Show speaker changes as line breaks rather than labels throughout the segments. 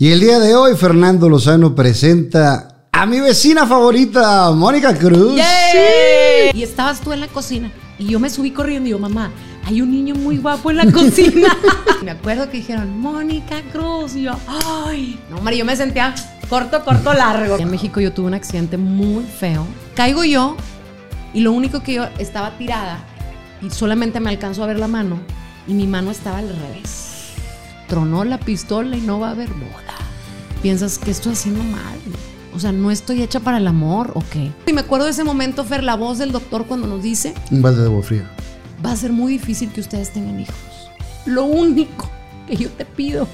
Y el día de hoy, Fernando Lozano presenta a mi vecina favorita, Mónica Cruz.
¡Sí! Y estabas tú en la cocina y yo me subí corriendo y yo, mamá, hay un niño muy guapo en la cocina. me acuerdo que dijeron, Mónica Cruz. Y yo, ay, no, hombre, yo me sentía corto, corto, largo. En México yo tuve un accidente muy feo. Caigo yo y lo único que yo estaba tirada y solamente me alcanzó a ver la mano y mi mano estaba al revés. Tronó la pistola y no va a haber boda. Piensas que estoy haciendo mal. O sea, no estoy hecha para el amor o qué. Y me acuerdo de ese momento, Fer, la voz del doctor cuando nos dice,
Un balde de agua fría.
va a ser muy difícil que ustedes tengan hijos. Lo único que yo te pido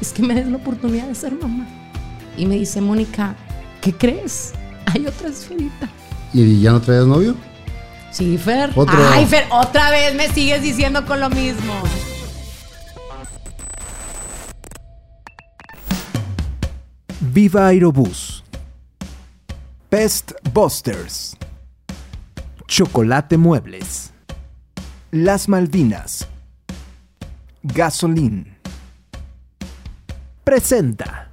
es que me des la oportunidad de ser mamá. Y me dice, Mónica, ¿qué crees? Hay otra esferita.
¿Y ya no traías novio?
Sí, Fer. Ay, Fer, otra vez me sigues diciendo con lo mismo.
Viva Aerobús. Pest Busters. Chocolate Muebles. Las Malvinas. Gasolín. Presenta.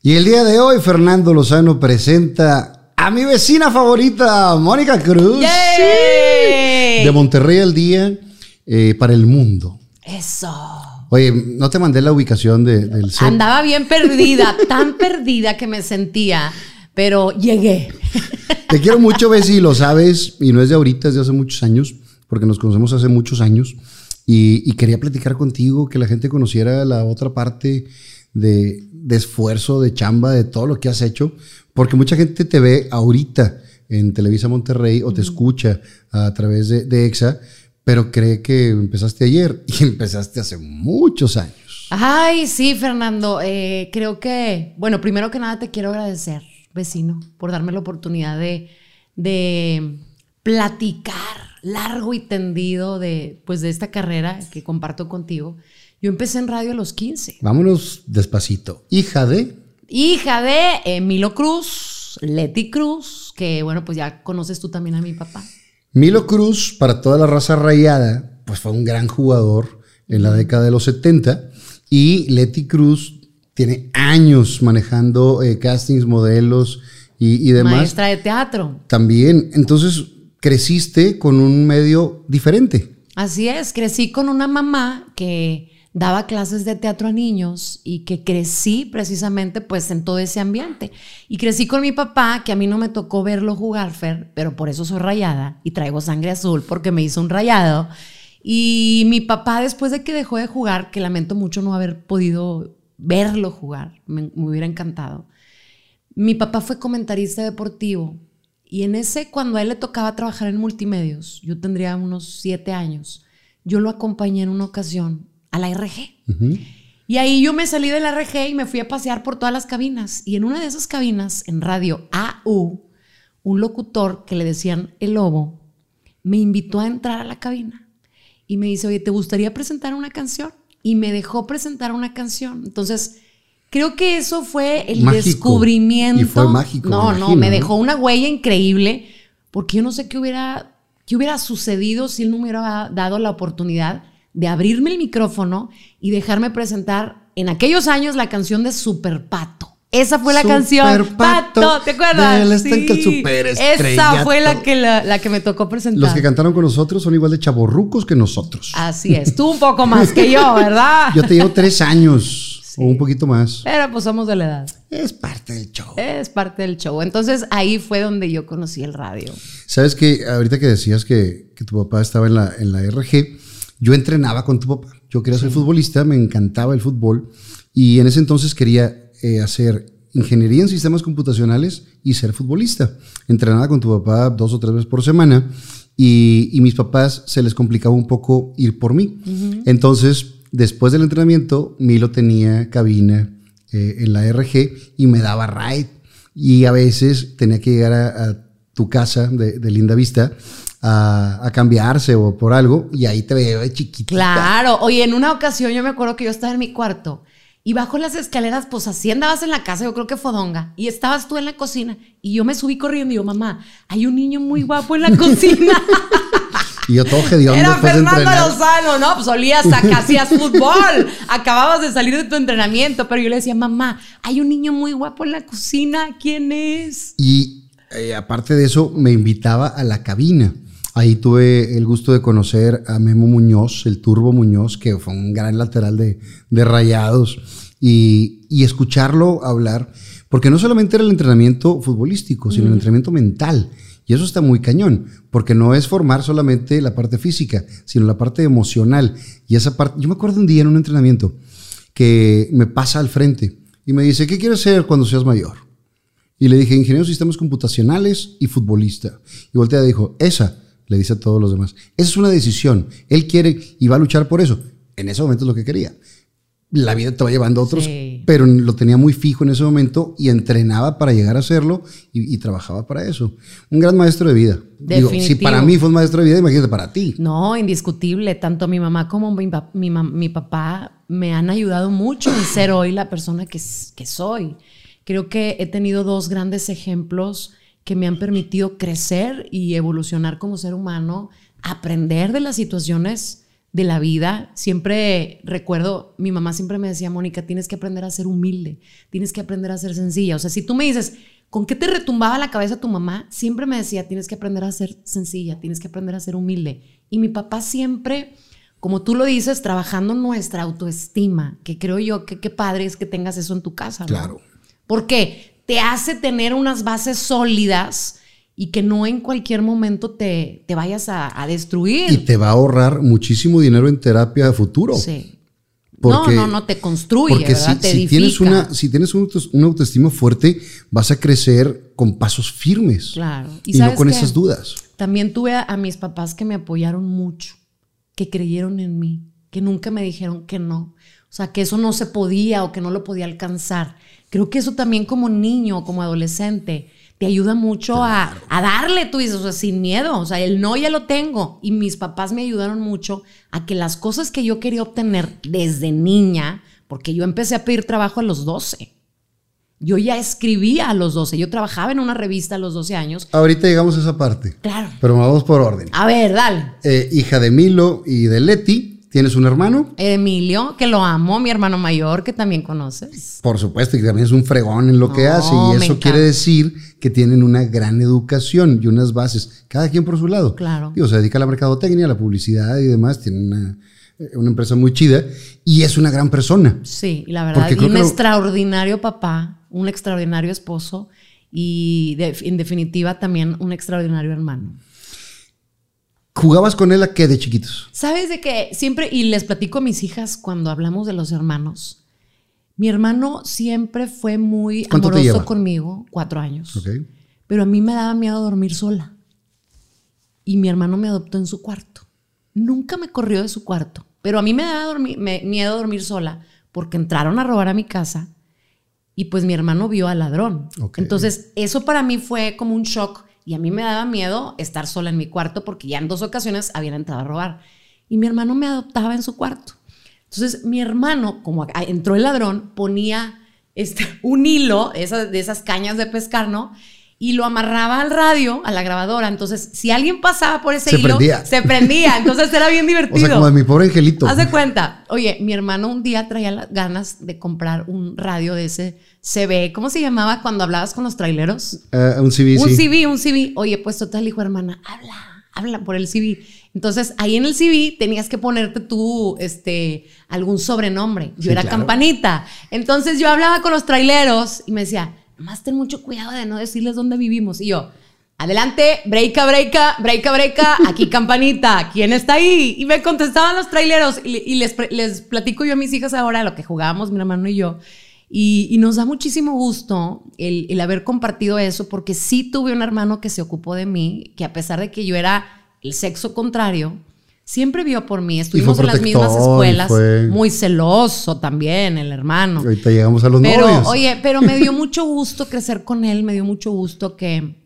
Y el día de hoy, Fernando Lozano presenta a mi vecina favorita, Mónica Cruz.
¡Yay!
De Monterrey al día eh, para el mundo.
Eso.
Oye, no te mandé la ubicación de- del set.
Andaba bien perdida, tan perdida que me sentía, pero llegué.
Te quiero mucho, Bessie, lo sabes, y no es de ahorita, es de hace muchos años, porque nos conocemos hace muchos años. Y, y quería platicar contigo, que la gente conociera la otra parte de, de esfuerzo, de chamba, de todo lo que has hecho, porque mucha gente te ve ahorita en Televisa Monterrey o te escucha a través de, de EXA, pero cree que empezaste ayer y empezaste hace muchos años.
Ay, sí, Fernando. eh, creo que, bueno, primero que nada te quiero agradecer, vecino, por darme la oportunidad de, de platicar largo y tendido de, pues, de esta carrera que comparto contigo. Yo empecé en radio a los 15.
Vámonos despacito. Hija de...
Hija de Emilio Cruz, Leti Cruz, que bueno, pues ya conoces tú también a mi papá.
Milo Cruz, para toda la raza rayada, pues fue un gran jugador en la década de los 70. Y Leti Cruz tiene años manejando eh, castings, modelos y, y demás.
Maestra de teatro.
También, entonces creciste con un medio diferente.
Así es, crecí con una mamá que daba clases de teatro a niños y que crecí precisamente pues en todo ese ambiente. Y crecí con mi papá, que a mí no me tocó verlo jugar, Fer, pero por eso soy rayada y traigo sangre azul porque me hizo un rayado. Y mi papá después de que dejó de jugar, que lamento mucho no haber podido verlo jugar, me, me hubiera encantado. Mi papá fue comentarista deportivo y en ese, cuando a él le tocaba trabajar en multimedios, yo tendría unos siete años, yo lo acompañé en una ocasión a la RG. Y ahí yo me salí de la RG y me fui a pasear por todas las cabinas. Y en una de esas cabinas, en radio AU, un locutor que le decían el lobo, me invitó a entrar a la cabina y me dice, oye, ¿te gustaría presentar una canción? Y me dejó presentar una canción. Entonces, creo que eso fue el
Mágico.
descubrimiento.
Y fue mágico,
No,
me
no, me dejó una huella increíble porque yo no sé qué hubiera, qué hubiera sucedido si él no me hubiera dado la oportunidad de abrirme el micrófono y dejarme presentar en aquellos años la canción de Super Pato. Esa fue la
Super
canción.
Pato,
¿te acuerdas?
del superestrellato.
Esa fue la que, la, la que me tocó presentar.
Los que cantaron con nosotros son igual de chaborrucos que nosotros.
Así es. Tú un poco más que yo, ¿verdad?
Yo te llevo tres años o un poquito más.
Pero pues somos de la edad.
Es parte del show.
Es parte del show. Entonces ahí fue donde yo conocí el radio.
Sabes que ahorita que decías que, que tu papá estaba en la, en la RG, yo entrenaba con tu papá. Yo quería ser futbolista, me encantaba el fútbol y en ese entonces quería eh, hacer ingeniería en sistemas computacionales y ser futbolista. Entrenaba con tu papá dos o tres veces por semana y, y mis papás se les complicaba un poco ir por mí. Entonces, después del entrenamiento, Milo tenía cabina eh, en la RG y me daba ride. Y a veces tenía que llegar a, a tu casa de, de Linda Vista a, a cambiarse o por algo y ahí te veo de chiquitita.
Claro. Oye, en una ocasión yo me acuerdo que yo estaba en mi cuarto Y bajo las escaleras, pues así andabas en la casa, yo creo que fodonga. Y estabas tú en la cocina. Y yo me subí corriendo y yo, mamá, hay un niño muy guapo en la cocina.
Y yo todo hediondo
Era
de
Fernando. Lozano, ¿no? Pues olías a que hacías fútbol. Acababas de salir de tu entrenamiento. Pero yo le decía, mamá, hay un niño muy guapo en la cocina. ¿Quién es?
Y eh, aparte de eso, me invitaba a la cabina. Ahí tuve el gusto de conocer a Memo Muñoz, el Turbo Muñoz, que fue un gran lateral de, de rayados, y, y escucharlo hablar, porque no solamente era el entrenamiento futbolístico, sino el entrenamiento mental. Y eso está muy cañón, porque no es formar solamente la parte física, sino la parte emocional. Y esa parte, yo me acuerdo un día en un entrenamiento que me pasa al frente y me dice, ¿qué quieres ser cuando seas mayor? Y le dije, ingeniero de sistemas computacionales y futbolista. Y voltea y dijo, esa, le dice a todos los demás, esa es una decisión. Él quiere y va a luchar por eso. En ese momento es lo que quería. La vida te va llevando a otros,
Sí.
pero lo tenía muy fijo en ese momento y entrenaba para llegar a hacerlo y, y trabajaba para eso. Un gran maestro de vida. Digo, si para mí fue un maestro de vida, imagínate para ti.
No, indiscutible. Tanto mi mamá como mi, mi papá me han ayudado mucho en ser hoy la persona que, que soy. Creo que he tenido dos grandes ejemplos que me han permitido crecer y evolucionar como ser humano, aprender de las situaciones de la vida. Siempre recuerdo, mi mamá siempre me decía, Mónica, tienes que aprender a ser humilde, tienes que aprender a ser sencilla. O sea, si tú me dices, ¿con qué te retumbaba la cabeza tu mamá? Siempre me decía, tienes que aprender a ser sencilla, tienes que aprender a ser humilde. Y mi papá siempre, como tú lo dices, trabajando nuestra autoestima, que creo yo que qué padre es que tengas eso en tu casa. ¿no?
Claro.
Porque te hace tener unas bases sólidas y que no en cualquier momento te, te vayas a, a destruir.
Y te va a ahorrar muchísimo dinero en terapia de futuro.
Sí.
Porque-
no, no, no te construye,
Porque
¿verdad?
si,
te
si
edifica.
tienes una, si tienes un una autoestima fuerte, vas a crecer con pasos firmes.
Claro.
Y, no con
qué?
esas dudas.
También tuve a, a mis papás que me apoyaron mucho, que creyeron en mí, que nunca me dijeron que no. O sea, que eso no se podía o que no lo podía alcanzar. Creo que eso también como niño, como adolescente, te ayuda mucho a, a darle, tú dices, o sea, sin miedo. O sea, el no ya lo tengo. Y mis papás me ayudaron mucho a que las cosas que yo quería obtener desde niña, porque yo empecé a pedir trabajo a los 12. Yo ya escribía a los 12. Yo trabajaba en una revista a los 12 años.
Ahorita llegamos a esa parte.
Claro.
Pero vamos por orden.
A ver, dale.
Eh, hija de Milo y de Leti, ¿tienes un hermano?
Emilio, que lo amo, mi hermano mayor, que también conoces.
Por supuesto, y que también es un fregón en lo que hace. Y eso quiere decir que tienen una gran educación y unas bases, cada quien por su lado.
Claro.
Digo, se dedica a la mercadotecnia, a la publicidad y demás. Tiene una, eh, una empresa muy chida y es una gran persona.
Sí, y la verdad,
Porque
y
creo
un
lo-
extraordinario papá, un extraordinario esposo y de- en definitiva también un extraordinario hermano.
¿Jugabas con él a qué de chiquitos?
¿Sabes de que siempre, y les platico a mis hijas cuando hablamos de los hermanos, mi hermano siempre fue muy
¿Cuánto te
amoroso conmigo, cuatro años. Pero a mí me daba miedo dormir sola. Y mi hermano me adoptó en su cuarto. Nunca me corrió de su cuarto. Pero a mí me daba dormir- me- miedo dormir sola porque entraron a robar a mi casa y pues mi hermano vio al ladrón. Entonces eso para mí fue como un shock y a mí me daba miedo estar sola en mi cuarto porque ya en dos ocasiones habían entrado a robar. Y mi hermano me adoptaba en su cuarto. Entonces mi hermano, como entró el ladrón, ponía este, un hilo esa- de esas cañas de pescar, ¿no? Y lo amarraba al radio, a la grabadora. Entonces, si alguien pasaba por ese
Se
hilo,
prendía.
se prendía. Entonces era bien
O
divertido.
sea, como de mi pobre angelito.
Haz de cuenta. Oye, mi hermano un día traía las ganas de comprar un radio de ese CB. ¿Cómo se llamaba cuando hablabas con los traileros?
Ah, un CV,
un
sí.
CV, un CV. Oye, pues total, dijo hermana, habla, habla por el CV. Entonces, ahí en el CV tenías que ponerte tú, este, algún sobrenombre. Yo
Sí,
era
claro.
campanita. Entonces, yo hablaba con los traileros y me decía, nomás ten mucho cuidado de no decirles dónde vivimos. Y yo, adelante, breaka, breaka, breaka, breaka, aquí campanita, ¿quién está ahí? Y me contestaban los traileros y, les, les platico yo a mis hijas ahora lo que jugábamos mi hermano y yo. Y, y nos da muchísimo gusto el, el haber compartido eso, porque sí tuve un hermano que se ocupó de mí, que a pesar de que yo era el sexo contrario, siempre vio por mí. Estuvimos en las mismas escuelas,
fue-
muy celoso también el hermano.
Ahorita llegamos a los
Pero,
novios.
oye, pero me dio mucho gusto crecer con él, me dio mucho gusto que,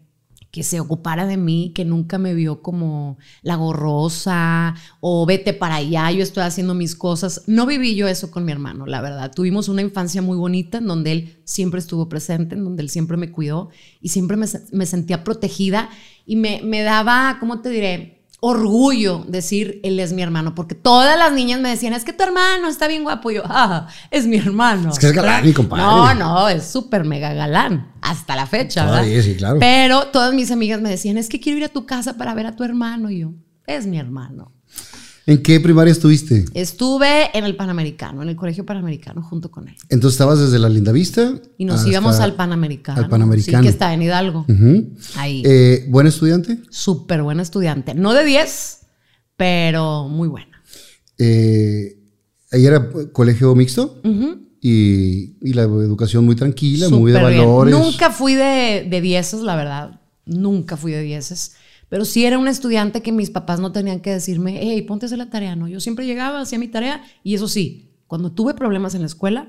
que se ocupara de mí, que nunca me vio como la gorrosa o vete para allá, yo estoy haciendo mis cosas. No viví yo eso con mi hermano, la verdad. Tuvimos una infancia muy bonita en donde él siempre estuvo presente, en donde él siempre me cuidó y siempre me, me sentía protegida y me, me daba, ¿cómo te diré? Orgullo decir él es mi hermano, porque todas las niñas me decían, es que tu hermano está bien guapo. Y yo, ah, es mi hermano.
Es que es galán, mi compadre.
No, no, es súper mega galán, hasta la fecha.
Todavía, sí, claro.
Pero todas mis amigas me decían, es que quiero ir a tu casa para ver a tu hermano. Y yo, es mi hermano.
¿En qué primaria estuviste?
Estuve en el Panamericano, en el Colegio Panamericano, junto con él.
Entonces estabas desde la Linda Vista.
Y nos íbamos al Panamericano.
Al Panamericano.
Sí, que está en Hidalgo. Ahí.
Eh, ¿Buen estudiante?
Súper buena estudiante. No de 10, pero muy buena.
Eh, ahí era colegio mixto
Ujú.
y, y la educación muy tranquila, muy de
Súper bien.
valores.
Nunca fui de, de dieces, la verdad. Nunca fui de dieces. Pero sí era un estudiante que mis papás no tenían que decirme, hey, ponte a hacer la tarea. No, yo siempre llegaba, hacía mi tarea. Y eso sí, cuando tuve problemas en la escuela,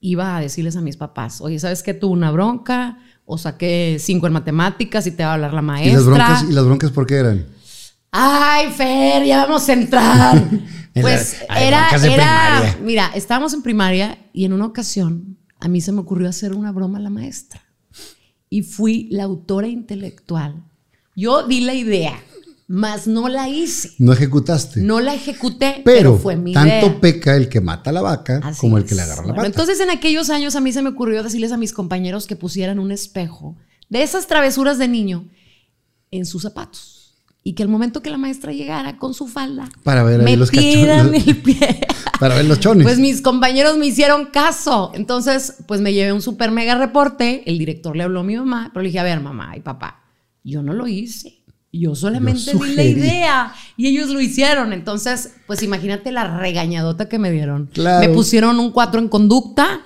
iba a decirles a mis papás, oye, ¿sabes qué? Tuve una bronca o saqué cinco en matemáticas y te va a hablar la
¿Y
maestra.
las, broncas, ¿Y las broncas por qué eran?
Ay, Fer, ya vamos a entrar.
En
pues era, era,
primaria.
mira, estábamos en primaria y en una ocasión a mí se me ocurrió hacer una broma a la maestra. Y fui la autora intelectual. Yo di la idea, mas no la hice.
No ejecutaste.
No la ejecuté, pero,
pero
fue mi
tanto
idea.
peca el que mata a la vaca
Así
como el que le agarra la
Bueno,
pata.
Entonces, en aquellos años a mí se me ocurrió decirles a mis compañeros que pusieran un espejo de esas travesuras de niño en sus zapatos. Y que al momento que la maestra llegara con su falda,
Para ver ahí los cachones.
el pie.
Para ver los chones.
Pues mis compañeros me hicieron caso. Entonces, pues me llevé un super mega reporte. El director le habló a mi mamá, pero le dije, a ver, mamá y papá, yo no lo hice. Yo solamente di la idea y ellos lo hicieron. Entonces, pues imagínate la regañadota que me dieron.
Claro.
Me pusieron un 4 en conducta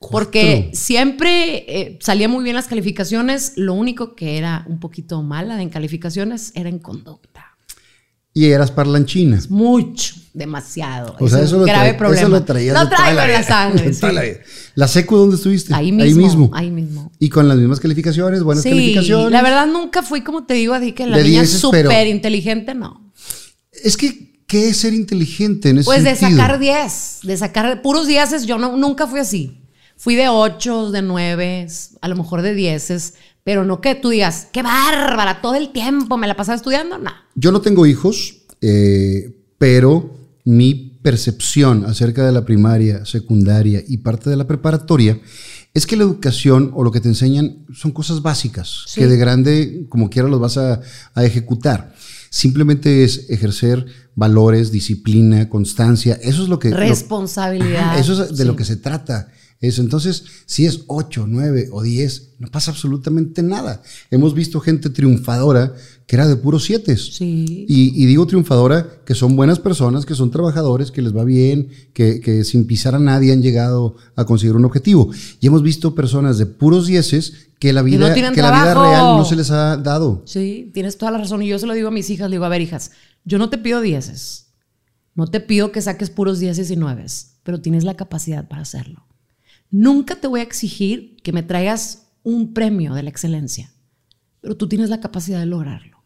porque siempre eh, salía muy bien las calificaciones. Lo único que era un poquito mala en calificaciones era en conducta.
Y eras parlanchina.
Mucho, demasiado.
O sea,
Es
eso
un
lo,
grave problema.
eso lo traías
Lo traigo
la
en la sangre. sí.
la. ¿La secu dónde estuviste?
Ahí mismo, ahí mismo.
Y con las mismas calificaciones, buenas
Sí,
calificaciones.
la verdad nunca fui como te digo, así que la
De
niña súper inteligente, no.
Es que, ¿qué es ser inteligente en ese
Pues de sacar 10, de sacar puros 10, yo no, nunca fui así. Fui de 8, de 9, a lo mejor de 10, pero no que tú digas, qué bárbara, todo el tiempo me la pasaba estudiando, no.
Yo no tengo hijos, eh, pero mi percepción acerca de la primaria, secundaria y parte de la preparatoria es que la educación o lo que te enseñan son cosas básicas
Sí.
que de grande, como quiera, los vas a, a ejecutar. Simplemente es ejercer valores, disciplina, constancia. Eso es lo que... lo-
Responsabilidad.
Eso es de
sí.
lo que se trata. Eso. Entonces, si es 8, 9 o 10, no pasa absolutamente nada. Hemos visto gente triunfadora que era de puros 7.
Sí.
Y, y digo triunfadora, que son buenas personas, que son trabajadores, que les va bien, que, que sin pisar a nadie han llegado a conseguir un objetivo. Y hemos visto personas de puros 10 que la vida, que la vida real no se les ha dado.
Sí, tienes toda la razón. Y yo se lo digo a mis hijas, le digo, a ver, hijas, yo no te pido dieces. No te pido que saques puros dieces y nueves, pero tienes la capacidad para hacerlo. Nunca te voy a exigir que me traigas un premio de la excelencia, pero tú tienes la capacidad de lograrlo.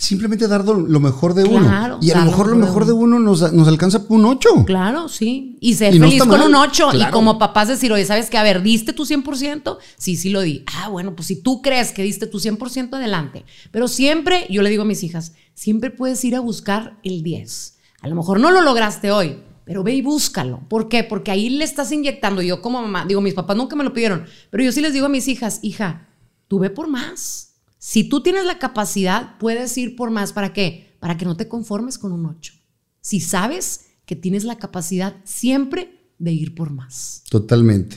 Simplemente dar lo, mejor de
Claro,
uno. Y a lo mejor lo
mejor de
uno nos, nos alcanza un 8.
Claro, sí. Y ser
Y no
feliz con
mal,
un 8. Y
claro.
como papás decir, oye, ¿sabes qué? A ver, ¿diste tu 100%? Sí, sí lo di. Ah, bueno, pues si tú crees que diste tu 100%, adelante. Pero siempre, yo le digo a mis hijas, siempre puedes ir a buscar el 10. A lo mejor no lo lograste hoy, pero ve y búscalo. ¿Por qué? Porque ahí le estás inyectando. Yo como mamá, digo, mis papás nunca me lo pidieron, pero yo sí les digo a mis hijas, hija, tú ve por más. Si tú tienes la capacidad, puedes ir por más. ¿Para qué? Para que no te conformes con un 8. Si sabes que tienes la capacidad siempre de ir por más.
Totalmente.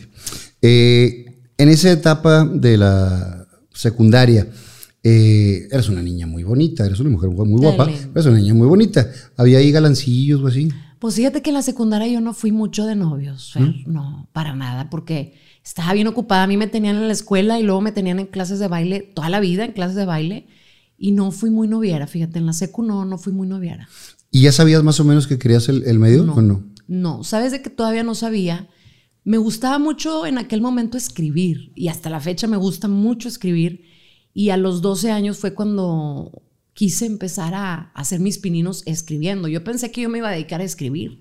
Eh, en esa etapa de la secundaria, eh, eres una niña muy bonita, eres una mujer muy guapa, eres una niña muy bonita. ¿Había ahí galancillos o así?
Pues fíjate que en la secundaria yo no fui mucho de novios, Fer, no, para nada, porque estaba bien ocupada. A mí me tenían en la escuela y luego me tenían en clases de baile, toda la vida en clases de baile, y no fui muy noviera, fíjate, en la secu no, no fui muy noviera.
¿Y ya sabías más o menos que querías el, el medio
No.
o no?
No, sabes de que todavía no sabía. Me gustaba mucho en aquel momento escribir y hasta la fecha me gusta mucho escribir Y a los 12 años fue cuando quise empezar a hacer mis pininos escribiendo. Yo pensé que yo me iba a dedicar a escribir.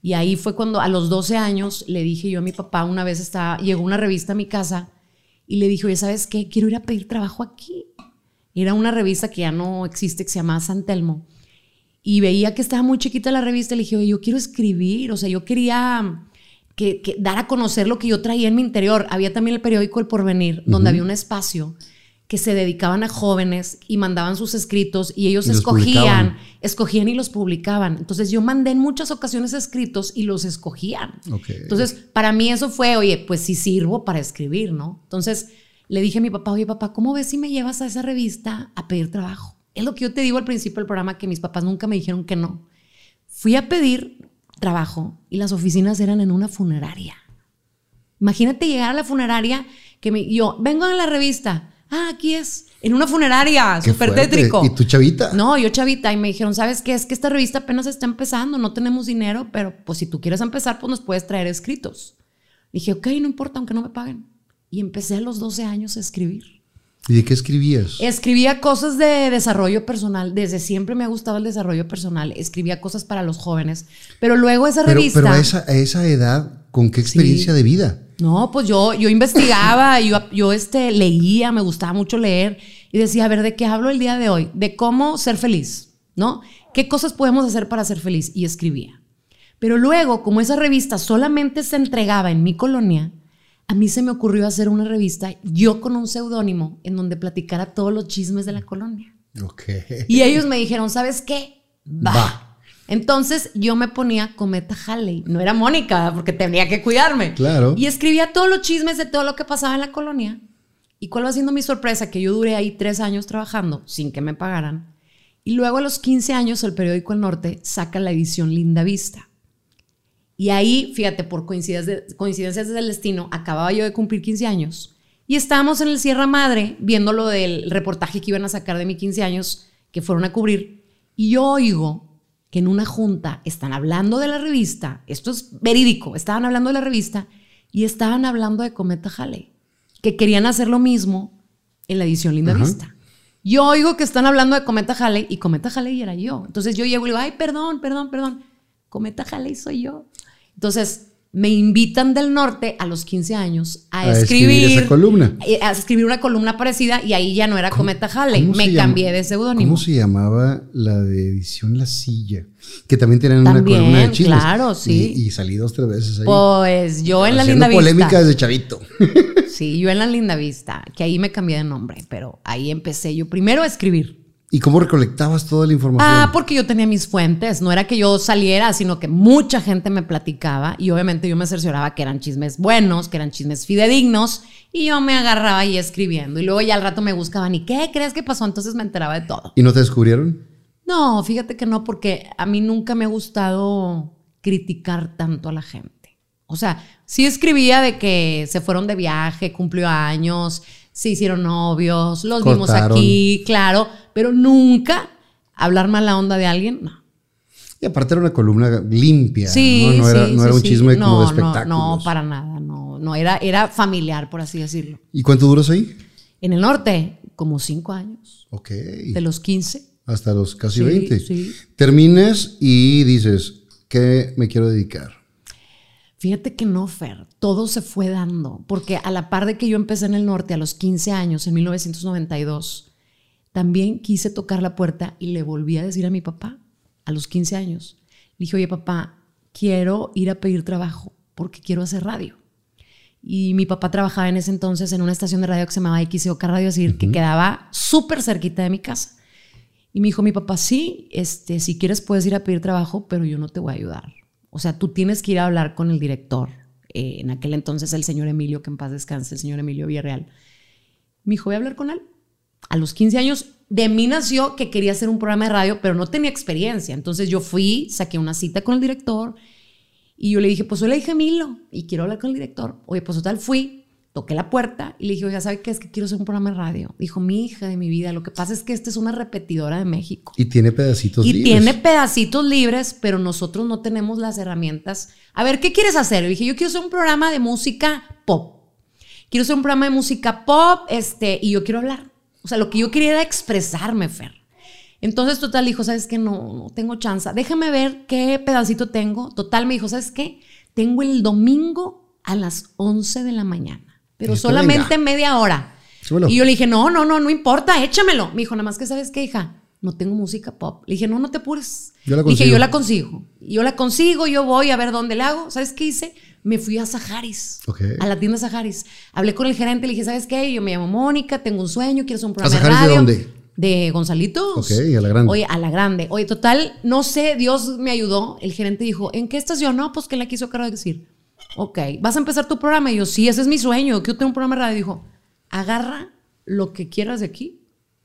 Y ahí fue cuando a los 12 años le dije yo a mi papá, una vez estaba, llegó una revista a mi casa y le dije, oye, ¿sabes qué? Quiero ir a pedir trabajo aquí. Era una revista que ya no existe, que se llamaba San Telmo. Y veía que estaba muy chiquita la revista y le dije, oye, yo quiero escribir. O sea, yo quería que, que dar a conocer lo que yo traía en mi interior. Había también el periódico El Porvenir, donde había un espacio que se dedicaban a jóvenes y mandaban sus escritos y ellos
Y
escogían, escogían y los publicaban. Entonces yo mandé en muchas ocasiones escritos y los escogían. Entonces, para mí eso fue, oye, pues sí sirvo para escribir, ¿no? Entonces, le dije a mi papá, oye, papá, ¿cómo ves si me llevas a esa revista a pedir trabajo? Es lo que yo te digo al principio del programa, que mis papás nunca me dijeron que no. Fui a pedir trabajo y las oficinas eran en una funeraria. Imagínate llegar a la funeraria que me, yo, vengo a la revista. Ah, aquí es, en una funeraria, súper tétrico.
¿Y tu chavita?
No, yo chavita y me dijeron, ¿sabes qué? Es que esta revista apenas está empezando, no tenemos dinero, pero pues si tú quieres empezar, pues nos puedes traer escritos. Dije, ok, no importa, aunque no me paguen. Y empecé a los 12 años a escribir.
¿Y de qué escribías?
Escribía cosas de desarrollo personal, desde siempre me ha gustado el desarrollo personal, escribía cosas para los jóvenes, pero luego esa
pero,
revista...
pero a esa, a esa edad, ¿con qué experiencia de vida?
No, pues yo, yo investigaba, yo, yo este, leía, me gustaba mucho leer y decía, a ver, ¿de qué hablo el día de hoy? De cómo ser feliz, ¿no? ¿Qué cosas podemos hacer para ser feliz? Y escribía. Pero luego, como esa revista solamente se entregaba en mi colonia, a mí se me ocurrió hacer una revista, yo con un seudónimo, en donde platicara todos los chismes de la colonia.
Ok.
Y ellos me dijeron, ¿sabes qué? Va.
Va.
Entonces yo me ponía Cometa Halley. No era Mónica, porque tenía que cuidarme.
Claro.
Y escribía todos los chismes de todo lo que pasaba en la colonia. ¿Y cuál va siendo mi sorpresa? Que yo duré ahí tres años trabajando sin que me pagaran. Y luego a los 15 años el periódico El Norte saca la edición Linda Vista. Y ahí, fíjate, por coincidencias, coincidencias del destino, acababa yo de cumplir 15 años. Y estábamos en el Sierra Madre viendo lo del reportaje que iban a sacar de mis 15 años, que fueron a cubrir. Y yo oigo que en una junta están hablando de la revista, esto es verídico, estaban hablando de la revista y estaban hablando de Cometa Halley, que querían hacer lo mismo en la edición Linda
Ajá.
Vista. Yo oigo que están hablando de Cometa Halley y Cometa Halley era yo. Entonces yo llego y digo, ay, perdón, perdón, perdón. Cometa Halley soy yo. Entonces me invitan del norte a los 15 años a,
A escribir
escribir,
esa columna.
eh, A escribir una columna parecida y ahí ya no era Cometa Halley.
¿Cómo se
Me
llama-
cambié de seudónimo.
¿Cómo se llamaba la de edición La Silla? Que también tenían una columna de chismes.
claro, sí.
Y, y salí dos, tres veces ahí.
Pues yo en la linda
polémica
vista.
desde chavito.
Sí, yo en la linda vista, que ahí me cambié de nombre, pero ahí empecé yo primero a escribir.
¿Y cómo recolectabas toda la información?
Ah, porque yo tenía mis fuentes, no era que yo saliera, sino que mucha gente me platicaba y obviamente yo me cercioraba que eran chismes buenos, que eran chismes fidedignos y yo me agarraba ahí escribiendo y luego ya al rato me buscaban y ¿qué crees que pasó? Entonces me enteraba de todo.
¿Y no te descubrieron?
No, fíjate que no, porque a mí nunca me ha gustado criticar tanto a la gente. O sea, sí escribía de que se fueron de viaje, cumplió años, se hicieron novios, los vimos aquí, claro, pero nunca hablar mala onda de alguien, no.
Y aparte era una columna limpia.
Sí,
no, no era,
sí,
no
sí,
era un
sí.
chisme como
No,
de
no,
espectáculos.
No, para nada, no, no, era, era familiar, por así decirlo.
¿Y cuánto duras ahí?
En el norte, como cinco años,
Ok.
de los 15.
Hasta los casi
Sí,
20.
sí.
Terminas y dices, ¿qué me quiero dedicar?
Fíjate que no, Fer, todo se fue dando, porque a la par de que yo empecé en el norte a los 15 años, en 1992, también quise tocar la puerta y le volví a decir a mi papá, a los 15 años, le dije, oye papá, quiero ir a pedir trabajo porque quiero hacer radio. Y mi papá trabajaba en ese entonces en una estación de radio que se llamaba XOK Radio Decir, que quedaba súper cerquita de mi casa. Y me dijo mi papá, sí, este, si quieres puedes ir a pedir trabajo, pero yo no te voy a ayudar. O sea, tú tienes que ir a hablar con el director. eh, en aquel entonces el señor Emilio, que en paz descanse, el señor Emilio Villarreal. Me dijo, voy a hablar con él. A los 15 años de mí nació que quería hacer un programa de radio, pero no tenía experiencia. Entonces yo fui, saqué una cita con el director y yo le dije, pues soy la hija de Emilio y quiero hablar con el director. Oye, pues total, fui, toqué la puerta y le dije, oiga, ¿sabe qué? Es que quiero hacer un programa de radio. Dijo, mi hija de mi vida, lo que pasa es que esta es una repetidora de México.
Y tiene pedacitos
Y
libres.
tiene pedacitos libres, pero nosotros no tenemos las herramientas. A ver, ¿qué quieres hacer? Le dije, yo quiero hacer un programa de música pop. Quiero hacer un programa de música pop, este, y yo quiero hablar. O sea, lo que yo quería era expresarme, Fer. Entonces, total, dijo, ¿sabes qué? No, no tengo chance. Déjame ver qué pedacito tengo. Total, me dijo, ¿sabes qué? Tengo el domingo a las 11 de la mañana, pero solamente
venga.
media hora.
Súbelo.
Y yo le dije, no, no, no, no importa, échamelo. Me dijo, nada más que, ¿sabes qué, hija? No tengo música pop. Le dije, no, no te apures.
Yo la
Dije,
consigo.
yo la consigo. Yo la consigo, yo voy a ver dónde la hago. ¿Sabes qué hice? Me fui a Saharis,
Ok.
a la tienda Saharis. Hablé con el gerente, le dije, ¿sabes qué? Yo me llamo Mónica, tengo un sueño, quiero hacer un programa de
Saharis de
radio.
dónde?
De Gonzalitos.
Ok, a la grande.
Oye, a la grande. Oye, total, no sé, Dios me ayudó. El gerente dijo, ¿en qué estación? No, pues que la quiso de decir. Ok, ¿vas a empezar tu programa? Y yo, sí, ese es mi sueño. Quiero tener un programa de radio. Dijo, agarra lo que quieras de aquí,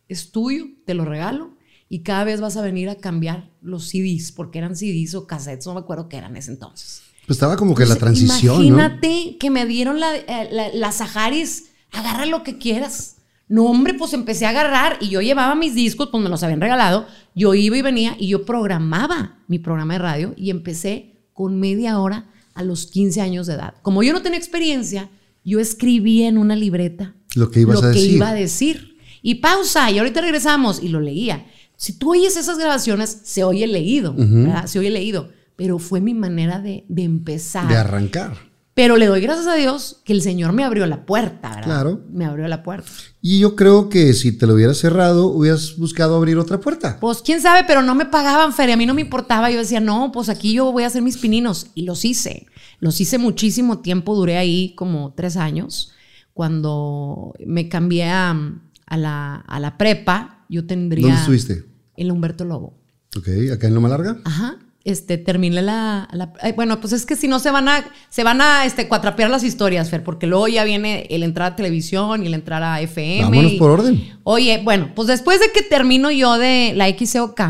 es tuyo, te lo regalo. Y cada vez vas a venir a cambiar los CDs, porque eran CDs o cassettes, no me acuerdo qué eran en ese entonces.
Pues estaba como que la transición, ¿no?
Imagínate que me dieron la, eh, la, la Saharis, agarra lo que quieras. No, hombre, pues empecé a agarrar y yo llevaba mis discos, pues me los habían regalado. Yo iba y venía y yo programaba mi programa de radio y empecé con media hora a los 15 años de edad. Como yo no tenía experiencia, yo escribía en una libreta
Lo que ibas
lo
a
que
decir.
iba a decir. Y pausa, y ahorita regresamos y lo leía. Si tú oyes esas grabaciones, se oye leído, ¿verdad? Se oye leído. Pero fue mi manera de, de empezar.
De arrancar.
Pero le doy gracias a Dios que el Señor me abrió la puerta, ¿verdad?
Claro.
Me abrió la puerta.
Y yo creo que si te lo hubieras cerrado, hubieras buscado abrir otra puerta.
Pues quién sabe, pero no me pagaban feria, a mí no me importaba. Yo decía, no, pues aquí yo voy a hacer mis pininos. Y los hice. Los hice muchísimo tiempo, duré ahí como tres años. Cuando me cambié a, a la, a la prepa, yo tendría.
¿Dónde estuviste?
En la Humberto Lobo.
Ok, acá en Loma Larga.
Ajá. Este, terminé la, la- ay, bueno, pues es que si no se van a, se van a este, cuatrapear las historias, Fer, porque luego ya viene el entrar a televisión y el entrar a FM.
Vámonos
y-
por orden.
Oye, bueno, pues después de que termino yo de la XCOK,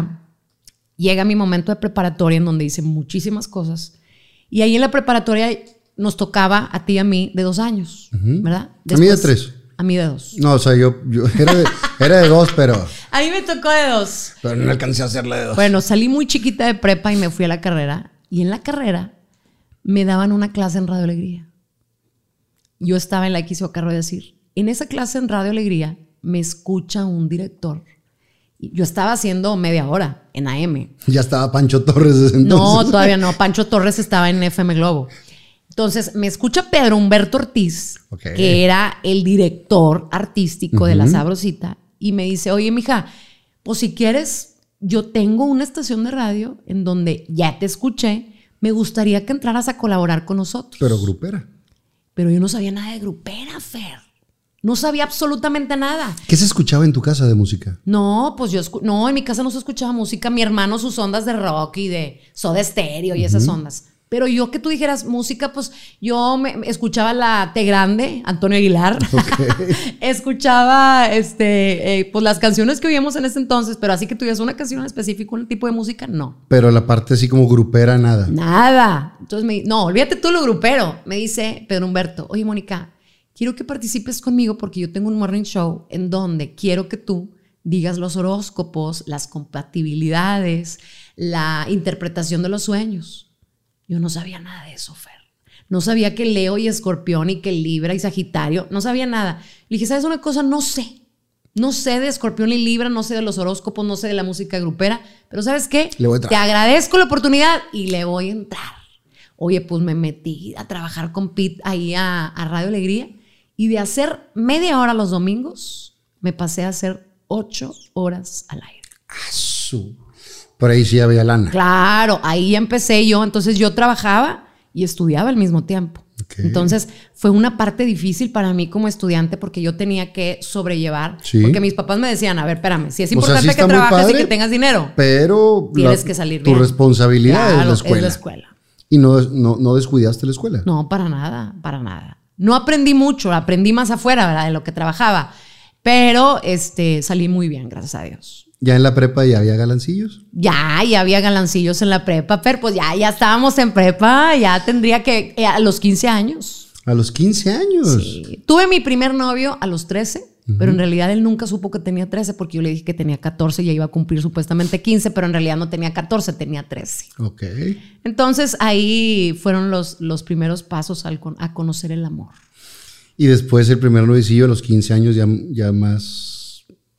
llega mi momento de preparatoria en donde hice muchísimas cosas. Y ahí en la preparatoria nos tocaba a ti y a mí de dos años, ¿verdad?
A mí de tres.
A mí de dos.
No, o sea, yo, yo era, de, era de dos, pero,
A mí me tocó de dos.
pero no alcancé a hacerle de dos.
Bueno, salí muy chiquita de prepa y me fui a la carrera. Y en la carrera me daban una clase en Radio Alegría. Yo estaba en la XO Carro de decir, en esa clase en Radio Alegría me escucha un director. Yo estaba haciendo media hora en AM.
Ya estaba Pancho Torres desde
No,
entonces.
todavía no. Pancho Torres estaba en FM Globo. Entonces me escucha Pedro Humberto Ortiz, que era el director artístico de La Sabrosita, y me dice, oye, mija, pues si quieres, yo tengo una estación de radio en donde ya te escuché, me gustaría que entraras a colaborar con nosotros.
Pero grupera.
Pero yo no sabía nada de grupera, Fer. No sabía absolutamente nada.
¿Qué se escuchaba en tu casa de música?
No, pues yo, no, en mi casa no se escuchaba música. Mi hermano sus ondas de rock y de soda estéreo y esas ondas. Pero yo que tú dijeras música, pues yo me, me escuchaba la T Grande, Antonio Aguilar. escuchaba este, eh, pues las canciones que oíamos en ese entonces, pero así que tuvieras una canción específica, un tipo de música, no.
Pero la parte así como grupera, nada.
Nada. Entonces me no, olvídate tú lo grupero. Me dice Pedro Humberto, oye Mónica, quiero que participes conmigo porque yo tengo un morning show en donde quiero que tú digas los horóscopos, las compatibilidades, la interpretación de los sueños. Yo no sabía nada de eso, Fer. No sabía que Leo y Escorpión y que Libra y Sagitario, no sabía nada. Le dije, ¿sabes una cosa? No sé. No sé de Escorpión y Libra, no sé de los horóscopos, no sé de la música grupera, pero ¿sabes qué?
Le voy a entrar.
Te agradezco la oportunidad y le voy a entrar. Oye, pues me metí a trabajar con Pete ahí a, a Radio Alegría y de hacer media hora los domingos, me pasé a hacer ocho horas al aire.
Su- Por ahí sí había lana.
Claro, ahí empecé yo, entonces yo trabajaba y estudiaba al mismo tiempo. Entonces fue una parte difícil para mí como estudiante porque yo tenía que sobrellevar,
Sí.
porque mis papás me decían, a ver, espérame, si es
O sea,
importante
sí
que trabajes y
padre,
que tengas dinero,
Pero
tienes
la-
que salir
tu
bien.
responsabilidad es
Claro,
la escuela.
la escuela.
Y no, no, no descuidaste la escuela.
No, para nada, para nada. No aprendí mucho, aprendí más afuera, ¿verdad? De lo que trabajaba. Pero este, salí muy bien, gracias a Dios.
Ya en la prepa ya había galancillos.
Ya, ya había galancillos en la prepa, pero pues ya, ya estábamos en prepa, ya tendría que, eh, a los 15 años.
A los 15 años.
Sí. Tuve mi primer novio a los 13, pero en realidad él nunca supo que tenía 13 porque yo le dije que tenía 14 y ya iba a cumplir supuestamente 15, pero en realidad no tenía 14, tenía 13.
Ok.
Entonces ahí fueron los, los primeros pasos al a conocer el amor.
Y después el primer novicillo a los 15 años ya, ya más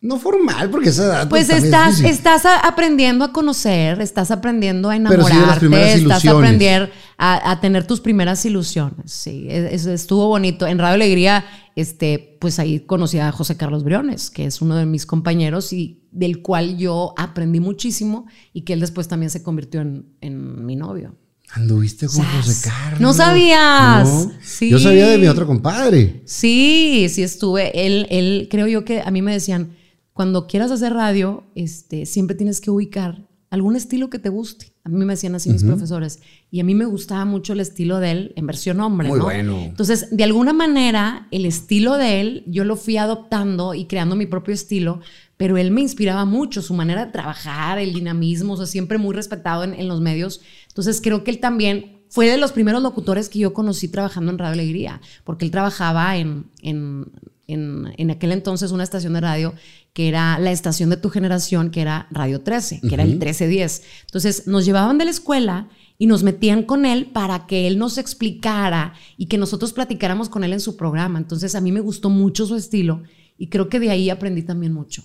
No formal, porque esa edad
Pues
también es
estás, estás aprendiendo a conocer, estás aprendiendo a
Pero sí
enamorarte, estás aprendiendo a, a tener tus primeras ilusiones. Sí, es- es- estuvo bonito. En Radio Alegría, este, pues ahí conocí a José Carlos Briones, que es uno de mis compañeros y del cual yo aprendí muchísimo y que él después también se convirtió en, en mi novio.
Anduviste con
Sas.
José Carlos.
¿No sabías?
No.
Sí.
Yo sabía de mi otro compadre.
Sí, sí estuve. Él, él, creo yo que a mí me decían, cuando quieras hacer radio, este, siempre tienes que ubicar algún estilo que te guste. A mí me decían así mis profesores. Y a mí me gustaba mucho el estilo de él en versión hombre.
Muy
¿no?
bueno.
Entonces, de alguna manera, el estilo de él, yo lo fui adoptando y creando mi propio estilo, pero él me inspiraba mucho, su manera de trabajar, el dinamismo, o sea, siempre muy respetado en, en los medios. Entonces, creo que él también fue de los primeros locutores que yo conocí trabajando en Radio Alegría, porque él trabajaba en, en, en, en aquel entonces una estación de radio que era la estación de tu generación, que era Radio 13, que era el 1310. Entonces, nos llevaban de la escuela y nos metían con él para que él nos explicara y que nosotros platicáramos con él en su programa. Entonces a mí me gustó mucho su estilo y creo que de ahí aprendí también mucho.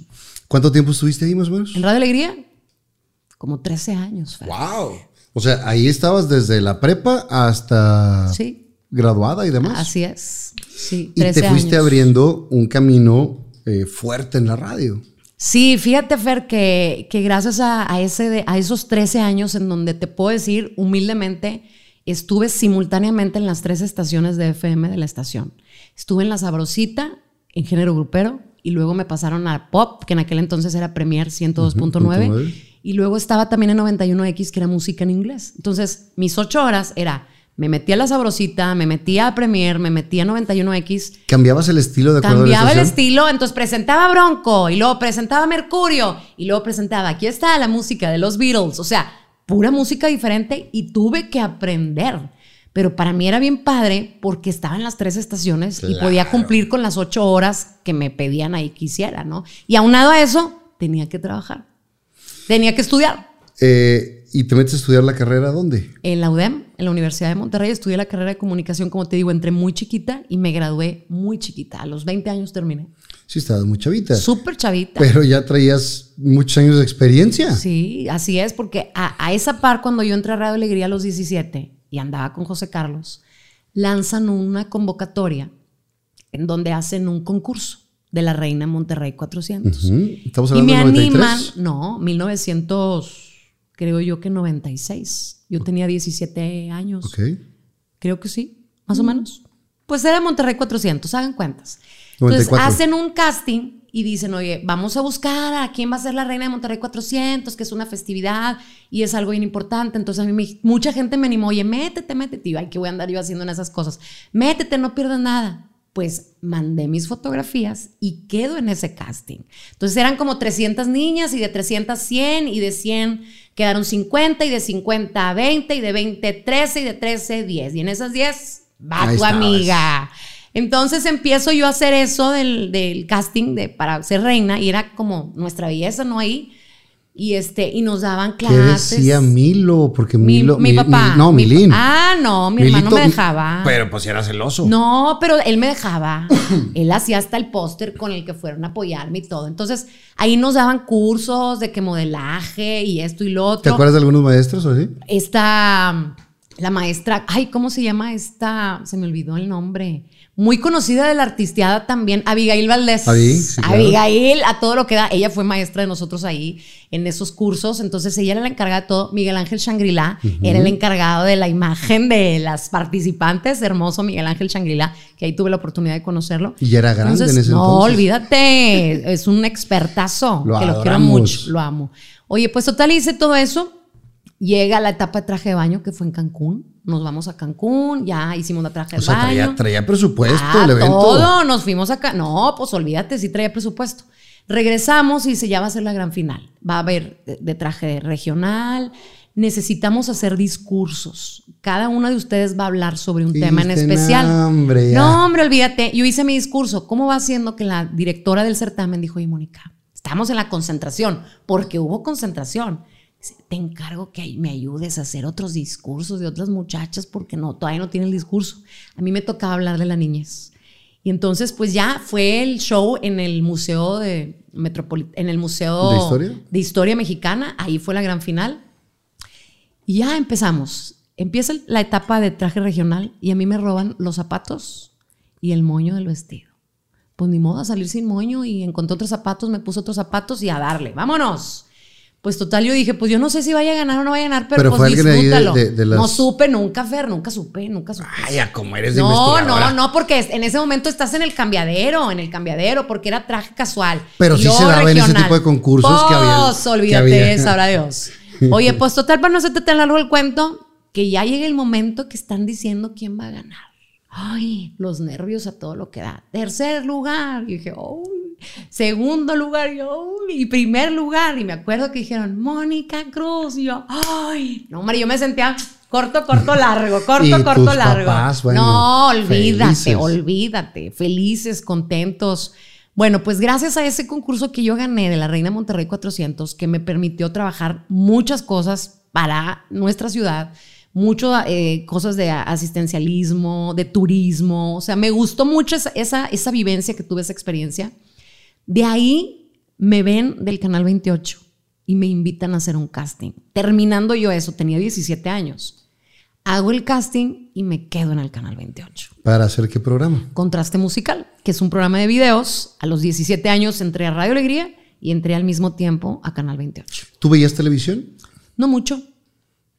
¿Cuánto tiempo estuviste ahí más o menos?
En Radio Alegría, como 13 años.
¡Wow! O sea, ahí estabas desde la prepa hasta
Sí,
graduada y demás.
así es. Sí,
y
13
te fuiste
años.
abriendo un camino eh, fuerte en la radio.
Sí, fíjate, Fer, que, que gracias a, a ese de- a esos 13 años en donde te puedo decir humildemente, estuve simultáneamente en las tres estaciones de FM de la estación. Estuve en La Sabrosita, en género grupero, y luego me pasaron a Pop, que en aquel entonces era Premier 102.9,
Ujú,
y luego estaba también en 91X, que era música en inglés. Entonces, mis ocho horas era, me metía a La Sabrosita, me metía a Premier, me metía a 91X,
¿Cambiabas el estilo de acuerdo
Cambiaba
a
el
la
estilo, entonces presentaba Bronco y luego presentaba Mercurio y luego presentaba, aquí está la música de los Beatles, o sea, pura música diferente y tuve que aprender. Pero para mí era bien padre porque estaba en las tres estaciones y podía cumplir con las ocho horas que me pedían ahí que hiciera, ¿no? Y aunado a eso, tenía que trabajar, tenía que estudiar.
Eh, ¿Y te metes a estudiar la carrera dónde?
En la UDEM, en la Universidad de Monterrey, estudié la carrera de comunicación, como te digo, entré muy chiquita y me gradué muy chiquita. A los 20 años terminé.
Sí, estabas muy chavita.
Súper chavita.
Pero ya traías muchos años de experiencia.
Sí, así es, porque a, a esa par, cuando yo entré a Radio Alegría a los 17 y andaba con José Carlos, lanzan una convocatoria en donde hacen un concurso de la Reina Monterrey 400.
Ujú. Estamos
Y me
de 93.
animan, no, 1900, creo yo que 96. Yo tenía 17 años.
Ok.
Creo que sí, más o menos. Pues era Monterrey 400, hagan cuentas. Entonces
94.
hacen un casting y dicen, oye, vamos a buscar a quién va a ser la reina de Monterrey 400, que es una festividad y es algo bien importante. Entonces a mí me- mucha gente me animó, oye, métete, métete. Y yo, ay, ¿qué voy a andar yo haciendo en esas cosas? Métete, no pierdas nada. Pues mandé mis fotografías y quedo en ese casting. Entonces eran como 300 niñas y de 300 100 y de 100 quedaron 50 y de 50 a 20 y de 20 13 y de 13 10. Y en esas 10 va
Ahí
tu
estabas.
amiga. Entonces empiezo yo a hacer eso del, del casting de, para ser reina y era como nuestra belleza, ¿no? Ahí. Y, este, y nos daban
¿Qué
clases.
decía Milo? Porque
Mi,
Milo.
mi papá.
no,
mi-
Milín.
Ah, no, mi hermano me dejaba.
Pero pues era celoso.
No, pero él me dejaba. él hacía hasta el póster con el que fueron a apoyarme y todo. Entonces, ahí nos daban cursos de que modelaje y esto y lo otro.
¿Te acuerdas de algunos maestros o así?
Esta, la maestra, ay, ¿cómo se llama esta? Se me olvidó el nombre. Muy conocida de la artisteada también, Abigail Valdés.
Sí, claro.
Abigail, a todo lo que da. Ella fue maestra de nosotros ahí en esos cursos. Entonces ella era la encargada de todo. Miguel Ángel Shangri-La era el encargado de la imagen de las participantes. Hermoso Miguel Ángel Shangri-La, que ahí tuve la oportunidad de conocerlo.
Y ya era grande
Entonces,
en ese
no,
entonces.
olvídate. Es un expertazo.
Lo
que lo quiero mucho. Lo amo. Oye, pues total, hice todo eso. Llega la etapa de traje de baño que fue en Cancún. Nos vamos a Cancún, ya hicimos la traje
O
de
sea,
baño.
traía, traía presupuesto
Ah,
el evento.
Todo, nos fuimos acá. No, pues olvídate, sí traía presupuesto. Regresamos y dice, ya va a ser la gran final. Va a haber de, de traje regional. Necesitamos hacer discursos. Cada uno de ustedes va a hablar sobre un tema en especial.
"No, hombre, ya".
no, hombre, olvídate. Yo hice mi discurso. ¿Cómo va siendo que la directora del certamen dijo, oye, Mónica, estamos en la concentración, porque hubo concentración. Te encargo que me ayudes a hacer otros discursos de otras muchachas porque no, todavía no tiene el discurso. A mí me tocaba hablar de la niñez. Y entonces, pues ya fue el show en el Museo de Metropoli- en el Museo
¿De Historia?
de Historia Mexicana. Ahí fue la gran final. Y ya empezamos. Empieza la etapa de traje regional y a mí me roban los zapatos y el moño del vestido. Pues ni modo a salir sin moño y encontré otros zapatos, me puse otros zapatos y a darle. ¡Vámonos! Pues total, yo dije, pues yo no sé si vaya a ganar o no vaya a ganar, pero,
Pero
pues
de-
disfrútalo.
de- de las-
No supe nunca, Fer, nunca supe, nunca supe.
Ay, ya como eres de
No, no, no, porque en ese momento estás en el cambiadero, en el cambiadero, porque era traje casual.
Pero sí se daba en ese tipo de concursos que había-
Pues, olvídate, sabrá Dios. Oye, pues total, para no hacerte tan largo el cuento, que ya llega el momento que están diciendo quién va a ganar. Ay, los nervios a todo lo que da. Tercer lugar. Y dije, uy. Segundo lugar. Yo. Y primer lugar. Y me acuerdo que dijeron, Mónica Cruz. Y yo, ay. No, hombre, yo me sentía corto, corto, largo. Corto,
Y
corto,
tus
largo.
papás, bueno,
no, olvídate,
felices.
olvídate. Felices, contentos. Bueno, pues gracias a ese concurso que yo gané de la Reina Monterrey 400, que me permitió trabajar muchas cosas para nuestra ciudad, muchas cosas de asistencialismo, de turismo, o sea, me gustó mucho esa, esa, esa vivencia que tuve, esa experiencia. De ahí me ven del Canal 28 y me invitan a hacer un casting. Terminando yo eso, tenía 17 años. Hago el casting y me quedo en el Canal 28.
¿Para hacer qué programa?
Contraste Musical, que es un programa de videos. A los 17 años entré a Radio Alegría y entré al mismo tiempo a Canal 28.
¿Tú veías televisión?
No mucho.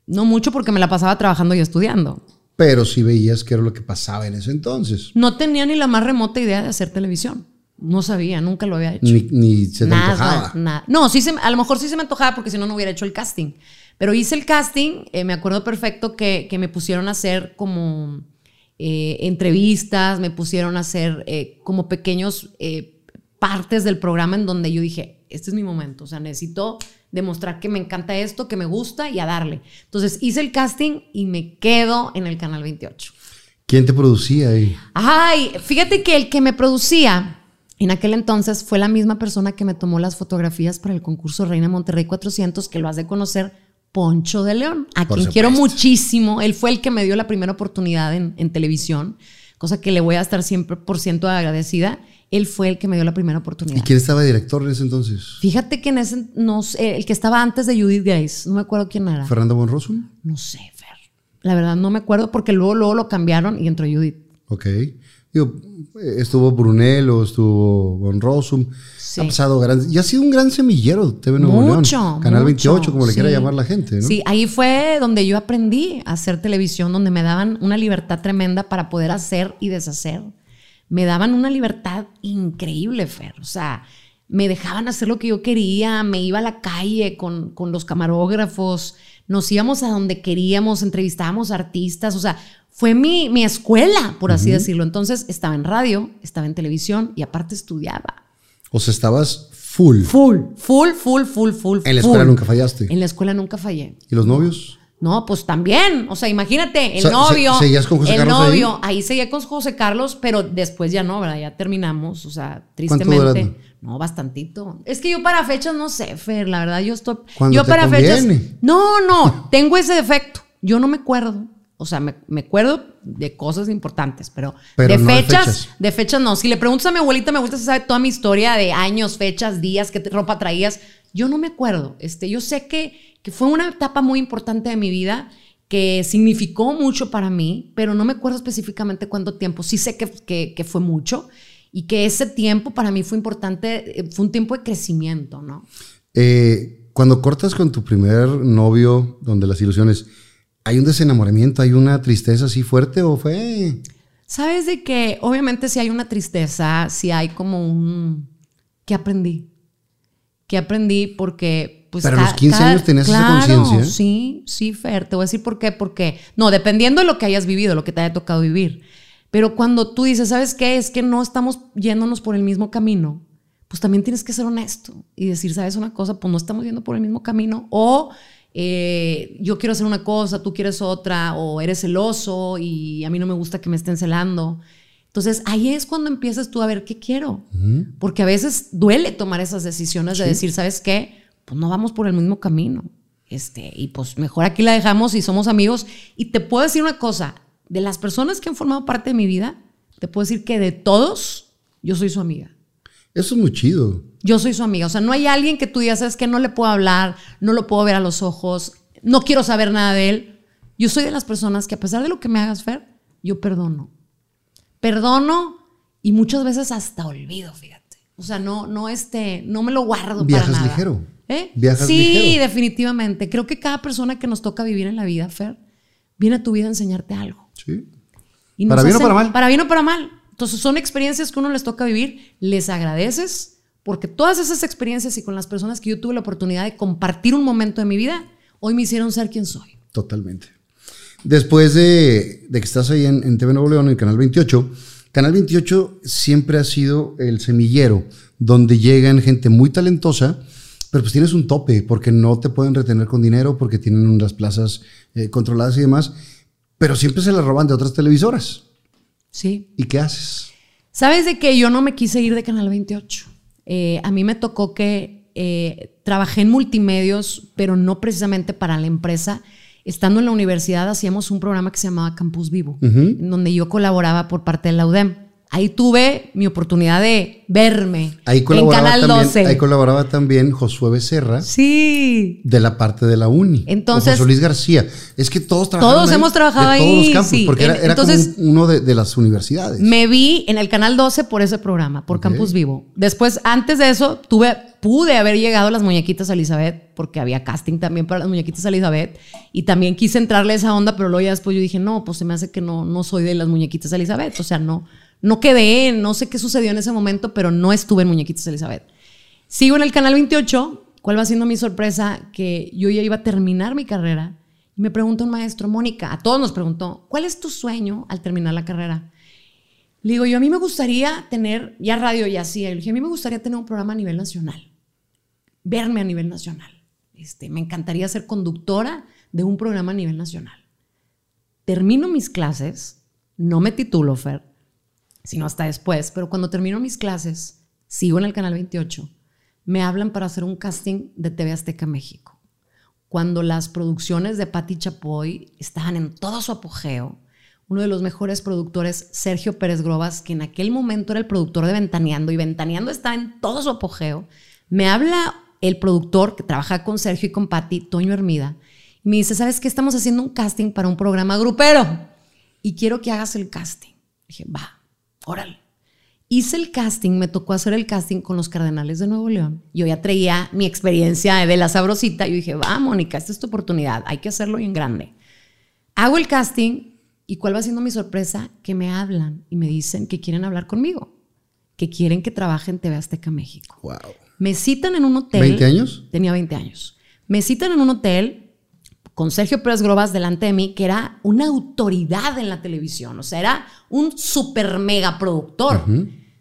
No mucho porque me la pasaba trabajando y estudiando.
Pero sí veías qué era lo que pasaba en ese entonces.
No tenía ni la más remota idea de hacer televisión. No sabía, nunca lo había hecho.
Ni, ni se te
nada,
antojaba.
nada. No, sí se, a lo mejor sí se me antojaba porque si no, no hubiera hecho el casting. Pero hice el casting, eh, me acuerdo perfecto que, que me pusieron a hacer como eh, entrevistas, me pusieron a hacer eh, como pequeños eh, partes del programa en donde yo dije, este es mi momento, o sea, necesito demostrar que me encanta esto, que me gusta y a darle. Entonces hice el casting y me quedo en el Canal 28.
¿Quién te producía ahí?
Ay, fíjate que el que me producía en aquel entonces fue la misma persona que me tomó las fotografías para el concurso Reina Monterrey 400, que lo has de conocer, Poncho de León, a
Por
quien quiero muchísimo. Él fue el que me dio la primera oportunidad en, en televisión, cosa que le voy a estar siempre por ciento agradecida. Él fue el que me dio la primera
¿Y
oportunidad.
quién estaba de director en ese entonces?
Fíjate que en ese, no sé, el que estaba antes de Judith Grace, no me acuerdo quién era.
¿Fernando Bonrosum?
No sé, Fer. La verdad no me acuerdo porque luego, luego lo cambiaron y entró Judith.
Ok. Digo, estuvo Brunello, estuvo Bonrosum.
Sí.
Ha pasado grandes. Y ha sido un gran semillero TV Nuevo
Mucho,
León. Canal
mucho,
28, como le quiera llamar la gente, ¿no?
Sí, ahí fue donde yo aprendí a hacer televisión, donde me daban una libertad tremenda para poder hacer y deshacer. Me daban una libertad increíble, Fer. O sea, me dejaban hacer lo que yo quería, me iba a la calle con, con los camarógrafos, nos íbamos a donde queríamos, entrevistábamos artistas, o sea, fue mi, mi escuela, por así decirlo. Entonces estaba en radio, estaba en televisión y aparte estudiaba.
O sea, estabas full.
Full, full, full, full, full.
En la
full.
escuela nunca fallaste.
En la escuela nunca fallé.
¿Y los novios?
No, pues también. O sea, imagínate, el
O sea,
novio.
¿se- seguías con José
el
Carlos ahí?
novio, ahí? seguía con José Carlos, pero después ya no, ¿verdad? Ya terminamos. O sea,
¿Cuánto
tristemente. No, bastantito. Es que yo para fechas no sé, Fer, la verdad, yo estoy.
Cuando
yo
te
para fechas. No, no, tengo ese defecto. Yo no me acuerdo. O sea, me, me acuerdo de cosas importantes, pero,
Pero
de
no de
fechas, de fechas no. Si le preguntas a mi abuelita, mi abuelita se sabe toda mi historia de años, fechas, días, qué ropa traías. Yo no me acuerdo. Este, yo sé que, que fue una etapa muy importante de mi vida que significó mucho para mí, pero no me acuerdo específicamente cuánto tiempo. Sí sé que, que, que fue mucho y que ese tiempo para mí fue importante, eh, fue un tiempo de crecimiento, ¿no?
Eh, cuando cortas con tu primer novio, donde las ilusiones, ¿hay un desenamoramiento? ¿Hay una tristeza así fuerte o fue?
Sabes de que obviamente si hay una tristeza, si hay como un... ¿Qué aprendí? ¿Qué aprendí? Porque... Pues,
Pero a los 15
cada-
años tenías esa conciencia.
Sí, sí, Fer. Te voy a decir por qué. Porque, no, dependiendo de lo que hayas vivido, lo que te haya tocado vivir. Pero cuando tú dices, ¿sabes qué? Es que no estamos yéndonos por el mismo camino, pues también tienes que ser honesto y decir, ¿sabes una cosa? Pues no estamos yendo por el mismo camino. O eh, yo quiero hacer una cosa, tú quieres otra, o eres celoso y a mí no me gusta que me estén celando. Entonces ahí es cuando empiezas tú a ver qué quiero. Porque a veces duele tomar esas decisiones de decir, ¿sabes qué? Pues no vamos por el mismo camino. Este, y pues mejor aquí la dejamos y somos amigos. Y te puedo decir una cosa, de las personas que han formado parte de mi vida, te puedo decir que de todos, yo soy su amiga.
Eso es muy chido.
Yo soy su amiga. O sea, no hay alguien que tú digas, es que no le puedo hablar, no lo puedo ver a los ojos, no quiero saber nada de él. Yo soy de las personas que a pesar de lo que me hagas, Fer, yo perdono. Perdono y muchas veces hasta olvido, fíjate. O sea, no, no, este, no me lo guardo
Viajas
para nada.
ligero.
¿Eh?
Viajas
sí,
ligero.
definitivamente. Creo que cada persona que nos toca vivir en la vida, Fer, viene a tu vida a enseñarte algo.
Sí.
Y
¿Para bien o para mal?
Para bien o para mal. Entonces son experiencias que uno les toca vivir, les agradeces, porque todas esas experiencias y con las personas que yo tuve la oportunidad de compartir un momento de mi vida, hoy me hicieron ser quien soy.
Totalmente. Después de, que estás ahí en, en TV Nuevo León, en Canal 28, Canal 28 siempre ha sido el semillero donde llegan gente muy talentosa, pero pues tienes un tope porque no te pueden retener con dinero, porque tienen unas plazas eh, controladas y demás, pero siempre se las roban de otras televisoras.
Sí.
¿Y qué haces?
¿Sabes de que yo no me quise ir de Canal 28? Eh, a mí me tocó que eh, trabajé en multimedios, pero no precisamente para la empresa. Estando en la universidad hacíamos un programa que se llamaba Campus Vivo, en donde yo colaboraba por parte de la UDEM. Ahí tuve mi oportunidad de verme
Ahí
en
colaboraba,
Canal
también,
12.
ahí colaboraba también Josué Becerra
sí,
de la parte de la uni.
Entonces-
o José Luis García. Es que todos trabajaron
Todos
ahí,
hemos trabajado
de todos
ahí,
los campos,
sí.
porque era,
En-
como
entonces-
un- uno de, de las universidades.
Me vi en el canal 12 por ese programa, por. Campus Vivo. Después, antes de eso, tuve, pude haber llegado a las muñequitas Elizabeth, porque había casting también para las muñequitas Elizabeth. Y también quise entrarle a esa onda, pero luego ya después yo dije, no, pues se me hace que no, no soy de las muñequitas Elizabeth. O sea, no, no quedé, no sé qué sucedió en ese momento, pero no estuve en muñequitas Elizabeth. Sigo en el canal 28. ¿Cuál va siendo mi sorpresa? Que yo ya iba a terminar mi carrera. Y me pregunta un maestro, Mónica, a todos nos preguntó, ¿cuál es tu sueño al terminar la carrera? Le digo, yo a mí me gustaría tener, ya radio y así, le a mí me gustaría tener un programa a nivel nacional, verme a nivel nacional. Este, me encantaría ser conductora de un programa a nivel nacional. Termino mis clases, no me titulo, Fer, sino hasta después, pero cuando termino mis clases, sigo en el Canal 28, me hablan para hacer un casting de TV Azteca México. Cuando las producciones de Patti Chapoy estaban en todo su apogeo, uno de los mejores productores, Sergio Pérez Grobas, que en aquel momento era el productor de Ventaneando, y Ventaneando estaba en todo su apogeo, me habla el productor que trabaja con Sergio y con Patti, Toño Hermida, y me dice, ¿sabes qué? Estamos haciendo un casting para un programa grupero y quiero que hagas el casting. Dije, va, órale. Hice el casting, me tocó hacer el casting con los Cardenales de Nuevo León. Yo ya traía mi experiencia de la sabrosita. Yo dije, va, Mónica, esta es tu oportunidad, hay que hacerlo bien grande. Hago el casting y cuál va siendo mi sorpresa, que me hablan y me dicen que quieren hablar conmigo, que quieren que trabaje en TV Azteca México.
Wow.
Me citan en un hotel.
¿20 años?
Tenía 20 años. Me citan en un hotel con Sergio Pérez Grobas delante de mí, que era una autoridad en la televisión, o sea, era un super mega productor.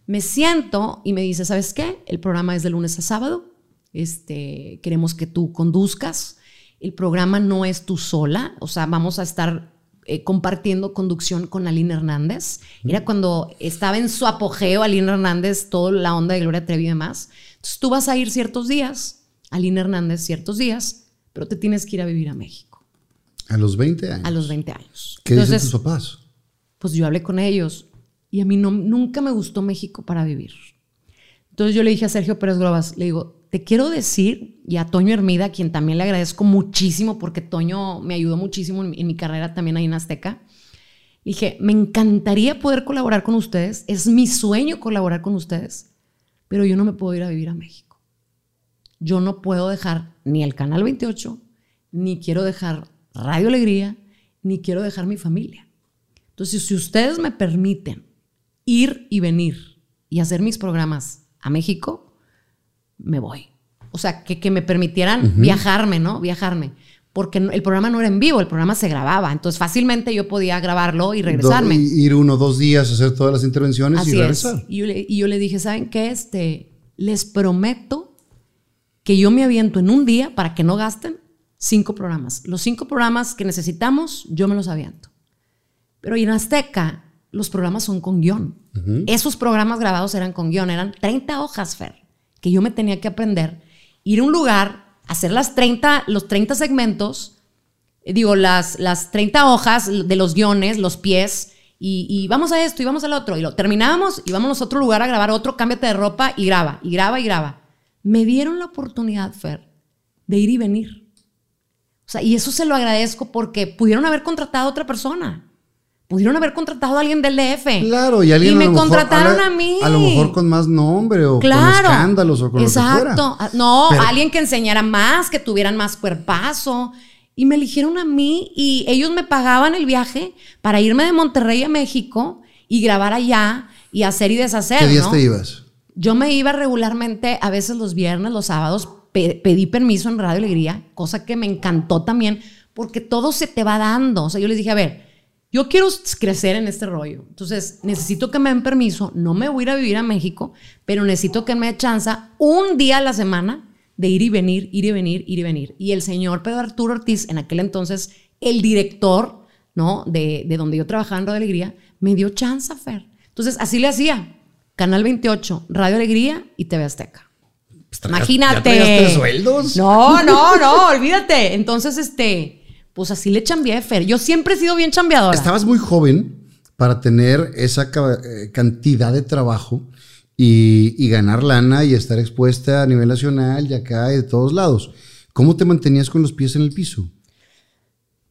Me siento y me dice, ¿sabes qué? El programa es de lunes a sábado, este, queremos que tú conduzcas, el programa no es tú sola, o sea, vamos a estar eh, compartiendo conducción con Aline Hernández. Era cuando estaba en su apogeo Aline Hernández, toda la onda de Gloria Trevi y demás. Entonces tú vas a ir ciertos días, Aline Hernández ciertos días, pero te tienes que ir a vivir a México
A los 20 años.
a los 20 años.
¿Qué
Entonces,
dicen tus papás?
pues yo hablé con ellos y a mí no, nunca me gustó México para vivir. Entonces yo le dije a Sergio Pérez Grobas, le digo, te quiero decir, y a Toño Hermida, a quien también le agradezco muchísimo, porque Toño me ayudó muchísimo en, mi- en mi carrera también ahí en Azteca. Le dije, me encantaría poder colaborar con ustedes, es mi sueño colaborar con ustedes, pero yo no me puedo ir a vivir a México. Yo no puedo dejar ni el Canal 28, ni quiero dejar Radio Alegría, ni quiero dejar mi familia. Entonces, si ustedes me permiten ir y venir y hacer mis programas a México, me voy. O sea, que, que me permitieran viajarme, ¿no? Viajarme. Porque el programa no era en vivo, el programa se grababa. Entonces, fácilmente yo podía grabarlo y regresarme.
Do- y- ir uno o dos días hacer todas las intervenciones
Así
y
es.
regresar.
Y yo, le, y yo le dije, ¿saben qué? Este, les prometo que yo me aviento en un día para que no gasten cinco programas. Los cinco programas que necesitamos, yo me los aviento. Pero en Azteca, los programas son con guion. Esos programas grabados eran con guion, eran 30 hojas, Fer, que yo me tenía que aprender. Ir a un lugar, hacer las 30, los 30 segmentos, eh, digo, las, las 30 hojas de los guiones, los pies, Y, y vamos a esto y vamos al otro. Y lo terminábamos y vamos a otro lugar a grabar otro, cámbiate de ropa y graba, y graba y graba. Me dieron la oportunidad, Fer, de ir y venir. O sea, y eso se lo agradezco porque pudieron haber contratado a otra persona. Pudieron haber contratado a alguien del DF.
Claro, y alguien
Y
a
me
lo
contrataron
a,
a,
la-
mí.
A lo mejor con más nombre o
Claro.
con escándalos o con
Exacto.
lo que fuera.
Ah, No,
Pero-
alguien que enseñara más, que tuvieran más cuerpazo. Y me eligieron a mí y ellos me pagaban el viaje para irme de Monterrey a México y grabar allá y hacer y deshacer.
¿Qué días
¿no?
te ibas?
Yo me iba regularmente, a veces los viernes, los sábados, pe- pedí permiso en Radio Alegría, cosa que me encantó también, porque todo se te va dando. O sea, yo les dije, a ver, yo quiero crecer en este rollo. Entonces, necesito que me den permiso. No me voy a ir a vivir a México, pero necesito que me dé chance un día a la semana de ir y venir, ir y venir, ir y venir. Y el señor Pedro Arturo Ortiz, en aquel entonces, el director, ¿no? De, de donde yo trabajaba en Radio Alegría, me dio chance, Fer. Entonces, así le hacía. Canal 28, Radio Alegría y TV Azteca.
Pues traías-
Imagínate.
¿Ya traías tres sueldos?
No, no, no, olvídate. Entonces, este, pues así le chambeé, Fer. Yo siempre he sido bien chambeadora.
Estabas muy joven para tener esa eh, cantidad de trabajo y, y ganar lana y estar expuesta a nivel nacional y acá y de todos lados. ¿Cómo te mantenías con los pies en el piso?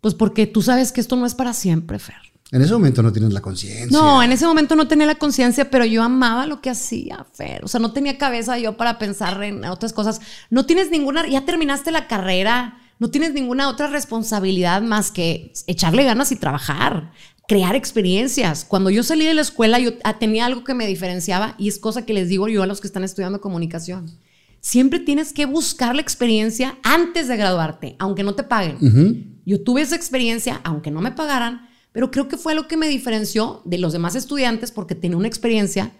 Pues porque tú sabes que esto no es para siempre, Fer.
En ese momento no tienes la conciencia.
No, en ese momento no tenía la conciencia, pero yo amaba lo que hacía, Fer. O sea, no tenía cabeza yo para pensar en otras cosas. No tienes ninguna, ya terminaste la carrera, no tienes ninguna otra responsabilidad más que echarle ganas y trabajar, crear experiencias. Cuando yo salí de la escuela, yo ah, tenía algo que me diferenciaba y es cosa que les digo yo a los que están estudiando comunicación. Siempre tienes que buscar la experiencia antes de graduarte, aunque no te paguen. Yo tuve esa experiencia, aunque no me pagaran, pero creo que fue lo que me diferenció de los demás estudiantes porque tenía una experiencia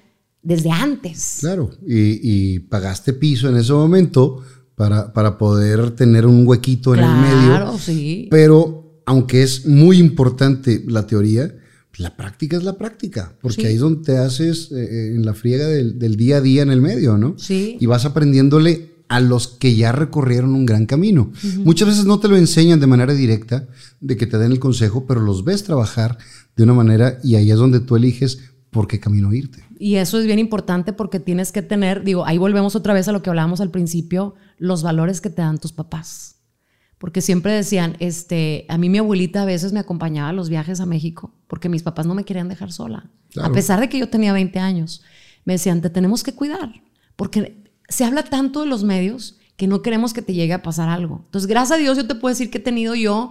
desde antes.
Claro, y, y pagaste piso en ese momento para, para poder tener un huequito en el medio.
Claro, sí.
Pero aunque es muy importante la teoría, la práctica es la práctica, porque
Sí.
ahí es donde te haces eh, en la friega del, del día a día en el medio, ¿no?
Sí.
Y vas aprendiéndole a los que ya recorrieron un gran camino. Muchas veces no te lo enseñan de manera directa, de que te den el consejo, pero los ves trabajar de una manera y ahí es donde tú eliges por qué camino irte.
Y eso es bien importante porque tienes que tener, digo, ahí volvemos otra vez a lo que hablábamos al principio, los valores que te dan tus papás. Porque siempre decían, este, a mí mi abuelita a veces me acompañaba a los viajes a México porque mis papás no me querían dejar sola.
Claro.
A pesar de que yo tenía 20 años, me decían, te tenemos que cuidar porque se habla tanto de los medios que no queremos que te llegue a pasar algo. Entonces, gracias a Dios yo te puedo decir que he tenido yo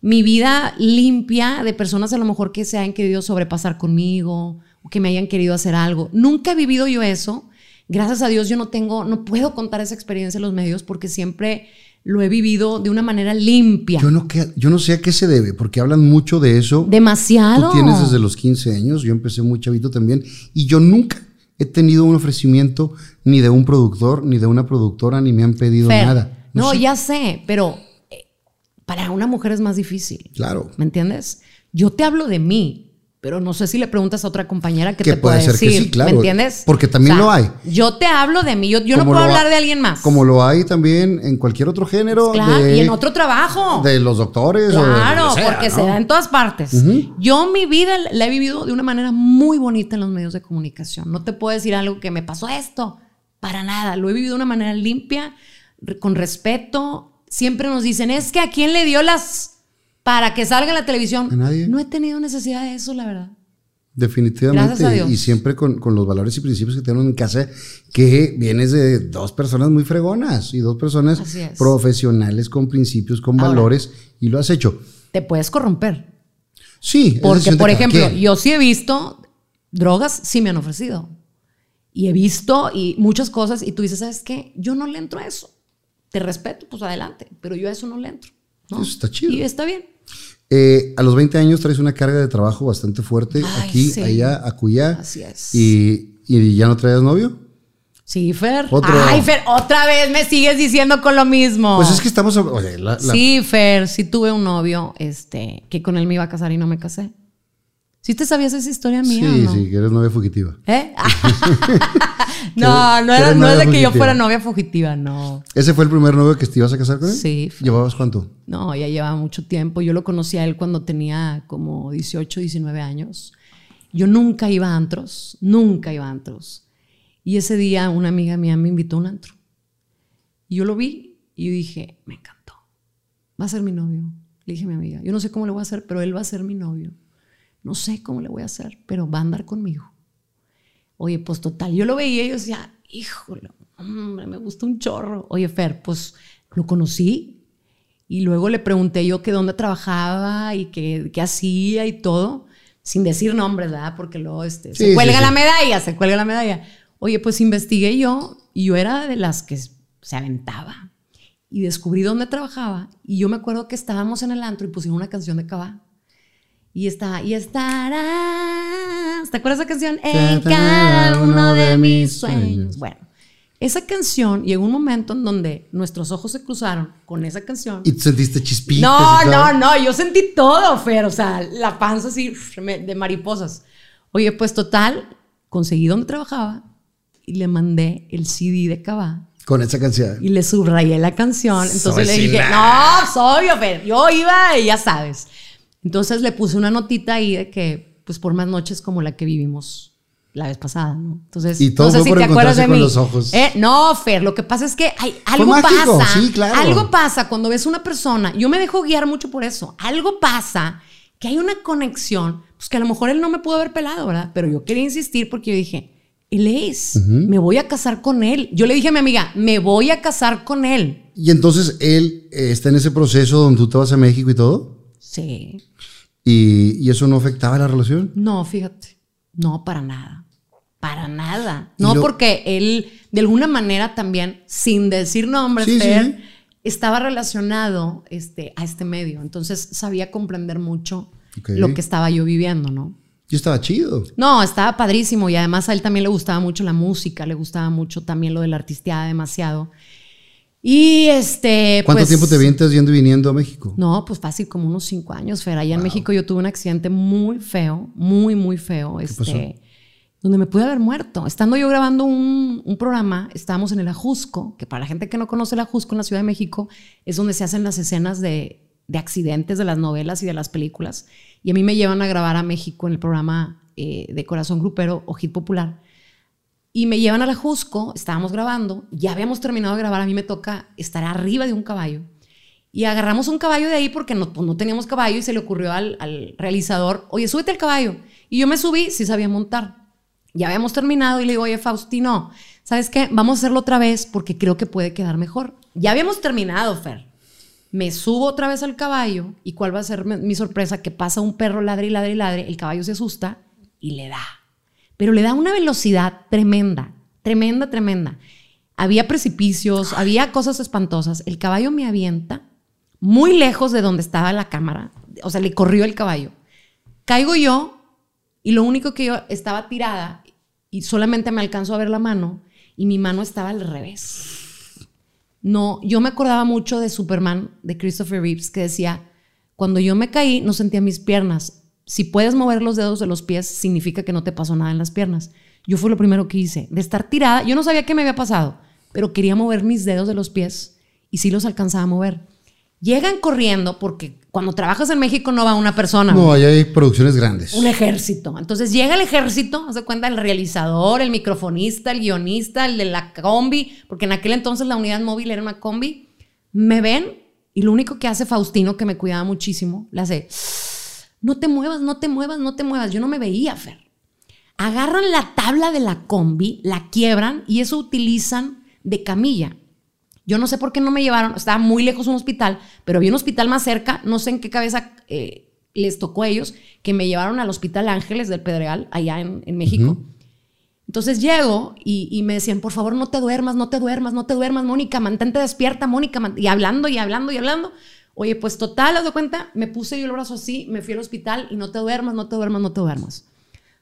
mi vida limpia de personas a lo mejor que se hayan querido sobrepasar conmigo o que me hayan querido hacer algo. Nunca he vivido yo eso. Gracias a Dios yo no tengo, no puedo contar esa experiencia en los medios porque siempre lo he vivido de una manera limpia.
Yo no, que- yo no sé a qué se debe, porque hablan mucho de eso.
Demasiado.
Tú tienes desde los 15 años, yo empecé muy chavito también, y yo nunca he tenido un ofrecimiento ni de un productor, ni de una productora, ni me han pedido
Fer,
nada.
No,
sé.
ya sé, pero eh, para una mujer es más difícil.
Claro.
¿Me entiendes? Yo te hablo de mí, pero no sé si le preguntas a otra compañera que,
Que
te puede
puede ser que
decir.
sí, claro,
¿Me entiendes?
porque también lo hay.
Yo te hablo de mí, yo, yo no puedo
ha-
hablar de alguien más.
Como lo hay también en cualquier otro género.
Claro,
de,
y en otro trabajo.
De los doctores. o de
Claro,
sea,
porque
¿no?
se da en todas partes. Yo mi vida la he vivido de una manera muy bonita en los medios de comunicación. No te puedo decir algo que me pasó esto, para nada. Lo he vivido de una manera limpia, con respeto. Siempre nos dicen, es que a quién le dio las para que salga en la televisión.
A nadie.
No he tenido necesidad de eso, la verdad.
Definitivamente.
Gracias a Dios.
Y siempre con, con los valores y principios que tenemos en casa, que vienes de dos personas muy fregonas y dos personas profesionales con principios, con
Ahora.
valores, y lo has hecho.
Te puedes corromper.
Sí.
Porque, por ejemplo,
quien.
yo sí he visto drogas, sí me han ofrecido. Y he visto y muchas cosas y tú dices, ¿sabes qué? Yo no le entro a eso. Te respeto, pues adelante, pero yo a eso no le entro. ¿No?
Eso está chido.
Y está bien.
Eh, a los 20 años traes una carga de trabajo bastante fuerte,
Ay,
aquí,
sí.
allá, acullá.
Así es.
Y, y ya no traías novio.
Sí, Fer.
Otro.
Ay, Fer, otra vez me sigues diciendo con lo mismo.
Pues es que estamos. oye, la- la-
Sí, Fer, sí tuve un novio este, que con él me iba a casar y no me casé. ¿Sí te sabías esa historia mía
sí,
o no?
sí, que eres novia fugitiva.
¿Eh? no, no, era, no es de que yo fuera novia fugitiva, no.
¿Ese fue el primer novio que te ibas a casar con él?
Sí.
¿Llevabas cuánto?
No, ya llevaba mucho tiempo. Yo lo conocí a él cuando tenía como 18, 19 años. Yo nunca iba a antros, nunca iba a antros. Y ese día una amiga mía me invitó a un antro. Y yo lo vi y yo dije, me encantó. Va a ser mi novio. Le dije a mi amiga, yo no sé cómo le voy a hacer, pero él va a ser mi novio. No sé cómo le voy a hacer, pero va a andar conmigo. Oye, pues total, yo lo veía y yo decía, híjole, hombre, me gusta un chorro. Oye, Fer, pues lo conocí y luego le pregunté yo que dónde trabajaba y qué, qué hacía y todo, sin decir nombres, ¿verdad? Porque luego este,
Sí,
se cuelga
sí, sí.
la medalla, se cuelga la medalla. Oye, pues investigué yo y yo era de las que se aventaba y descubrí dónde trabajaba y yo me acuerdo que estábamos en el antro y pusieron una canción de Cabá y está y ¿te acuerdas de esa canción? en cada uno de mis sueños bueno esa canción llegó un momento en donde nuestros ojos se cruzaron con esa canción
Y te sentiste chispitas.
no, no, no, yo sentí todo, Fer, o sea, la panza así de mariposas. Oye, pues total, conseguí donde trabajaba y le mandé el CD de Cabá
Con esa canción.
y le subrayé la canción. Entonces
Soy
le dije, no, soy yo, Fer. Yo iba y ya sabes. Entonces le puse una notita ahí de que, pues por más noches como la que vivimos la vez pasada, ¿no? Entonces,
Y todo
no sé
fue
si
por
te acuerdas de mí.
los ojos.
Eh, no, Fer, lo que pasa es que hay, algo pasa.
sí, claro.
Algo pasa cuando ves una persona. Yo me dejo guiar mucho por eso. Algo pasa que hay una conexión, pues que a lo mejor él no me pudo haber pelado, ¿verdad? Pero yo quería insistir porque yo dije, él es, me voy a casar con él. Yo le dije a mi amiga, me voy a casar con él.
Y entonces él eh, está en ese proceso donde tú te vas a México y todo.
Sí.
Y, y eso no afectaba la relación.
No, fíjate. No, para nada. Para nada. No,
lo-
porque él, de alguna manera también, sin decir nombres,
Sí, sí,
Fer,
sí.
estaba relacionado este, a este medio. Entonces sabía comprender mucho lo que estaba yo viviendo, ¿no?
Yo estaba chido.
No, estaba padrísimo y además a él también le gustaba mucho la música, le gustaba mucho también lo de la artisteada demasiado. Y este.
¿Cuánto
pues,
tiempo te vienes yendo y viniendo a México?
No, pues fácil, como unos cinco años, Fer. Allá en México yo tuve un accidente muy feo, muy, muy feo. Este,
pasó?
Donde me pude haber muerto. Estando yo grabando un, un programa, estábamos en el Ajusco, que para la gente que no conoce el Ajusco en la Ciudad de México, es donde se hacen las escenas de, de accidentes de las novelas y de las películas. Y a mí me llevan a grabar a México en el programa eh, de Corazón Grupero o Hit Popular. Y me llevan a la Jusco, estábamos grabando, ya habíamos terminado de grabar, a mí me toca estar arriba de un caballo. Y agarramos un caballo de ahí porque no, pues no teníamos caballo y se le ocurrió al, al realizador, oye, súbete al caballo. Y yo me subí, sí sabía montar. Ya habíamos terminado y le digo, oye, Faustino, ¿sabes qué? Vamos a hacerlo otra vez porque creo que puede quedar mejor. Ya habíamos terminado, Fer. Me subo otra vez al caballo y cuál va a ser mi sorpresa, que pasa un perro ladre y ladre y ladre, el caballo se asusta y le da pero le da una velocidad tremenda, tremenda, tremenda. Había precipicios, había cosas espantosas. El caballo me avienta muy lejos de donde estaba la cámara. O sea, le corrió el caballo. Caigo yo y lo único que yo estaba tirada y solamente me alcanzó a ver la mano y mi mano estaba al revés. No, yo me acordaba mucho de Superman, de Christopher Reeves, que decía, cuando yo me caí no sentía mis piernas. Si puedes mover los dedos de los pies, significa que no te pasó nada en las piernas. Yo fue lo primero que hice, de estar tirada. Yo no sabía qué me había pasado, pero quería mover mis dedos de los pies y sí los alcanzaba a mover. Llegan corriendo porque cuando trabajas en México no va una persona.
No, allá hay producciones grandes.
Un ejército. Entonces llega el ejército, de cuenta, el realizador, el microfonista, el guionista, el de la combi, porque en aquel entonces la unidad móvil era una combi. Me ven y lo único que hace Faustino, que me cuidaba muchísimo, le hace, no te muevas, no te muevas, no te muevas. Yo no me veía, Fer. Agarran la tabla de la combi, la quiebran y eso utilizan de camilla. Yo no sé por qué no me llevaron, estaba muy lejos un hospital, pero había un hospital más cerca, no sé en qué cabeza eh, les tocó a ellos, que me llevaron al Hospital Ángeles del Pedregal, allá en, en México. Entonces llego y, y me decían, por favor, no te duermas, no te duermas, no te duermas, Mónica, mantente despierta, Mónica, man-". y hablando y hablando y hablando. Oye, pues total, haz de cuenta, me puse yo el brazo así, me fui al hospital y no te duermas, no te duermas, no te duermas.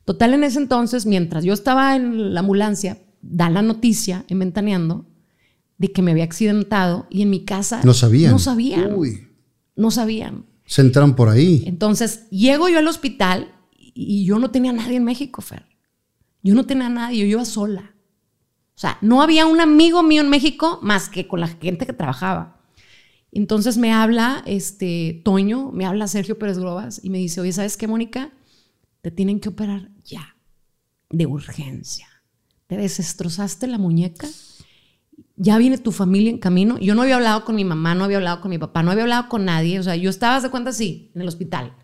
Total, en ese entonces, mientras yo estaba en la ambulancia, dan la noticia en Ventaneando de que me había accidentado y en mi casa
No sabían.
No sabían.
Uy.
No sabían.
Se entran por ahí.
Entonces, llego yo al hospital y yo no tenía a nadie en México, Fer. Yo no tenía a nadie, yo iba sola. O sea, no había un amigo mío en México más que con la gente que trabajaba. Entonces me habla este Toño, me habla Sergio Pérez Grobas y me dice, oye, ¿sabes qué, Mónica? te tienen que operar ya, de urgencia. Te desestrozaste la muñeca, ya viene tu familia en camino. Yo no había hablado con mi mamá, no había hablado con mi papá, no había hablado con nadie. O sea, yo estaba, de cuenta, así, en el hospital.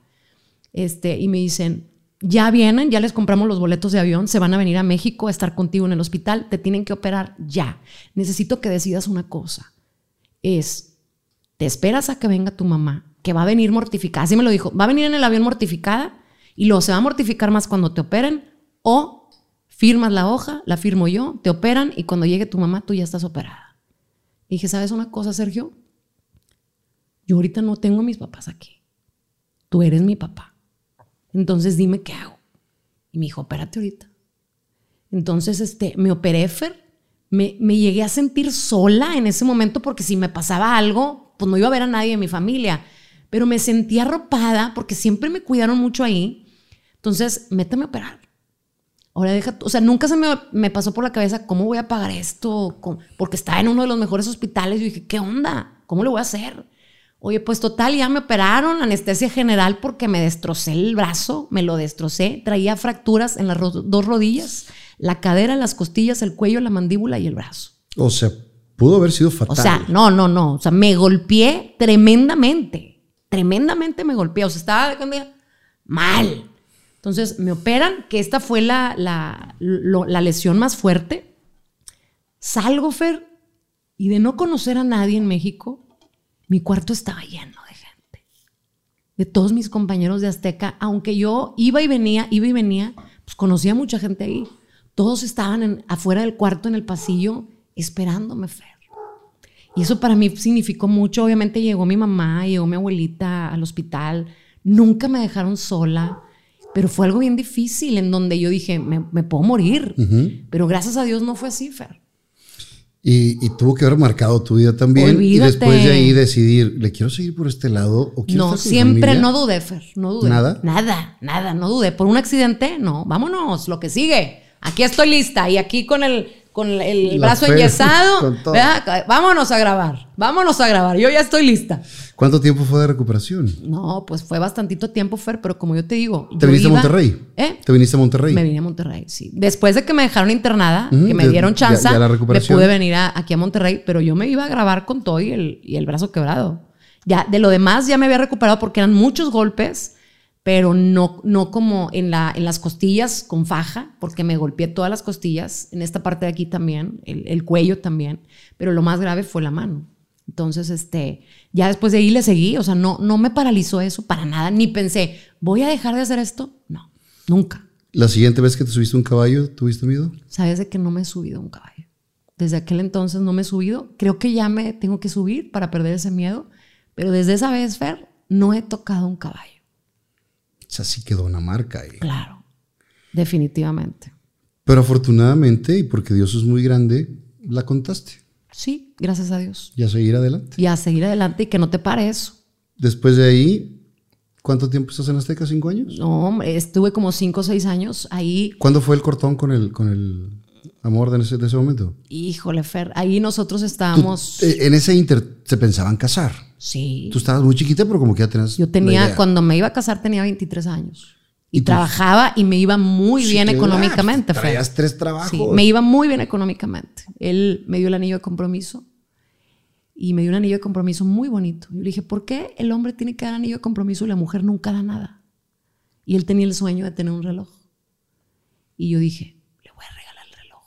Este, y me dicen, ya vienen, ya les compramos los boletos de avión, se van a venir a México a estar contigo en el hospital, te tienen que operar ya. Necesito que decidas una cosa. Es, te esperas a que venga tu mamá, que va a venir mortificada, así me lo dijo, va a venir en el avión mortificada y luego se va a mortificar más cuando te operen o firmas la hoja, la firmo yo, te operan y cuando llegue tu mamá tú ya estás operada. Y dije, ¿sabes una cosa, Sergio? Yo ahorita no tengo a mis papás aquí. Tú eres mi papá. Entonces dime qué hago. Y me dijo, opérate ahorita. Entonces este, me operé, Fer. Me, me llegué a sentir sola en ese momento porque si me pasaba algo, pues no iba a ver a nadie de mi familia. Pero me sentía arropada porque siempre me cuidaron mucho ahí. Entonces, méteme a operar. Ahora deja, o sea, nunca se me, me, pasó por la cabeza cómo voy a pagar esto, porque estaba en uno de los mejores hospitales. Y dije, ¿qué onda? ¿Cómo lo voy a hacer? Oye, pues total, ya me operaron, anestesia general porque me destrocé el brazo, me lo destrocé, traía fracturas en las dos rodillas, la cadera, las costillas, el cuello, la mandíbula y el brazo.
O sea, pudo haber sido fatal.
O sea, no, no, no, o sea, me golpeé tremendamente, tremendamente me golpeé, o sea, estaba mal. Entonces me operan, que esta fue la, la, la lesión más fuerte. Salgo, Fer, y de no conocer a nadie en México, mi cuarto estaba lleno de gente. De todos mis compañeros de Azteca, aunque yo iba y venía, iba y venía, pues conocía mucha gente ahí. Todos estaban afuera del cuarto, en el pasillo, esperándome, Fer. Y eso para mí significó mucho. Obviamente llegó mi mamá, llegó mi abuelita al hospital. Nunca me dejaron sola, pero fue algo bien difícil en donde yo dije, me, puedo morir. Pero gracias a Dios no fue así, Fer.
Y, tuvo que haber marcado tu vida también. Y después de ahí decidir, ¿le quiero seguir por este lado o quiero
No, siempre no dudé, Fer. No dudé. ¿Nada? Nada, nada, no dudé. Por un accidente, no. Vámonos, lo que sigue. Aquí estoy lista y aquí con el, con el brazo enyesado. Vámonos a grabar. Vámonos a grabar. Yo ya estoy lista.
¿Cuánto tiempo fue de recuperación?
No, pues fue bastantito tiempo, Fer, pero como yo te digo.
¿Te viniste a Monterrey? ¿Eh? ¿Te viniste a Monterrey?
Me vine a Monterrey, sí. Después de que me dejaron internada, que me dieron chance, me pude venir aquí a Monterrey, pero yo me iba a grabar con todo y el, y el brazo quebrado. Ya, de lo demás ya me había recuperado porque eran muchos golpes pero no, no como en, la, en las costillas con faja, porque me golpeé todas las costillas, en esta parte de aquí también, el, cuello también, pero lo más grave fue la mano. Entonces, este, ya después de ahí le seguí, o sea, no, no me paralizó eso para nada, ni pensé, ¿voy a dejar de hacer esto? No, nunca.
¿La siguiente vez que te subiste un caballo, tuviste miedo?
Sabes de que no me he subido un caballo. Desde aquel entonces no me he subido. Creo que ya me tengo que subir para perder ese miedo, pero desde esa vez, Fer, no he tocado un caballo
sea, sí quedó una marca ahí.
Claro, definitivamente.
Pero afortunadamente, y porque Dios es muy grande, la contaste.
Sí, gracias a Dios.
Y a seguir adelante.
Y a seguir adelante y que no te pare eso.
Después de ahí, ¿cuánto tiempo estás en Azteca? ¿Cinco años?
No, hombre, estuve como cinco o seis años ahí.
¿Cuándo fue el cortón con el, con el amor de ese, de ese momento?
Híjole, Fer, ahí nosotros estábamos...
Eh, en ese inter se pensaban casar.
Sí.
Tú estabas muy chiquita, pero como que ya tenías.
Yo tenía, cuando me iba a casar, tenía 23 años. Y, trabajaba y me iba muy bien económicamente.
Traías tres trabajos. Sí,
me iba muy bien económicamente. Él me dio el anillo de compromiso y me dio un anillo de compromiso muy bonito. Yo le dije, ¿por qué el hombre tiene que dar anillo de compromiso y la mujer nunca da nada? Y él tenía el sueño de tener un reloj. Y yo dije, le voy a regalar el reloj.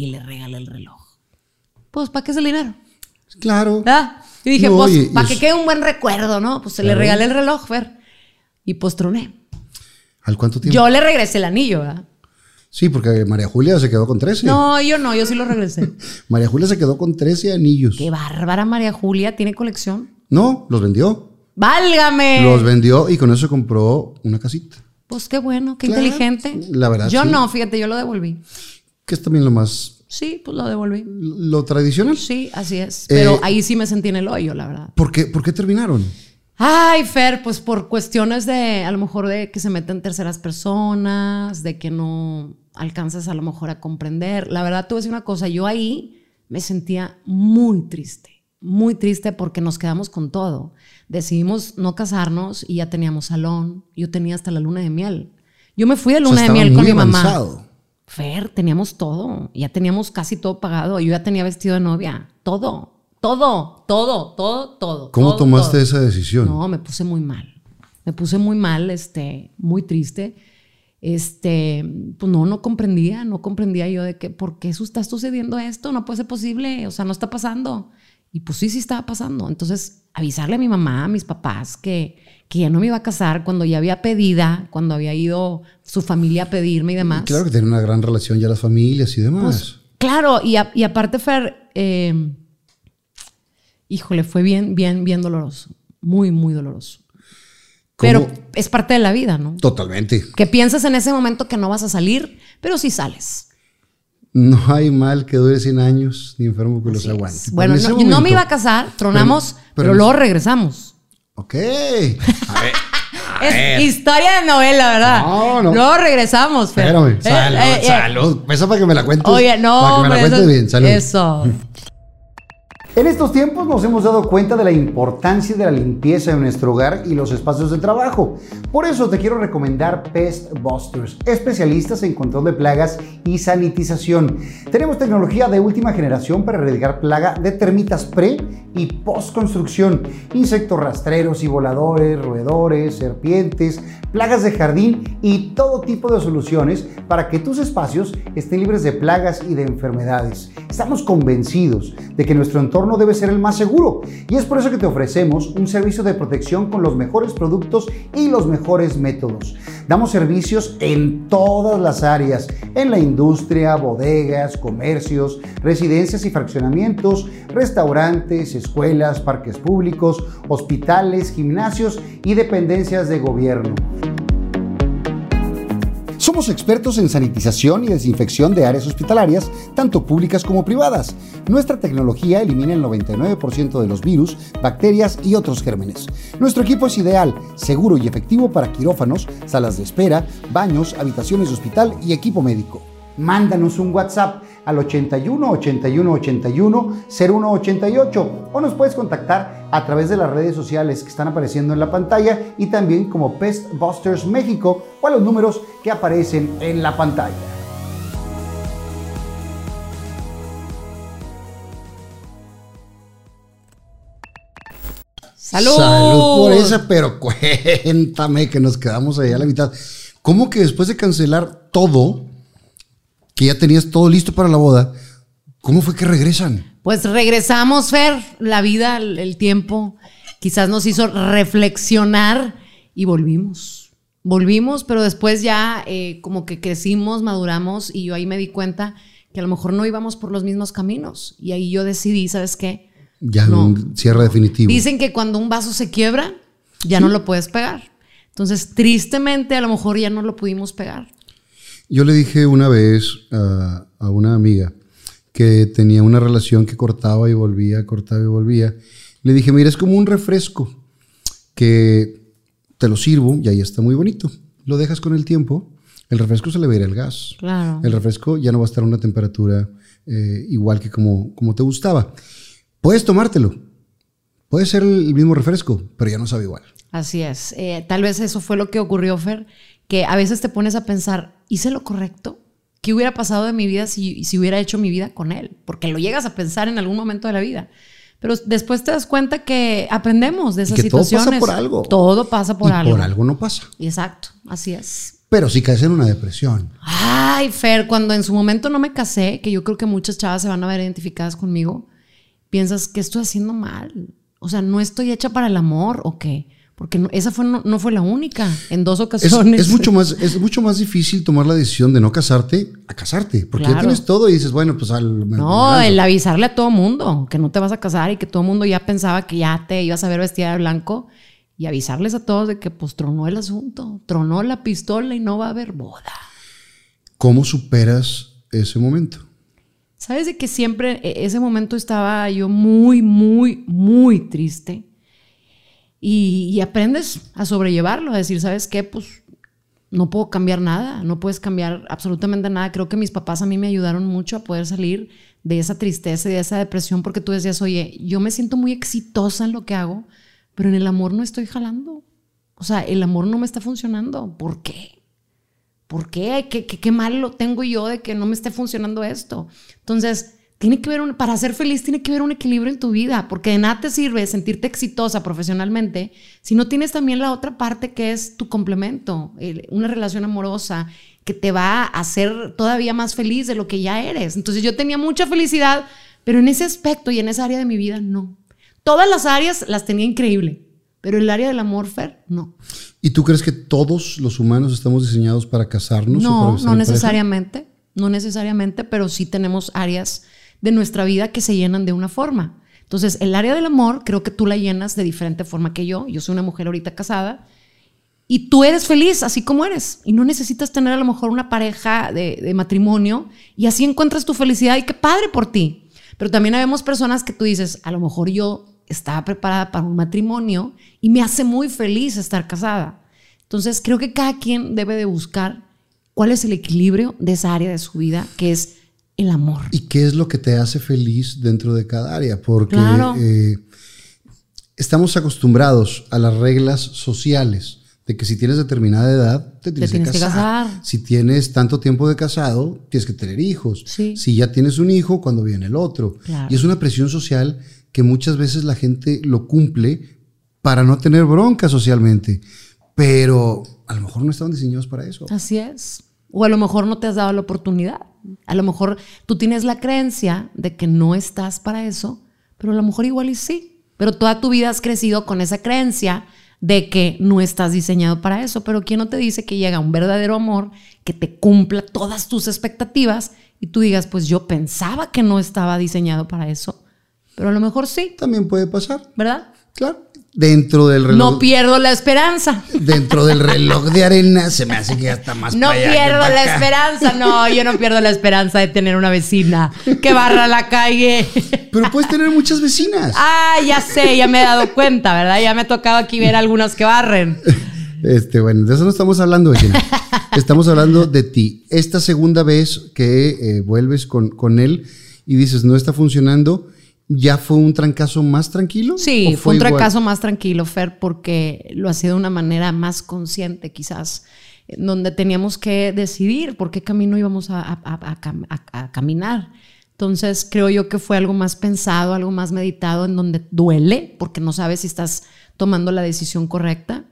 Y le regalé el reloj. Pues, ¿para qué es el dinero?
Claro.
¿Ah? Y dije, pues, para que quede un buen recuerdo, ¿no? Pues se le regalé el reloj, Fer. Y pues troné.
¿Al cuánto tiempo?
Yo le regresé el anillo, ¿verdad?
Sí, porque María Julia se quedó con 13.
No, yo no, yo sí lo regresé.
María Julia se quedó con 13 anillos.
Qué bárbara María Julia, ¿tiene colección?
No, los vendió.
¡Válgame!
Los vendió y con eso compró una casita.
Pues qué bueno, qué inteligente.
La verdad.
Yo no, fíjate, yo lo devolví.
Que es también lo más
Sí, pues lo devolví.
¿Lo tradicional?
Sí, así es. Pero eh, ahí sí me sentí en el hoyo, la verdad.
¿Por qué, ¿Por qué terminaron?
Ay, Fer, pues por cuestiones de, a lo mejor de que se meten terceras personas, de que no alcanzas a lo mejor a comprender. La verdad, tú decir una cosa, yo ahí me sentía muy triste, muy triste porque nos quedamos con todo. Decidimos no casarnos y ya teníamos salón, yo tenía hasta la luna de miel. Yo me fui de
O sea,
luna de miel con mi mamá.
avanzado.
Fer, teníamos todo. Ya teníamos casi todo pagado. Yo ya tenía vestido de novia. Todo. Todo. Todo. Todo. Todo.
¿Cómo
todo,
tomaste
todo.
esa decisión?
No, me puse muy mal. Me puse muy mal, este, muy triste. Este, pues no, no comprendía, no comprendía yo de que, ¿por qué eso está sucediendo esto? No puede ser posible, o sea, no está pasando. Y pues sí, sí estaba pasando. Entonces, avisarle a mi mamá, a mis papás, que, que ya no me iba a casar cuando ya había pedida, cuando había ido su familia a pedirme y demás.
Claro que tiene una gran relación ya las familias y demás.
Pues, claro, y, a- y aparte, Fer, eh, híjole, fue bien, bien, bien doloroso. Muy, muy doloroso. Pero
¿Cómo?
es parte de la vida, ¿no?
Totalmente.
Que piensas en ese momento que no vas a salir, pero sí sales.
No hay mal que dure 100 años, ni enfermo que los aguante.
es.
Pero
Bueno, no, yo no me iba a casar, tronamos,
pero
pero, luego regresamos.
Ok. A ver,
Es historia de novela, ¿verdad?
No, no.
Luego regresamos, Fer.
espérame.
Eh,
Salud,
eh, eh.
salud. Esa para que me la cuentes.
Oye, no,
Para que me la cuentes
eso-
bien. Salud.
Eso.
En estos tiempos nos hemos dado cuenta de la importancia de la limpieza en nuestro hogar y los espacios de trabajo. Por eso te quiero recomendar Pest Busters, especialistas en control de plagas y sanitización. Tenemos tecnología de última generación para erradicar plaga de termitas pre y post construcción, insectos rastreros y voladores, roedores, serpientes, plagas de jardín y todo tipo de soluciones para que tus espacios estén libres de plagas y de enfermedades. Estamos convencidos de que nuestro entorno debe ser el más seguro y es por eso que te ofrecemos un servicio de protección con los mejores productos y los mejores métodos. Damos servicios en todas las áreas, en la industria, bodegas, comercios, residencias y fraccionamientos, restaurantes, escuelas, parques públicos, hospitales, gimnasios y dependencias de gobierno. Expertos en sanitización y desinfección de áreas hospitalarias, tanto públicas como privadas. Nuestra tecnología elimina el 99% de los virus, bacterias y otros gérmenes. Nuestro equipo es ideal, seguro y efectivo para quirófanos, salas de espera, baños, habitaciones de hospital y equipo médico. Mándanos un WhatsApp al 81 81 81 01 88 o nos puedes contactar a través de las redes sociales que están apareciendo en la pantalla y también como Pest Busters México o a los números que aparecen en la pantalla.
¡Salud!
Salud por esa, pero cuéntame que nos quedamos ahí a la mitad. ¿Cómo que después de cancelar todo, que ya tenías todo listo para la boda, cómo fue que regresan?
Pues regresamos, Fer, la vida, el, tiempo, quizás nos hizo reflexionar y volvimos. Volvimos, pero después ya eh, como que crecimos, maduramos y yo ahí me di cuenta que a lo mejor no íbamos por los mismos caminos. Y ahí yo decidí, ¿sabes qué?
Ya
No.
un cierre definitivo.
Dicen que cuando un vaso se quiebra, ya no lo puedes pegar. Entonces, tristemente, a lo mejor ya no lo pudimos pegar.
Yo le dije una vez a, a una amiga que tenía una relación que cortaba y volvía, cortaba y volvía. Le dije, mira, es como un refresco que te lo sirvo y ahí está muy bonito. Lo dejas con el tiempo, el refresco se le va a ir el gas.
Claro.
El refresco ya no va a estar a una temperatura eh, igual que como, como te gustaba. Puedes tomártelo. Puede ser el mismo refresco, pero ya no sabe igual.
Así es. Eh, tal vez eso fue lo que ocurrió, Fer, que a veces te pones a pensar, ¿hice lo correcto? ¿Qué hubiera pasado de mi vida si, si hubiera hecho mi vida con él? Porque lo llegas a pensar en algún momento de la vida. Pero después te das cuenta que aprendemos de esas
que todo pasa
situaciones.
por algo.
Todo pasa por
y
algo.
por algo no pasa.
Exacto, así es.
Pero si caes en una depresión.
Ay, Fer, cuando en su momento no me casé, que yo creo que muchas chavas se van a ver identificadas conmigo, piensas que estoy haciendo mal. O sea, no estoy hecha para el amor o qué. Porque no- esa fue, no, no fue la única. En dos
Es,
ocasiones.
es mucho más, es mucho más difícil tomar la decisión de no casarte a casarte. Porque ya tienes todo y dices, bueno, pues al.
No, el avisarle a todo mundo que no te vas a casar y que todo mundo ya pensaba que ya te ibas a ver vestida de blanco y avisarles a todos de que pues tronó el asunto, tronó la pistola y no va a haber boda.
¿Cómo superas ese momento?
Sabes de que siempre e- ese momento estaba yo muy, muy, muy triste y, aprendes a sobrellevarlo, a decir, ¿sabes qué? Pues no puedo cambiar nada, no puedes cambiar absolutamente nada. Creo que mis papás a mí me ayudaron mucho a poder salir de esa tristeza y de esa depresión porque tú decías, oye, yo me siento muy exitosa en lo que hago, pero en el amor no estoy jalando. O sea, el amor no me está funcionando. ¿Por qué? ¿Por qué? ¿Qué, qué, qué mal lo tengo yo de que no me esté funcionando esto? Entonces, tiene que ver, un, para ser feliz, tiene que haber un equilibrio en tu vida, porque de nada te sirve sentirte exitosa profesionalmente si no tienes también la otra parte que es tu complemento, una relación amorosa que te va a hacer todavía más feliz de lo que ya eres. Entonces yo tenía mucha felicidad, pero en ese aspecto y en esa área de mi vida, no. Todas las áreas las tenía increíble, pero el área del amor, Fer, no.
¿Y tú crees que todos los humanos estamos diseñados para casarnos?
No, no necesariamente, no necesariamente, pero sí tenemos áreas de nuestra vida que se llenan de una forma. Entonces, el área del amor creo que tú la llenas de diferente forma que yo. Yo soy una mujer ahorita casada y tú eres feliz así como eres y no necesitas tener a lo mejor una pareja de, de matrimonio y así encuentras tu felicidad y qué padre por ti. Pero también habemos personas que tú dices, a lo mejor yo estaba preparada para un matrimonio y me hace muy feliz estar casada. Entonces, creo que cada quien debe de buscar cuál es el equilibrio de esa área de su vida que es el amor.
¿Y qué es lo que te hace feliz dentro de cada área? Porque eh, estamos acostumbrados a las reglas sociales de que si tienes determinada edad, te tienes, que, casar. Si tienes tanto tiempo de casado, tienes que tener hijos. Si ya tienes un hijo, cuando viene el otro. Y es una presión social que muchas veces la gente lo cumple para no tener bronca socialmente. Pero a lo mejor no estaban diseñados para eso.
Así es. O a lo mejor no te has dado la oportunidad. A lo mejor tú tienes la creencia de que no estás para eso, pero a lo mejor igual y sí. Pero toda tu vida has crecido con esa creencia de que no estás diseñado para eso. Pero ¿quién no te dice que llega un verdadero amor que te cumpla todas tus expectativas y tú digas, pues yo pensaba que no estaba diseñado para eso, pero a lo mejor sí.
También puede pasar.
¿Verdad?
Claro dentro del reloj.
No pierdo la esperanza.
Dentro del reloj de arena se me hace que ya está más
No pierdo la esperanza, no, yo no pierdo la esperanza de tener una vecina que barra la calle.
Pero puedes tener muchas vecinas.
Ah, ya sé, ya me he dado cuenta, ¿verdad? Ya me ha tocado aquí ver algunas que barren.
Este, bueno, de eso no estamos hablando, vecina. Estamos hablando de ti. Esta segunda vez que eh, vuelves con, con él y dices, no está funcionando, ¿Ya fue un trancazo más tranquilo?
Sí, fue, un trancazo más tranquilo, Fer, porque lo hacía de una manera más consciente, quizás, donde teníamos que decidir por qué camino íbamos a, caminar. Entonces, creo yo que fue algo más pensado, algo más meditado, en donde duele, porque no sabes si estás tomando la decisión correcta.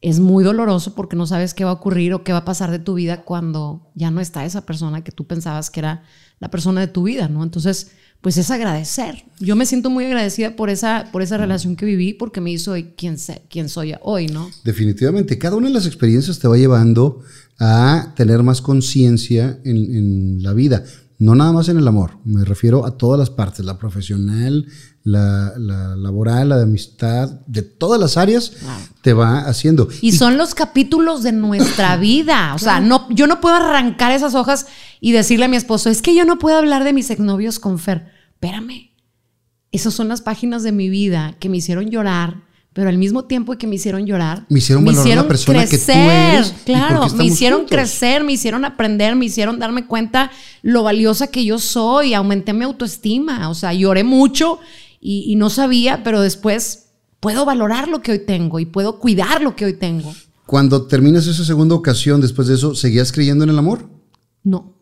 Es muy doloroso porque no sabes qué va a ocurrir o qué va a pasar de tu vida cuando ya no está esa persona que tú pensabas que era la persona de tu vida, ¿no? Entonces, pues es agradecer. Yo me siento muy agradecida por esa, por esa relación que viví, porque me hizo quien, quien soy hoy, ¿no?
Definitivamente, cada una de las experiencias te va llevando a tener más conciencia en, la vida. No nada más en el amor, me refiero a todas las partes, la profesional, la, laboral, la de amistad, de todas las áreas te va haciendo.
Y, son los capítulos de nuestra vida. O sea, no, yo no puedo arrancar esas hojas y decirle a mi esposo, es que yo no puedo hablar de mis exnovios con Fer espérame, esas son las páginas de mi vida que me hicieron llorar, pero al mismo tiempo que me hicieron llorar,
me hicieron, la persona que tú eres.
Claro, me hicieron crecer, me hicieron aprender, me hicieron darme cuenta lo valiosa que yo soy, aumenté mi autoestima, o sea, lloré mucho y, y no sabía, pero después puedo valorar lo que hoy tengo y puedo cuidar lo que hoy tengo.
Cuando terminas esa segunda ocasión, después de eso, ¿seguías creyendo en el amor?
No.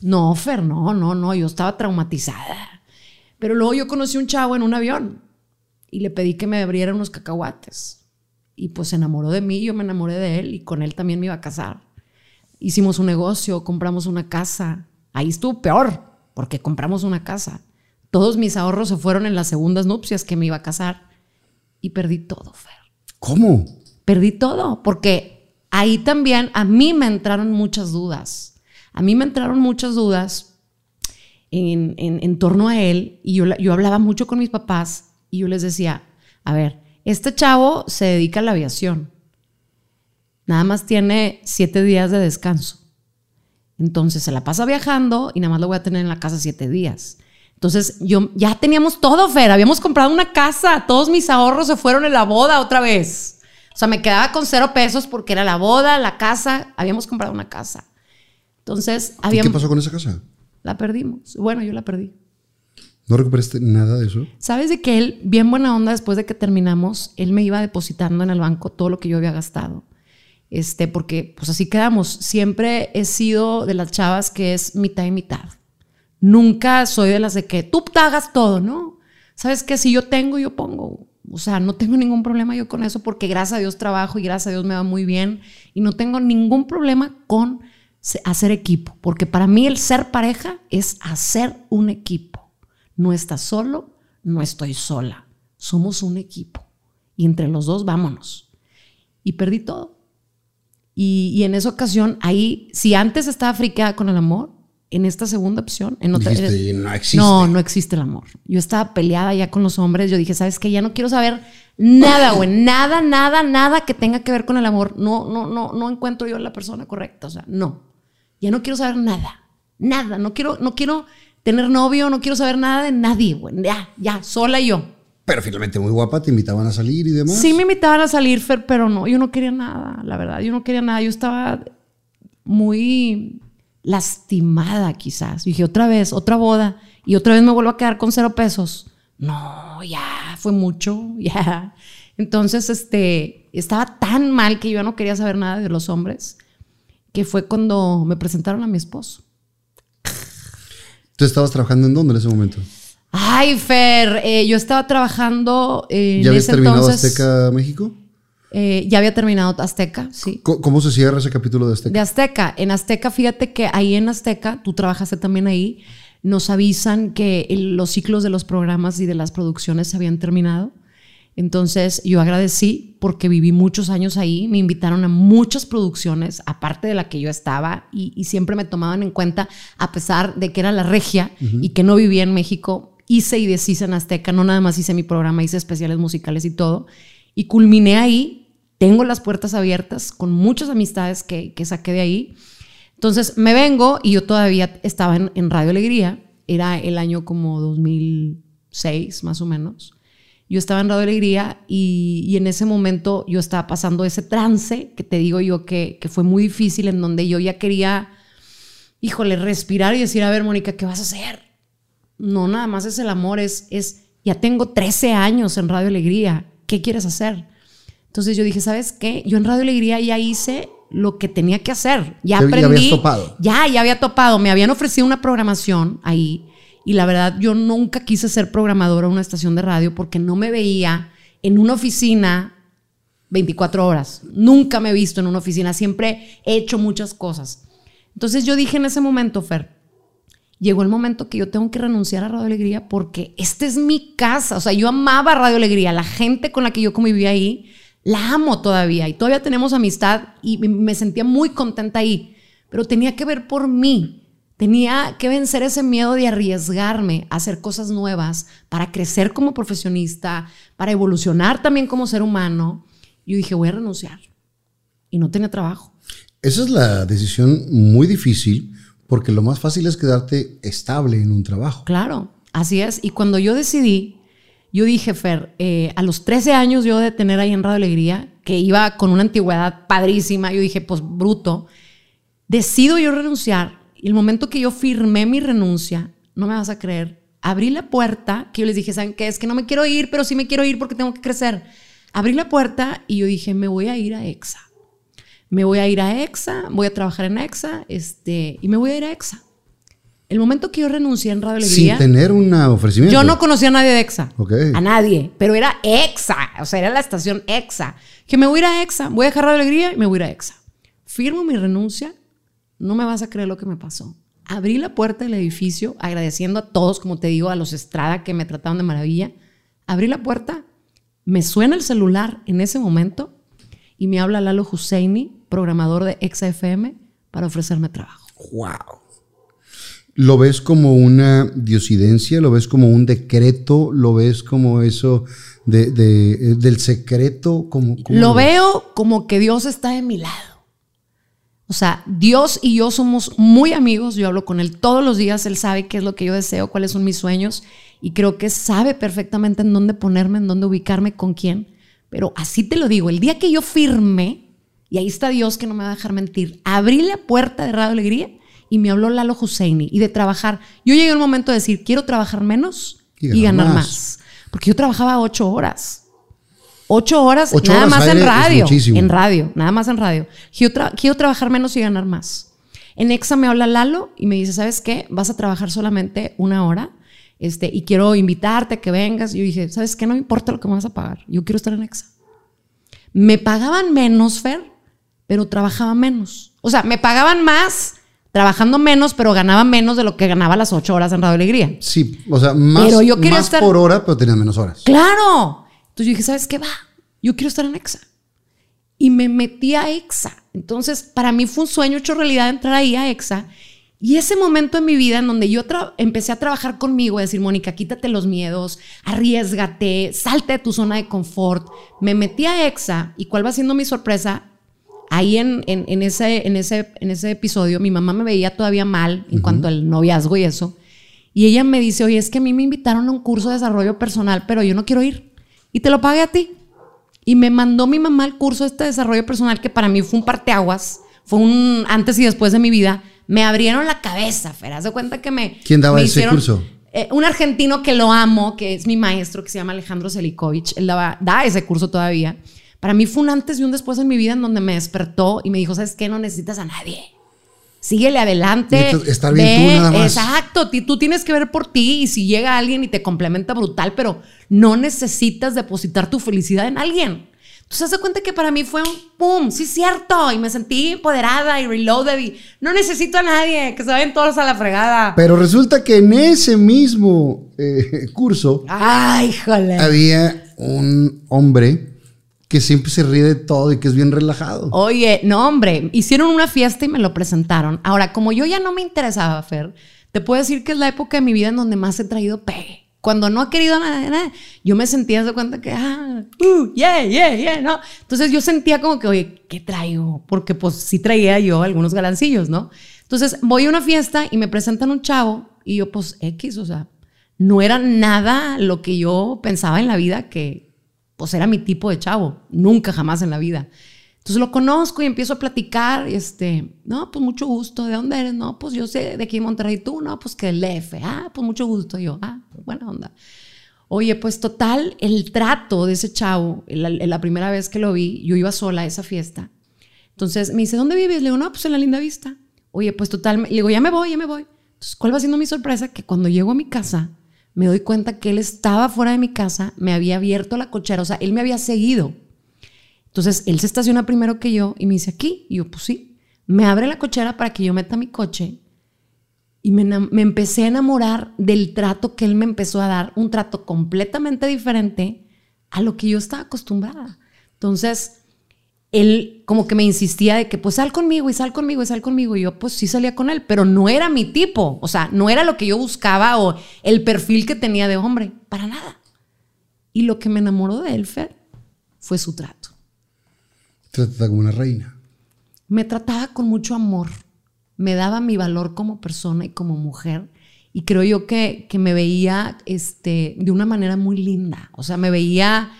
No, Fer, no, no, no, yo estaba traumatizada. Pero luego yo conocí un chavo en un avión y le pedí que me abriera unos cacahuates. Y pues se enamoró de mí, yo me enamoré de él y con él también me iba a casar. Hicimos un negocio, compramos una casa. Ahí estuvo peor, porque compramos una casa. Todos mis ahorros se fueron en las segundas nupcias que me iba a casar y perdí todo, Fer.
¿Cómo?
Perdí todo, porque ahí también a mí me entraron muchas dudas a mí me entraron muchas dudas en, torno a él y yo, yo hablaba mucho con mis papás y yo les decía, a ver, este chavo se dedica a la aviación. Nada más tiene siete días de descanso. Entonces se la pasa viajando y nada más lo voy a tener en la casa siete días. Entonces yo ya teníamos todo, Fer. Habíamos comprado una casa. Todos mis ahorros se fueron en la boda otra vez. O sea, me quedaba con cero pesos porque era la boda, la casa. Habíamos comprado una casa. Entonces,
había... ¿Qué pasó con esa casa?
La perdimos. Bueno, yo la perdí.
¿No recuperaste nada de eso?
Sabes de que él, bien buena onda, después de que terminamos, él me iba depositando en el banco todo lo que yo había gastado. Este, porque pues así quedamos. Siempre he sido de las chavas que es mitad y mitad. Nunca soy de las de que tú te hagas todo, ¿no? Sabes que si yo tengo, yo pongo. O sea, no tengo ningún problema yo con eso porque gracias a Dios trabajo y gracias a Dios me va muy bien y no tengo ningún problema con hacer equipo, porque para mí el ser pareja es hacer un equipo. No estás solo, no estoy sola. Somos un equipo y entre los dos vámonos. Y perdí todo. Y, en esa ocasión, ahí, si antes estaba friqueada con el amor, en esta segunda opción, en otra,
Dijiste, no existe.
No, no existe el amor. Yo estaba peleada ya con los hombres. Yo dije, ¿sabes qué? Ya no quiero saber nada, güey. Nada, nada, nada que tenga que ver con el amor. No, no, no, no encuentro yo la persona correcta. O sea, no. Ya no quiero saber nada. Nada. No quiero, no quiero tener novio, no quiero saber nada de nadie, güey. Ya, ya, sola yo.
Pero finalmente muy guapa, te invitaban a salir y demás.
Sí, me invitaban a salir, Fer, pero no, yo no quería nada, la verdad. Yo no quería nada. Yo estaba muy lastimada quizás. dije, otra vez, otra boda, y otra vez me vuelvo a quedar con cero pesos. No, ya, fue mucho, ya. Entonces, este, estaba tan mal que yo no quería saber nada de los hombres, que fue cuando me presentaron a mi esposo.
¿Tú estabas trabajando en dónde en ese momento?
Ay, Fer, eh, yo estaba trabajando en
¿Ya habías terminado Azteca México?
Eh, ya había terminado Azteca, sí.
¿Cómo, se cierra ese capítulo de Azteca?
De Azteca. En Azteca, fíjate que ahí en Azteca, tú trabajaste también ahí, nos avisan que los ciclos de los programas y de las producciones se habían terminado. Entonces yo agradecí porque viví muchos años ahí, me invitaron a muchas producciones, aparte de la que yo estaba, y, siempre me tomaban en cuenta, a pesar de que era la regia y que no vivía en México, hice y deshice en Azteca, no nada más hice mi programa, hice especiales musicales y todo. Y culminé ahí, tengo las puertas abiertas con muchas amistades que, saqué de ahí. Entonces me vengo y yo todavía estaba en, Radio Alegría, era el año como 2006 más o menos. Yo estaba en Radio Alegría y, en ese momento yo estaba pasando ese trance que te digo yo que, que fue muy difícil, en donde yo ya quería, híjole, respirar y decir, a ver, Mónica, ¿qué vas a hacer? no nada más es el amor, es, es, ya tengo 13 años en Radio Alegría, ¿qué quieres hacer? Entonces yo dije, ¿sabes qué? Yo en Radio Alegría ya hice lo que tenía que hacer, ya aprendí.
Ya topado.
Ya, ya había topado, me habían ofrecido una programación ahí y la verdad yo nunca quise ser programadora en una estación de radio porque no me veía en una oficina 24 horas. Nunca me he visto en una oficina, siempre he hecho muchas cosas. Entonces yo dije en ese momento, Fer, llegó el momento que yo tengo que renunciar a Radio Alegría porque esta es mi casa. O sea, yo amaba Radio Alegría, la gente con la que yo convivía ahí, la amo todavía y todavía tenemos amistad y me sentía muy contenta ahí, pero tenía que ver por mí. Tenía que vencer ese miedo de arriesgarme a hacer cosas nuevas para crecer como profesionista, para evolucionar también como ser humano. Yo dije, voy a renunciar. Y no tenía trabajo.
Esa es la decisión muy difícil porque lo más fácil es quedarte estable en un trabajo.
Claro, así es. Y cuando yo decidí, yo dije, Fer, eh, a los 13 años yo de tener ahí en Radio Alegría, que iba con una antigüedad padrísima, yo dije, pues bruto, decido yo renunciar. Y el momento que yo firmé mi renuncia, no me vas a creer, abrí la puerta, que yo les dije, ¿saben qué? Es que no me quiero ir, pero sí me quiero ir porque tengo que crecer. Abrí la puerta y yo dije, me voy a ir a EXA me voy a ir a EXA, voy a trabajar en EXA, este, y me voy a ir a EXA. El momento que yo renuncié en Radio Alegría.
Sin tener un ofrecimiento.
Yo no conocía a nadie de EXA. A nadie. Pero era EXA. O sea, era la estación EXA. Que me voy a ir a EXA. Voy a dejar Radio Alegría y me voy a ir a EXA. Firmo mi renuncia. No me vas a creer lo que me pasó. Abrí la puerta del edificio agradeciendo a todos, como te digo, a los Estrada que me trataron de maravilla. Abrí la puerta. Me suena el celular en ese momento y me habla Lalo Husseini programador de XFM, para ofrecerme trabajo.
¡Wow! ¿Lo ves como una diosidencia? ¿Lo ves como un decreto? ¿Lo ves como eso de, del secreto? Como,
lo veo como que Dios está de mi lado. O sea, Dios y yo somos muy amigos. Yo hablo con Él todos los días. Él sabe qué es lo que yo deseo, cuáles son mis sueños. Y creo que sabe perfectamente en dónde ponerme, en dónde ubicarme, con quién. Pero así te lo digo, el día que yo firme, y ahí está Dios que no me va a dejar mentir. Abrí la puerta de Radio Alegría y me habló Lalo Husseini. Y de trabajar, yo llegué al momento de decir, quiero trabajar menos y ganar, más. Porque yo trabajaba ocho horas. Ocho horas,
Ocho
nada
horas
más en radio. En radio, nada más en radio. Quiero, tra- quiero trabajar menos y ganar más. En Exa me habla Lalo y me dice, ¿sabes qué? Vas a trabajar solamente una hora este, y quiero invitarte a que vengas. Y yo dije, ¿sabes qué? No me importa lo que me vas a pagar. Yo quiero estar en Exa. Me pagaban menos, Fer, pero trabajaba menos. O sea, me pagaban más trabajando menos, pero ganaba menos de lo que ganaba las ocho horas en Radio Alegría.
Sí, o sea, más,
Pero yo quería
más
estar-
por hora, pero tenía menos horas.
¡Claro! Entonces yo dije, ¿sabes qué va? Yo quiero estar en EXA. Y me metí a EXA. Entonces, para mí fue un sueño hecho realidad entrar ahí a EXA. Y ese momento en mi vida en donde yo empecé a trabajar conmigo, a decir, Mónica, quítate los miedos, arriesgate, salte de tu zona de confort. Me metí a EXA y cuál va siendo mi sorpresa, ahí en, en- en ese, en, ese, en ese episodio, mi mamá me veía todavía mal en cuanto al noviazgo y eso. Y ella me dice, oye, es que a mí me invitaron a un curso de desarrollo personal, pero yo no quiero ir. Y te lo pagué a ti. Y me mandó mi mamá al curso de este desarrollo personal que para mí fue un parteaguas, fue un antes y después de mi vida. Me abrieron la cabeza, Fer. Haz de cuenta que me.
¿Quién daba
me
ese curso?
eh, un argentino que lo amo, que es mi maestro, que se llama Alejandro Selikovic. Él daba, da ese curso todavía. Para mí fue un antes y un después en mi vida en donde me despertó y me dijo: ¿Sabes qué? No necesitas a nadie. Síguele adelante.
Estar bien tú nada más.
Exacto, tú tienes que ver por ti y si llega alguien y te complementa brutal, pero no necesitas depositar tu felicidad en alguien. Entonces, haz de cuenta que para mí fue un pum, sí, cierto. Y me sentí empoderada y reloaded y no necesito a nadie, que se vayan todos a la fregada.
Pero resulta que en ese mismo eh, curso
Ay, híjole.
había un hombre que siempre se ríe de todo y que es bien relajado.
Oye, no, hombre, hicieron una fiesta y me lo presentaron. Ahora, como yo ya no me interesaba, Fer, te puedo decir que es la época de mi vida en donde más he traído pegue. Cuando no ha querido nada, nada, yo me sentía de cuenta que, ah, uh, yeah, yeah, yeah, ¿no? Entonces yo sentía como que, oye, ¿qué traigo? Porque pues sí traía yo algunos galancillos, ¿no? Entonces voy a una fiesta y me presentan un chavo y yo, pues, X, o sea, no era nada lo que yo pensaba en la vida que, pues, era mi tipo de chavo. Nunca, jamás en la vida. Entonces lo conozco y empiezo a platicar, y este, no, pues mucho gusto, ¿de dónde eres? No, pues yo sé de aquí en Monterrey, tú, no, pues que del DF, ah, pues mucho gusto, yo, ah, pues, buena onda. Oye, pues total, el trato de ese chavo, la, la primera vez que lo vi, yo iba sola a esa fiesta. Entonces me dice, ¿dónde vives? Le digo, no, pues en la linda vista. Oye, pues total, le digo, ya me voy, ya me voy. Entonces, ¿cuál va siendo mi sorpresa? Que cuando llego a mi casa, me doy cuenta que él estaba fuera de mi casa, me había abierto la cochera, o sea, él me había seguido. Entonces, él se estaciona primero que yo y me dice, aquí. Y yo, pues sí. Me abre la cochera para que yo meta mi coche y me, me empecé a enamorar del trato que él me empezó a dar, un trato completamente diferente a lo que yo estaba acostumbrada. Entonces, él como que me insistía de que pues sal conmigo y sal conmigo y sal conmigo. Y yo pues sí salía con él, pero no era mi tipo. O sea, no era lo que yo buscaba o el perfil que tenía de hombre, para nada. Y lo que me enamoró de él, Fer, fue su trato.
Trata como una reina.
Me trataba con mucho amor, me daba mi valor como persona y como mujer. Y creo yo que, que me veía este, de una manera muy linda. O sea, me veía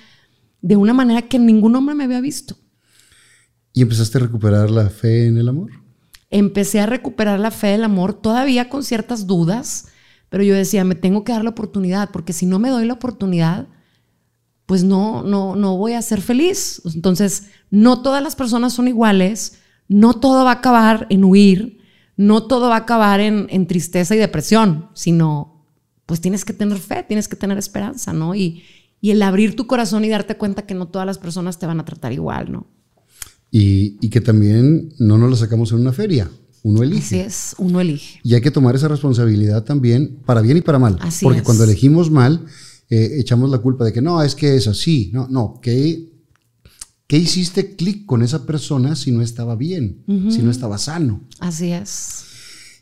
de una manera que ningún hombre me había visto.
Y empezaste a recuperar la fe en el amor.
empecé a recuperar la fe del amor, todavía con ciertas dudas, pero yo decía, me tengo que dar la oportunidad, porque si no me doy la oportunidad, pues no, no, no voy a ser feliz. Entonces, no todas las personas son iguales, no todo va a acabar en huir, no todo va a acabar en, tristeza y depresión, sino, pues tienes que tener fe, tienes que tener esperanza, ¿no? Y, y el abrir tu corazón y darte cuenta que no todas las personas te van a tratar igual, ¿no?
Y, y que también no nos la sacamos en una feria. Uno elige.
Así es, uno elige.
Y hay que tomar esa responsabilidad también, para bien y para mal.
Así
Porque
es.
cuando elegimos mal, eh, echamos la culpa de que no, es que es así. No, no, ¿qué, qué hiciste clic con esa persona si no estaba bien, si no estaba sano?
Así es.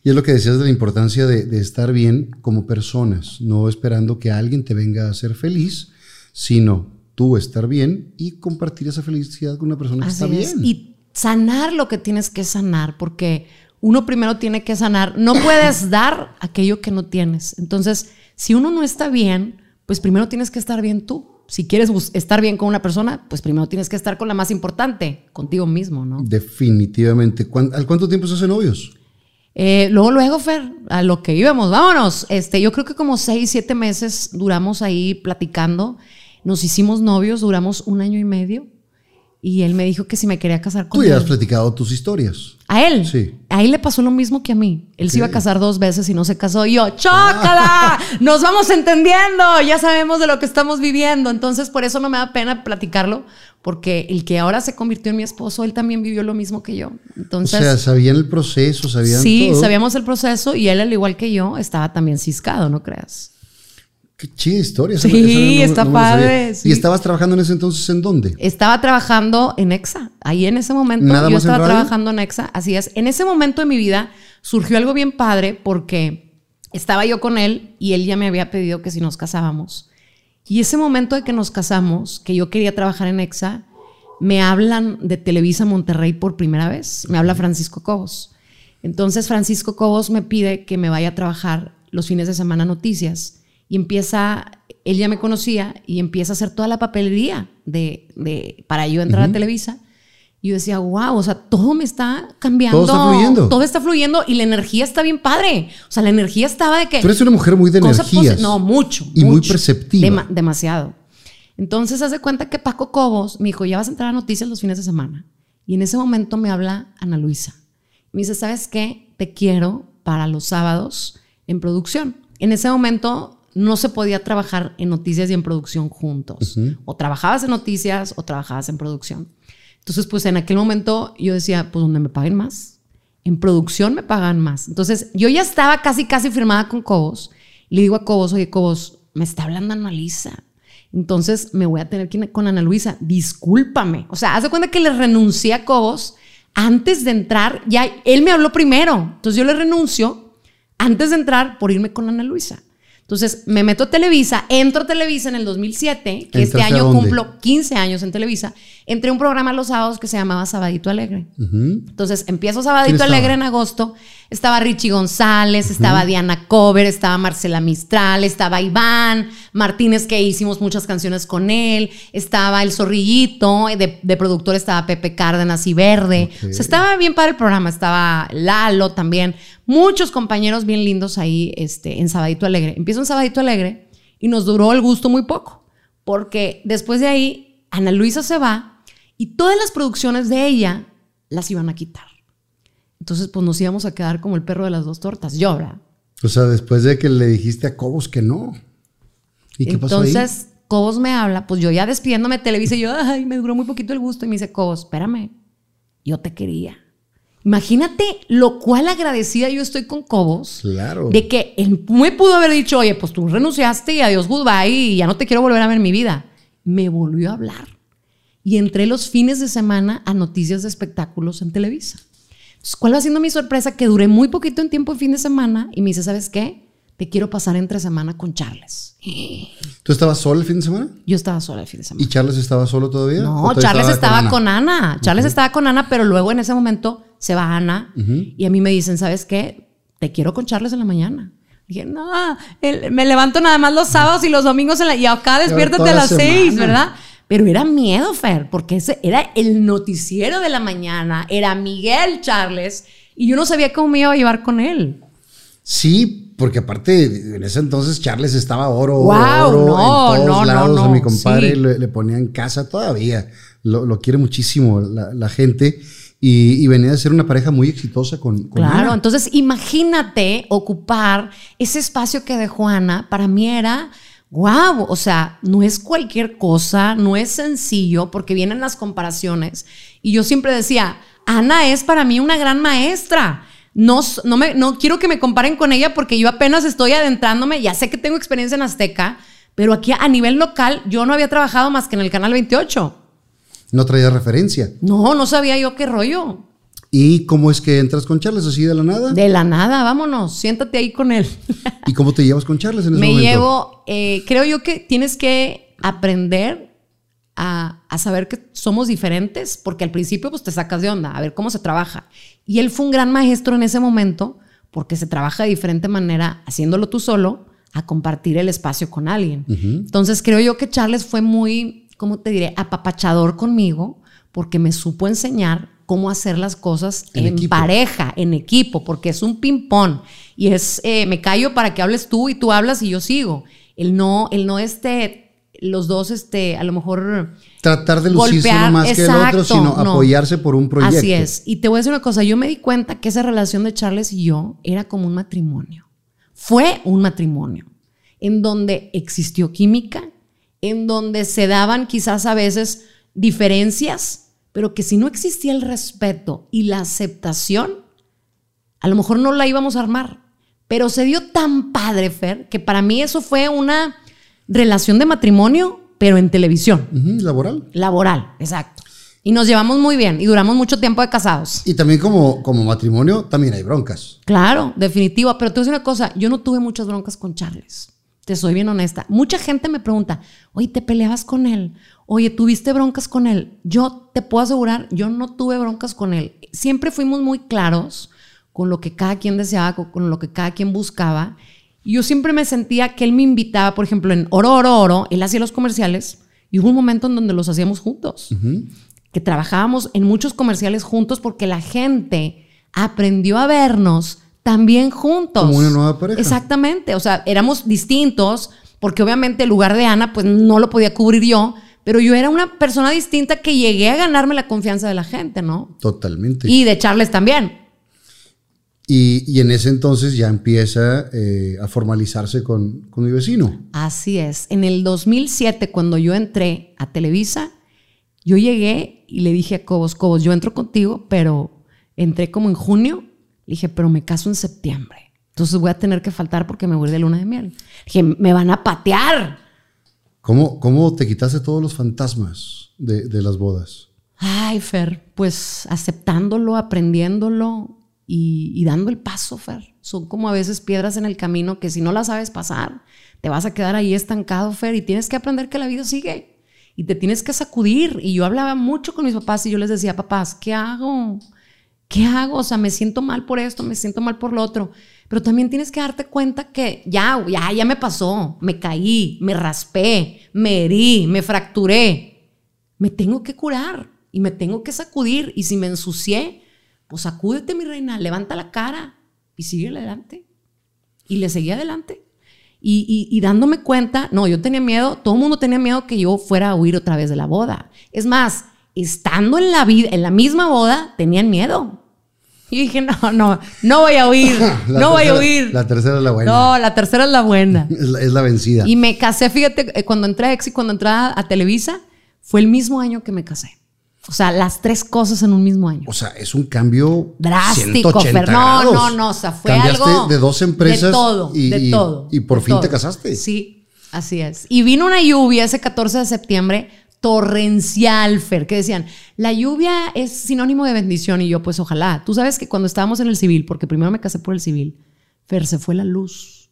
Y es lo que decías de la importancia de, de estar bien como personas, no esperando que alguien te venga a hacer feliz, sino tú estar bien y compartir esa felicidad con una persona que está
es.
bien.
Y sanar lo que tienes que sanar, porque uno primero tiene que sanar. No puedes dar aquello que no tienes. Entonces, si uno no está bien, pues primero tienes que estar bien tú. Si quieres estar bien con una persona, pues primero tienes que estar con la más importante, contigo mismo, ¿no?
Definitivamente. ¿Cuán- ¿Al cuánto tiempo se hacen novios?
Eh, luego, luego, Fer, a lo que íbamos, vámonos. Este, yo creo que como seis, siete meses duramos ahí platicando. Nos hicimos novios, duramos un año y medio. Y él me dijo que si me quería casar con
Tú
él.
ya has platicado tus historias.
A él.
Sí.
A él le pasó lo mismo que a mí. Él se iba a casar dos veces y no se casó. Y yo, ¡chócala! Nos vamos entendiendo. Ya sabemos de lo que estamos viviendo. Entonces, por eso no me da pena platicarlo. Porque el que ahora se convirtió en mi esposo, él también vivió lo mismo que yo. Entonces,
o sea, sabían el proceso, sabían
sí,
todo.
sabíamos el proceso y él, al igual que yo, estaba también ciscado, ¿no creas?
Qué chida historia.
Sí,
no- no-
está
no
padre, sí.
¿Y estabas trabajando en ese entonces en dónde?
Estaba trabajando en EXA. Ahí en ese momento
¿Nada
yo
en
estaba trabajando en EXA. Así es. En ese momento de mi vida surgió algo bien padre porque estaba yo con él y él ya me había pedido que si nos casábamos. Y ese momento de que nos casamos, que yo quería trabajar en EXA, me hablan de Televisa Monterrey por primera vez. Me habla Francisco Cobos. Entonces Francisco Cobos me pide que me vaya a trabajar los fines de semana noticias y empieza, él ya me conocía y empieza a hacer toda la papelería de, de- para yo entrar a Televisa. Y yo decía, wow, o sea, todo me está cambiando.
Todo está fluyendo.
Todo está fluyendo y la energía está bien padre. O sea, la energía estaba de que...
Tú eres una mujer muy de energías.
No, mucho.
Y muy
mucho.
perceptiva.
Dema- demasiado. Entonces, hace cuenta que Paco Cobos me dijo, ya vas a entrar a noticias los fines de semana. Y en ese momento me habla Ana Luisa. Me dice, ¿sabes qué? Te quiero para los sábados en producción. En ese momento no se podía trabajar en noticias y en producción juntos. O trabajabas en noticias o trabajabas en producción. Entonces, pues en aquel momento yo decía, pues donde me paguen más. En producción me pagan más. Entonces, yo ya estaba casi, casi firmada con Cobos. Le digo a Cobos, oye, Cobos, me está hablando Ana Luisa. Entonces, me voy a tener que ir con Ana Luisa. Discúlpame. O sea, haz de cuenta que le renuncié a Cobos antes de entrar. Ya, él me habló primero. Entonces, yo le renuncio antes de entrar por irme con Ana Luisa. Entonces me meto a Televisa, entro a Televisa en el 2007, que este
¿Entraste a
año cumplo 15 años en Televisa. Entré a un programa los sábados que se llamaba Sabadito Alegre. Entonces empiezo Sabadito. Alegre en agosto. Estaba Richie González, estaba Diana Cover, estaba Marcela Mistral, estaba Iván Martínez, que hicimos muchas canciones con él. Estaba El Zorrillito, de, de productor estaba Pepe Cárdenas y Verde. O sea, estaba bien para el programa. Estaba Lalo también. Muchos compañeros bien lindos ahí este, en Sabadito Alegre. Empiezo en Sabadito Alegre y nos duró el gusto muy poco. Porque después de ahí, Ana Luisa se va y todas las producciones de ella las iban a quitar. Entonces, pues nos íbamos a quedar como el perro de las dos tortas. Yo, ¿verdad?
O sea, después de que le dijiste a Cobos que no. ¿Y qué pasó ahí?
Entonces, Cobos me habla, pues yo ya despidiéndome de Televisa, yo, ay, me duró muy poquito el gusto. Y me dice, Cobos, espérame, yo te quería. Imagínate lo cual agradecida yo estoy con Cobos.
Claro.
De que él me pudo haber dicho, oye, pues tú renunciaste y adiós, goodbye, y ya no te quiero volver a ver en mi vida. Me volvió a hablar. Y entré los fines de semana a noticias de espectáculos en Televisa. ¿Cuál va siendo mi sorpresa? Que duré muy poquito en tiempo en fin de semana y me dice, ¿sabes qué? Te quiero pasar entre semana con Charles.
¿Tú estabas sola el fin de semana?
Yo estaba sola el fin de semana.
¿Y Charles estaba solo todavía?
No,
¿O todavía
Charles estaba
Ana?
con Ana. Charles estaba con Ana, pero luego en ese momento se va Ana y a mí me dicen, ¿sabes qué? Te quiero con Charles en la mañana. Dije, no, el- me levanto nada más los sábados y los domingos en la- y acá despiértate a
la
las seis. ¿verdad? Pero era miedo, Fer, porque ese era el noticiero de la mañana, era Miguel Charles y yo no sabía cómo me iba a llevar con él.
Sí, porque aparte en ese entonces Charles estaba oro,
Guau,
oro
no,
en todos
no, no,
lados. a
no,
mi compadre
sí.
le, le ponía en casa todavía. Lo, lo quiere muchísimo la, la gente. Y, y venía de ser una pareja muy exitosa con, con
Claro,
Ana.
entonces imagínate ocupar ese espacio que dejó Ana. Para mí era, wow, o sea, no es cualquier cosa, no es sencillo, porque vienen las comparaciones. Y yo siempre decía, Ana es para mí una gran maestra. No, no, me, no quiero que me comparen con ella porque yo apenas estoy adentrándome, ya sé que tengo experiencia en Azteca, pero aquí a nivel local yo no había trabajado más que en el Canal 28.
No traía referencia.
No, no sabía yo qué rollo.
¿Y cómo es que entras con Charles así de la nada?
De la nada, vámonos, siéntate ahí con él.
¿Y cómo te llevas con Charles en ese
Me
momento?
llevo, eh, creo yo que tienes que aprender a, a saber que somos diferentes, porque al principio pues te sacas de onda, a ver cómo se trabaja. Y él fue un gran maestro en ese momento, porque se trabaja de diferente manera haciéndolo tú solo a compartir el espacio con alguien. Entonces creo yo que Charles fue muy, ¿cómo te diré?, apapachador conmigo, porque me supo enseñar cómo hacer las cosas
En
en, pareja, en equipo, porque es un ping-pong. Y es, eh, me callo para que hables tú y tú hablas y yo sigo. El no, el no este, los dos, este, a lo mejor...
Tratar de lucirse uno más que el otro,
exacto,
sino
no.
apoyarse por un proyecto.
Así es. Y te voy a decir una cosa, yo me di cuenta que esa relación de Charles y yo era como un matrimonio. Fue un matrimonio en donde existió química, en donde se daban quizás a veces diferencias, pero que si no existía el respeto y la aceptación, a lo mejor no la íbamos a armar. Pero se dio tan padre, Fer, que para mí eso fue una relación de matrimonio, pero en televisión,
laboral.
laboral, exacto. Y nos llevamos muy bien y duramos mucho tiempo de casados.
Y también como, como matrimonio, también hay broncas.
Claro, definitivo. Pero te voy a decir una cosa, yo no tuve muchas broncas con Charles. Te soy bien honesta. Mucha gente me pregunta, oye, ¿te peleabas con él? Oye, ¿tuviste broncas con él? Yo te puedo asegurar, yo no tuve broncas con él. Siempre fuimos muy claros con lo que cada quien deseaba, con, lo que cada quien buscaba. Y yo siempre me sentía que él me invitaba, por ejemplo, en Oro, Oro, Oro, él hacía los comerciales y hubo un momento en donde los hacíamos juntos que trabajábamos en muchos comerciales juntos porque la gente aprendió a vernos también juntos.
Como una nueva pareja.
Exactamente, o sea, éramos distintos porque obviamente el lugar de Ana pues no lo podía cubrir yo, pero yo era una persona distinta que llegué a ganarme la confianza de la gente, ¿no?
Totalmente.
Y de Charles también.
Y, y en ese entonces ya empieza eh, a formalizarse con, con mi vecino.
Así es. En el 2007, cuando yo entré a Televisa, yo llegué y le dije a Cobos, Cobos, yo entro contigo, pero entré como en junio. Le dije, pero me caso en septiembre. Entonces voy a tener que faltar porque me voy de luna de miel. Dije, me van a patear.
¿Cómo, cómo te quitaste todos los fantasmas de, de las bodas?
Ay, Fer, pues aceptándolo, aprendiéndolo y, y dando el paso, Fer. Son como a veces piedras en el camino que si no las sabes pasar, te vas a quedar ahí estancado, Fer, y tienes que aprender que la vida sigue y te tienes que sacudir. Y yo hablaba mucho con mis papás y yo les decía, papás, ¿qué hago? ¿Qué hago? O sea, me siento mal por esto, me siento mal por lo otro. Pero también tienes que darte cuenta que ya, ya, ya me pasó. Me caí, me raspé, me herí, me fracturé. Me tengo que curar y me tengo que sacudir. Y si me ensucié, pues sacúdete, mi reina, levanta la cara y sigue adelante. Y le seguí adelante. Y, dándome cuenta, no, yo tenía miedo, todo el mundo tenía miedo que yo fuera a huir otra vez de la boda. Es más, estando en la vida, en la misma boda, tenían miedo. Y dije, no, no, no voy a huir,
La
no voy a
tercera-
huir.
La tercera es la buena.
No, la tercera es la buena.
Es, la, es la vencida.
Y me casé, fíjate, eh, cuando entré a Exi, cuando entré a Televisa, fue el mismo año que me casé. O sea, las tres cosas en un mismo año.
O sea, es un cambio
Drástico,
180
Fer. No,
grados.
no, no. O sea, fue
Cambiaste
algo.
de dos empresas
De todo,
y,
de todo.
y por fin te casaste.
Sí, así es. Y vino una lluvia ese 14 de septiembre torrencial, Fer, que decían, la lluvia es sinónimo de bendición. Y yo, pues ojalá. Tú sabes que cuando estábamos en el civil, porque primero me casé por el civil, Fer, se fue la luz.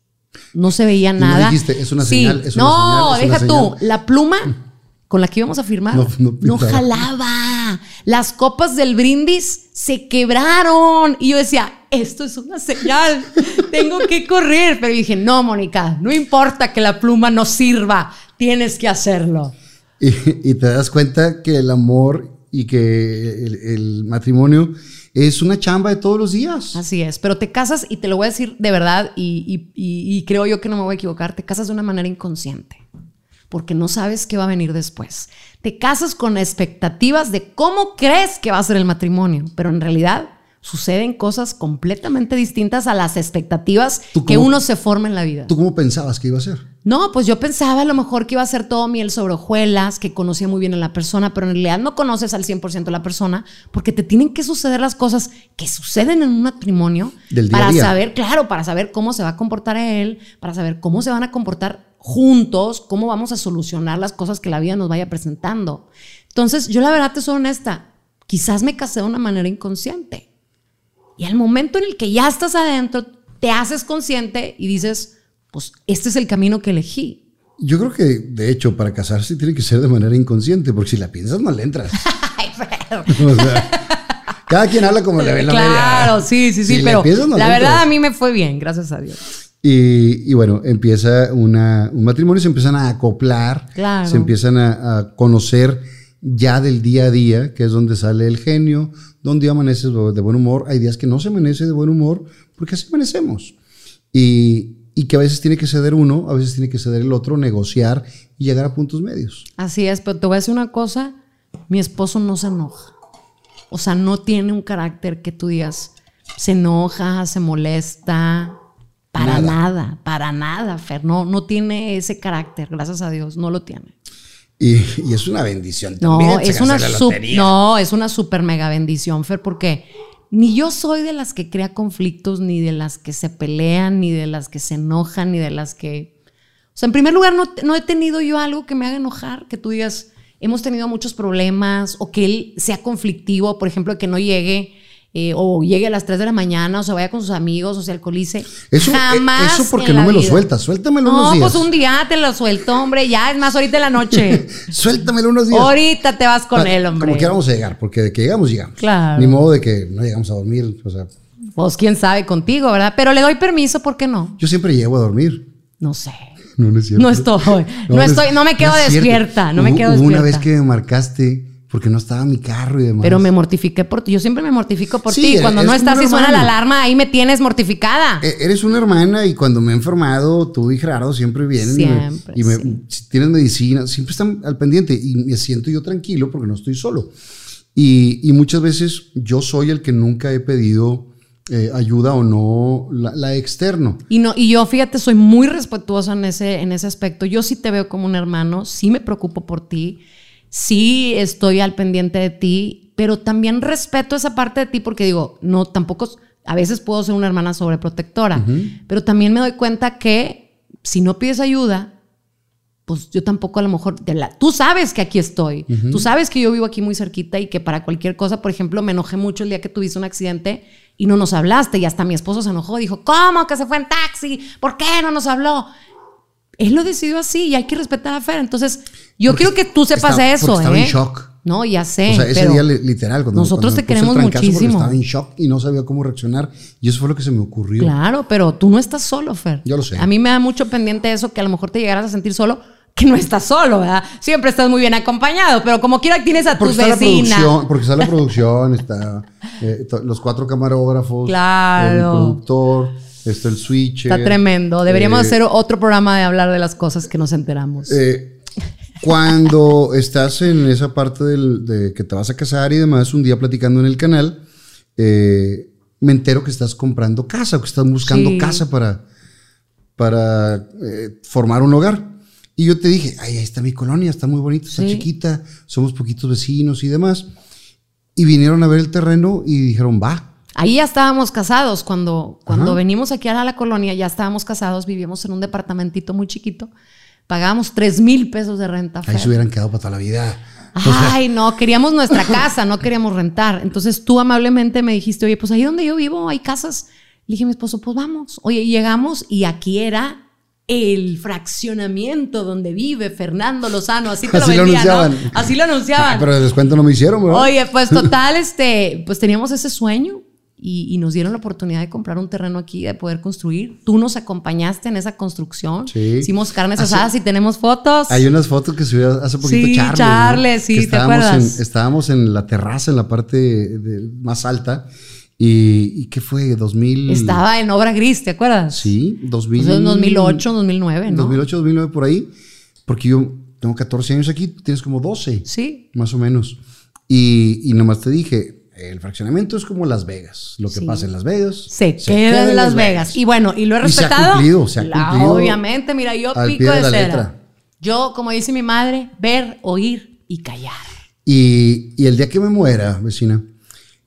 No se veía
no
nada.
dijiste, "Es una
Sí.
señal, es una
no,
señal, es una
deja tú.
señal".
La pluma con la que íbamos a firmar
No-
no, jalaba. Las copas del brindis se quebraron. Y yo decía, esto es una señal. Tengo que correr. Pero dije, no, Mónica, no importa que la pluma no sirva. Tienes que hacerlo.
Y, te das cuenta que el amor y que el, matrimonio es una chamba de todos los días.
Así es. Pero te casas, y te lo voy a decir de verdad, y- y- y creo yo que no me voy a equivocar, te casas de una manera inconsciente. Porque no sabes qué va a venir después. Te casas con expectativas de cómo crees que va a ser el matrimonio, pero en realidad suceden cosas completamente distintas a las expectativas
¿Tú
que uno se forma en la vida.
¿Tú cómo pensabas que iba a ser?
No, pues yo pensaba a lo mejor que iba a ser todo miel sobre hojuelas, que conocía muy bien a la persona, pero en realidad no conoces al 100% a la persona porque te tienen que suceder las cosas que suceden en un matrimonio
Del día a
para
día.
saber, claro, para saber cómo se va a comportar él, para saber cómo se van a comportar juntos, cómo vamos a solucionar las cosas que la vida nos vaya presentando. Entonces, yo la verdad te soy honesta, quizás me casé de una manera inconsciente. Y al momento en el que ya estás adentro, te haces consciente y dices, pues este es el camino que elegí.
Yo creo que, de hecho, para casarse tiene que ser de manera inconsciente, porque si la piensas no le entras.
Ay.
O sea, cada quien habla como le ve la
Claro,
media.
sí, sí, sí,
Si
pero
piensas, no
la verdad
entras.
a mí me fue bien, gracias a Dios.
Y, y bueno, empieza una, un matrimonio, se empiezan a acoplar,
Claro.
se empiezan a, a conocer ya del día a día, que es donde sale el genio, donde amaneces de buen humor. Hay días que no se amanece de buen humor, porque así amanecemos. Y, y que a veces tiene que ceder uno, a veces tiene que ceder el otro, negociar y llegar a puntos medios.
Así es, pero te voy a decir una cosa, mi esposo no se enoja. O sea, no tiene un carácter que tú digas, se enoja, se molesta, para
Nada.
nada, para nada, Fer. No, no tiene ese carácter, gracias a Dios, no lo tiene.
Y, y es una bendición
No,
también.
es una, no, es una super mega bendición, Fer, porque ni yo soy de las que crea conflictos, ni de las que se pelean, ni de las que se enojan, ni de las que... O sea, en primer lugar, no, no he tenido yo algo que me haga enojar, que tú digas, hemos tenido muchos problemas, o que él sea conflictivo, por ejemplo, que no llegue, eh, o llegue a las 3 de la mañana, o se vaya con sus amigos, o se alcoholice.
Eso, eh,
Jamás
eso porque no me lo sueltas. Suéltamelo
No,
unos días.
pues un día te lo suelto, hombre, ya, es más, ahorita en la noche.
Suéltamelo unos días.
Ahorita te vas con él, hombre.
Como que vamos a llegar, porque de que llegamos, llegamos.
Claro.
Ni modo de que no llegamos a dormir. O sea,
Pues quién sabe contigo, ¿verdad? Pero le doy permiso, ¿por qué no?
yo siempre llego a dormir.
No sé.
No, no es cierto.
No estoy. No,
es-
estoy, no me quedo despierta. No me quedo despierta.
una vez que me marcaste porque no estaba mi carro y demás.
Pero me mortifiqué por ti. Yo siempre me mortifico por
Sí,
ti. Cuando no estás y suena la alarma, ahí me tienes mortificada.
E- Eres una hermana y cuando me he enfermado, tú y Gerardo siempre vienen. y me-
Siempre,
Y me,
sí.
si tienes medicina, siempre están al pendiente y me siento yo tranquilo porque no estoy solo. Y, y muchas veces yo soy el que nunca he pedido eh, ayuda o no la, la externo.
Y, no, y yo, fíjate, soy muy respetuosa en ese, en ese aspecto. Yo sí te veo como un hermano, sí me preocupo por ti, sí estoy al pendiente de ti, pero también respeto esa parte de ti porque digo, no, tampoco, a veces puedo ser una hermana sobreprotectora, pero también me doy cuenta que si no pides ayuda, pues yo tampoco a lo mejor, te la- tú sabes que aquí estoy, tú sabes que yo vivo aquí muy cerquita y que para cualquier cosa, por ejemplo, me enojé mucho el día que tuviste un accidente y no nos hablaste y hasta mi esposo se enojó, dijo, ¿cómo que se fue en taxi? ¿Por qué no nos habló? Él lo decidió así y hay que respetar a Fer. Entonces, yo
Porque
quiero que tú sepas
estaba-
eso,
estaba
¿eh?
en shock.
No, ya sé.
o sea, ese
pero
día li- literal, cuando
nosotros
cuando
te queremos muchísimo.
Estaba en shock y no sabía cómo reaccionar. Y eso fue lo que se me ocurrió.
Claro, pero tú no estás solo, Fer.
Yo lo sé.
A mí me da mucho pendiente eso, que a lo mejor te llegaras a sentir solo, que no estás solo, ¿verdad? Siempre estás muy bien acompañado, pero como quiera tienes a
Porque
tu
está la
vecina.
producción, porque está la producción, está eh, los cuatro camarógrafos,
Claro.
el productor, está el switch.
Está tremendo. Deberíamos hacer otro programa de hablar de las cosas que nos enteramos.
Eh, cuando estás en esa parte del- de que te vas a casar y demás, un día platicando en el canal, eh, me entero que estás comprando casa, o que estás buscando
Sí.
casa para, para eh, formar un hogar. Y yo te dije, ay, ahí está mi colonia, está muy bonita, está
Sí.
chiquita, somos poquitos vecinos y demás. Y vinieron a ver el terreno y dijeron, va.
Ahí ya estábamos casados. Cuando, cuando
Ajá.
venimos aquí a la colonia, ya estábamos casados, vivíamos en un departamentito muy chiquito. Pagábamos 3 mil pesos de renta.
Ahí
Fer.
se hubieran quedado para toda la vida.
Ay, no, queríamos nuestra casa, no queríamos rentar. Entonces tú amablemente me dijiste, oye, pues ahí donde yo vivo hay casas. Le dije a mi esposo, pues vamos. Oye, llegamos y aquí era el fraccionamiento donde vive Fernando Lozano. Así te
Así
lo ¿no?
anunciaban.
Así lo anunciaban.
Ah, pero de descuento no me hicieron, ¿verdad?
Oye, pues total, este, pues teníamos ese sueño y, y nos dieron la oportunidad de comprar un terreno aquí, de poder construir. Tú nos acompañaste en esa construcción.
Sí.
Hicimos carnes
Hace-
asadas y tenemos fotos.
Hay unas fotos que subió hace poquito
Sí,
Charles.
Charles, sí,
Que
¿te
estábamos
acuerdas?
En, estábamos en la terraza, en la parte de- más alta. ¿Y, y qué fue? ¿2000?
Estaba en obra gris, ¿te acuerdas?
Sí, 2000.
Pues en 2008, 2009, ¿no?
2008, 2009, por ahí. Porque yo tengo 14 años aquí, tienes como 12,
Sí.
más o menos. Y, y nomás te dije, el fraccionamiento es como Las Vegas. Lo que
Sí.
pasa en Las Vegas.
Se, queda en Las Vegas. Y bueno, y lo he
Y se ha
respetado.
cumplido, se ha cumplido
obviamente, mira, yo pico
de
cera. Yo, como dice mi madre, ver, oír y callar.
Y, y el día que me muera, vecina,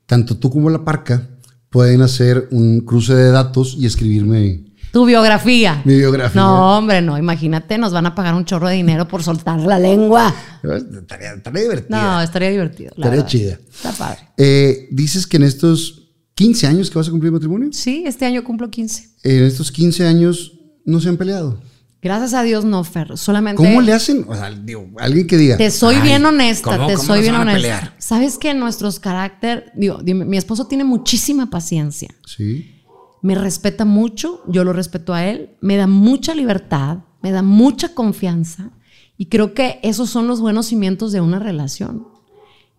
tanto tú como la parca pueden hacer un cruce de datos y escribirme
Tu biografía.
mi biografía.
No, hombre, no. Imagínate, nos van a pagar un chorro de dinero por soltar la lengua.
Estaría, estaría divertida.
No, estaría divertido. la
Estaría
verdad.
chida.
Está padre.
Eh, dices que en estos 15 años que vas a cumplir matrimonio,
Sí, este año cumplo 15.
en estos 15 años no se han peleado.
Gracias a Dios, no, Fer. Solamente.
¿Cómo le hacen? O sea, digo, alguien que diga.
Te soy
"Ay,
bien honesta,
¿cómo-
te
cómo
soy bien
van a
honesta.
pelear?"
Sabes que nuestros carácter, digo, dime, mi esposo tiene muchísima paciencia.
Sí.
Me respeta mucho, yo lo respeto a él, me da mucha libertad, me da mucha confianza y creo que esos son los buenos cimientos de una relación.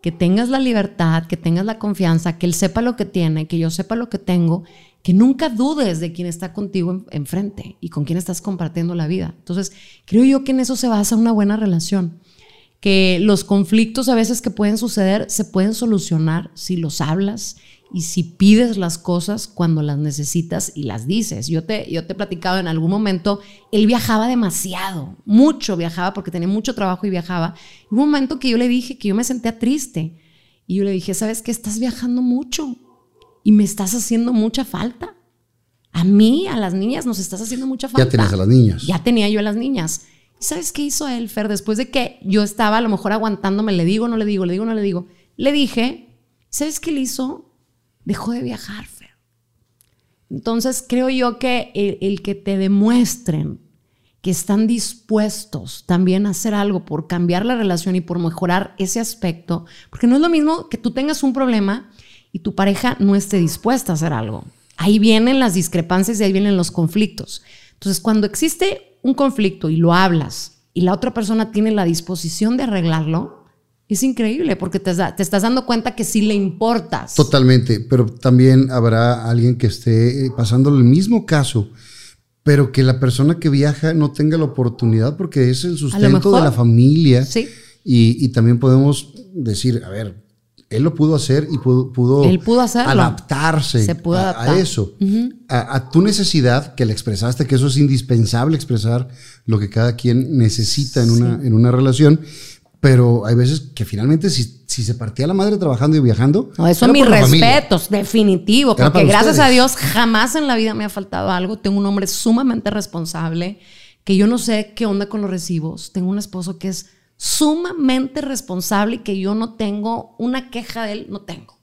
Que tengas la libertad, que tengas la confianza, que él sepa lo que tiene, que yo sepa lo que tengo, que nunca dudes de quién está contigo enfrente y con quién estás compartiendo la vida. Entonces, creo yo que en eso se basa una buena relación, que los conflictos a veces que pueden suceder se pueden solucionar si los hablas y si pides las cosas cuando las necesitas y las dices. Yo te, yo te he platicado en algún momento, él viajaba demasiado, mucho viajaba porque tenía mucho trabajo y viajaba. Hubo un momento que yo le dije que yo me sentía triste y yo le dije, ¿sabes qué? Estás viajando mucho y me estás haciendo mucha falta. A mí, a las niñas, nos estás haciendo mucha falta.
Ya tenías a las niñas.
Ya tenía yo a las niñas. ¿Y sabes qué hizo él, Fer? Después de que yo estaba a lo mejor aguantándome, le digo, no le digo, le digo, no le digo, le dije, ¿sabes qué le hizo? dejó de viajar, Fer. Entonces creo yo que el, que te demuestren que están dispuestos también a hacer algo por cambiar la relación y por mejorar ese aspecto, porque no es lo mismo que tú tengas un problema y tu pareja no esté dispuesta a hacer algo. Ahí vienen las discrepancias y ahí vienen los conflictos. Entonces, cuando existe un conflicto y lo hablas y la otra persona tiene la disposición de arreglarlo, es increíble porque te, te, estás dando cuenta que sí le importas.
Totalmente, pero también habrá alguien que esté eh, pasando el mismo caso, pero que la persona que viaja no tenga la oportunidad porque es el sustento de la familia.
Sí.
Y, también podemos decir, a ver, él lo pudo hacer y pudo, pudo,
él pudo
adaptarse
Se pudo
a, eso, a, tu necesidad que le expresaste, que eso es indispensable expresar lo que cada quien necesita en, una, en una relación pero hay veces que finalmente si, si se partía la madre trabajando y viajando...
No, eso mis respetos, definitivo, porque gracias a Dios jamás en la vida me ha faltado algo. Tengo un hombre sumamente responsable, que yo no sé qué onda con los recibos. Tengo un esposo que es sumamente responsable y que yo no tengo una queja de él, no tengo.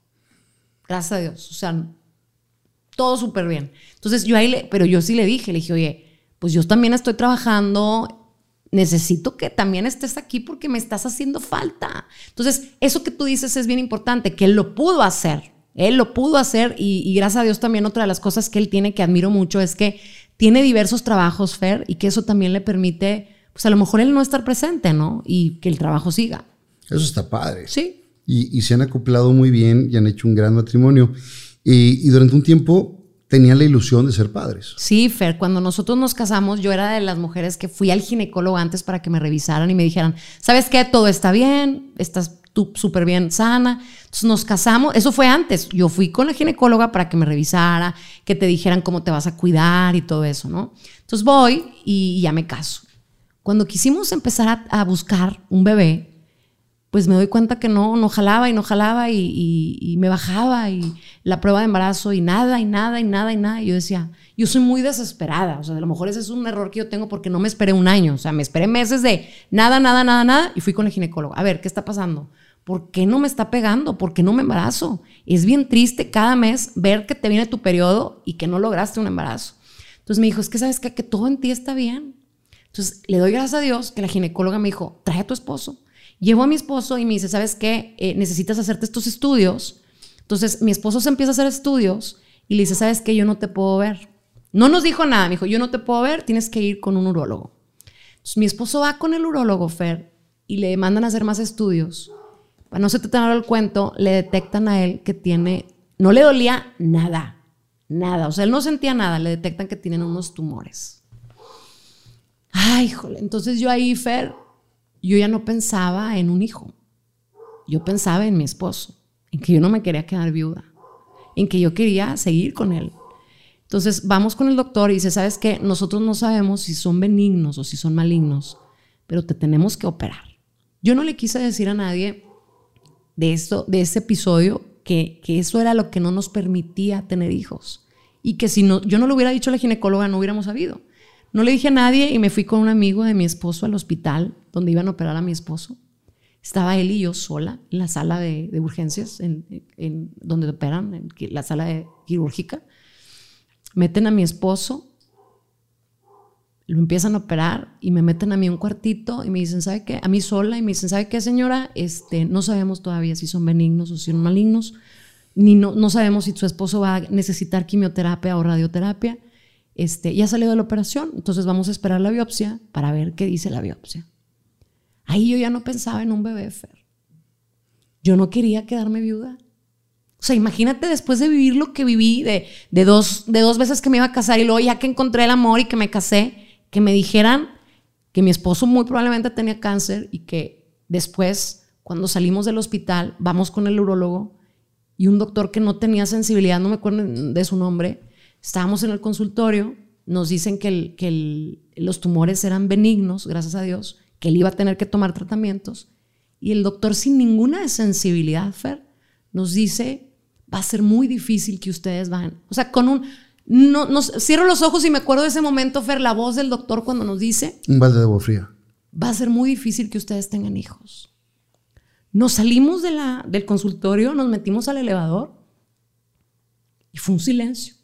Gracias a Dios. O sea, todo súper bien. Entonces yo ahí, pero yo sí le dije, le dije, oye, pues yo también estoy trabajando necesito que también estés aquí porque me estás haciendo falta. Entonces, eso que tú dices es bien importante, que él lo pudo hacer. Él lo pudo hacer y, gracias a Dios también otra de las cosas que él tiene que admiro mucho es que tiene diversos trabajos, Fer, y que eso también le permite, pues a lo mejor él no estar presente, ¿no? Y que el trabajo siga.
Eso está padre.
Sí.
Y, se han acoplado muy bien y han hecho un gran matrimonio. y durante un tiempo tenían la ilusión de ser padres.
Sí, Fer, cuando nosotros nos casamos, yo era de las mujeres que fui al ginecólogo antes para que me revisaran y me dijeran, ¿sabes qué? Todo está bien, estás tú súper bien sana. Entonces nos casamos, eso fue antes, yo fui con la ginecóloga para que me revisara, que te dijeran cómo te vas a cuidar y todo eso, ¿no? Entonces voy y ya me caso. Cuando quisimos empezar a, buscar un bebé, pues me doy cuenta que no, no jalaba y no jalaba y, me bajaba y la prueba de embarazo y nada y nada y nada y nada. Y yo decía, yo soy muy desesperada, o sea, a lo mejor ese es un error que yo tengo porque no me esperé un año, o sea, me esperé meses de nada, nada, nada, nada y fui con el ginecólogo. A ver, ¿qué está pasando? ¿Por qué no me está pegando? ¿Por qué no me embarazo? Es bien triste cada mes ver que te viene tu periodo y que no lograste un embarazo. Entonces me dijo, es que sabes que todo en ti está bien. Entonces le doy gracias a Dios que la ginecóloga me dijo, trae a tu esposo Llevo a mi esposo y me dice, ¿sabes qué? Eh, necesitas hacerte estos estudios. Entonces mi esposo se empieza a hacer estudios y le dice, ¿sabes qué? Yo no te puedo ver. No nos dijo nada, me dijo, yo no te puedo ver, tienes que ir con un urólogo. Entonces mi esposo va con el urólogo, Fer, y le mandan a hacer más estudios. Para no se te el cuento, le detectan a él que tiene, no le dolía nada, nada. O sea, él no sentía nada, le detectan que tienen unos tumores. Ay, jole. Entonces yo ahí, Fer, yo ya no pensaba en un hijo. Yo pensaba en mi esposo, en que yo no me quería quedar viuda, en que yo quería seguir con él. Entonces vamos con el doctor y dice, ¿sabes qué? Nosotros no sabemos si son benignos o si son malignos, pero te tenemos que operar. Yo no le quise decir a nadie de, esto, de ese episodio que, que eso era lo que no nos permitía tener hijos y que si no, yo no lo hubiera dicho a la ginecóloga no hubiéramos sabido. No le dije a nadie y me fui con un amigo de mi esposo al hospital donde iban a operar a mi esposo. Estaba él y yo sola en la sala de, urgencias, en, donde operan, en la sala de quirúrgica. Meten a mi esposo, lo empiezan a operar y me meten a mí un cuartito y me dicen, ¿sabe qué? A mí sola y me dicen, ¿sabe qué, señora? Este, no sabemos todavía si son benignos o si son malignos, ni no, no sabemos si su esposo va a necesitar quimioterapia o radioterapia este, ya salió de la operación, entonces vamos a esperar la biopsia para ver qué dice la biopsia. Ahí yo ya no pensaba en un bebé, Fer. Yo no quería quedarme viuda. O sea, imagínate después de vivir lo que viví, de, de, dos, de dos veces que me iba a casar y luego ya que encontré el amor y que me casé, que me dijeran que mi esposo muy probablemente tenía cáncer y que después, cuando salimos del hospital, vamos con el urólogo y un doctor que no tenía sensibilidad, no me acuerdo de su nombre, estábamos en el consultorio, nos dicen que, que los tumores eran benignos, gracias a Dios, que él iba a tener que tomar tratamientos. Y el doctor sin ninguna sensibilidad, Fer, nos dice, va a ser muy difícil que ustedes vayan. O sea, con un... No, nos, cierro los ojos y me acuerdo de ese momento, Fer, la voz del doctor cuando nos dice...
Un balde de agua fría.
Va a ser muy difícil que ustedes tengan hijos. Nos salimos de la, del consultorio, nos metimos al elevador y fue un silencio.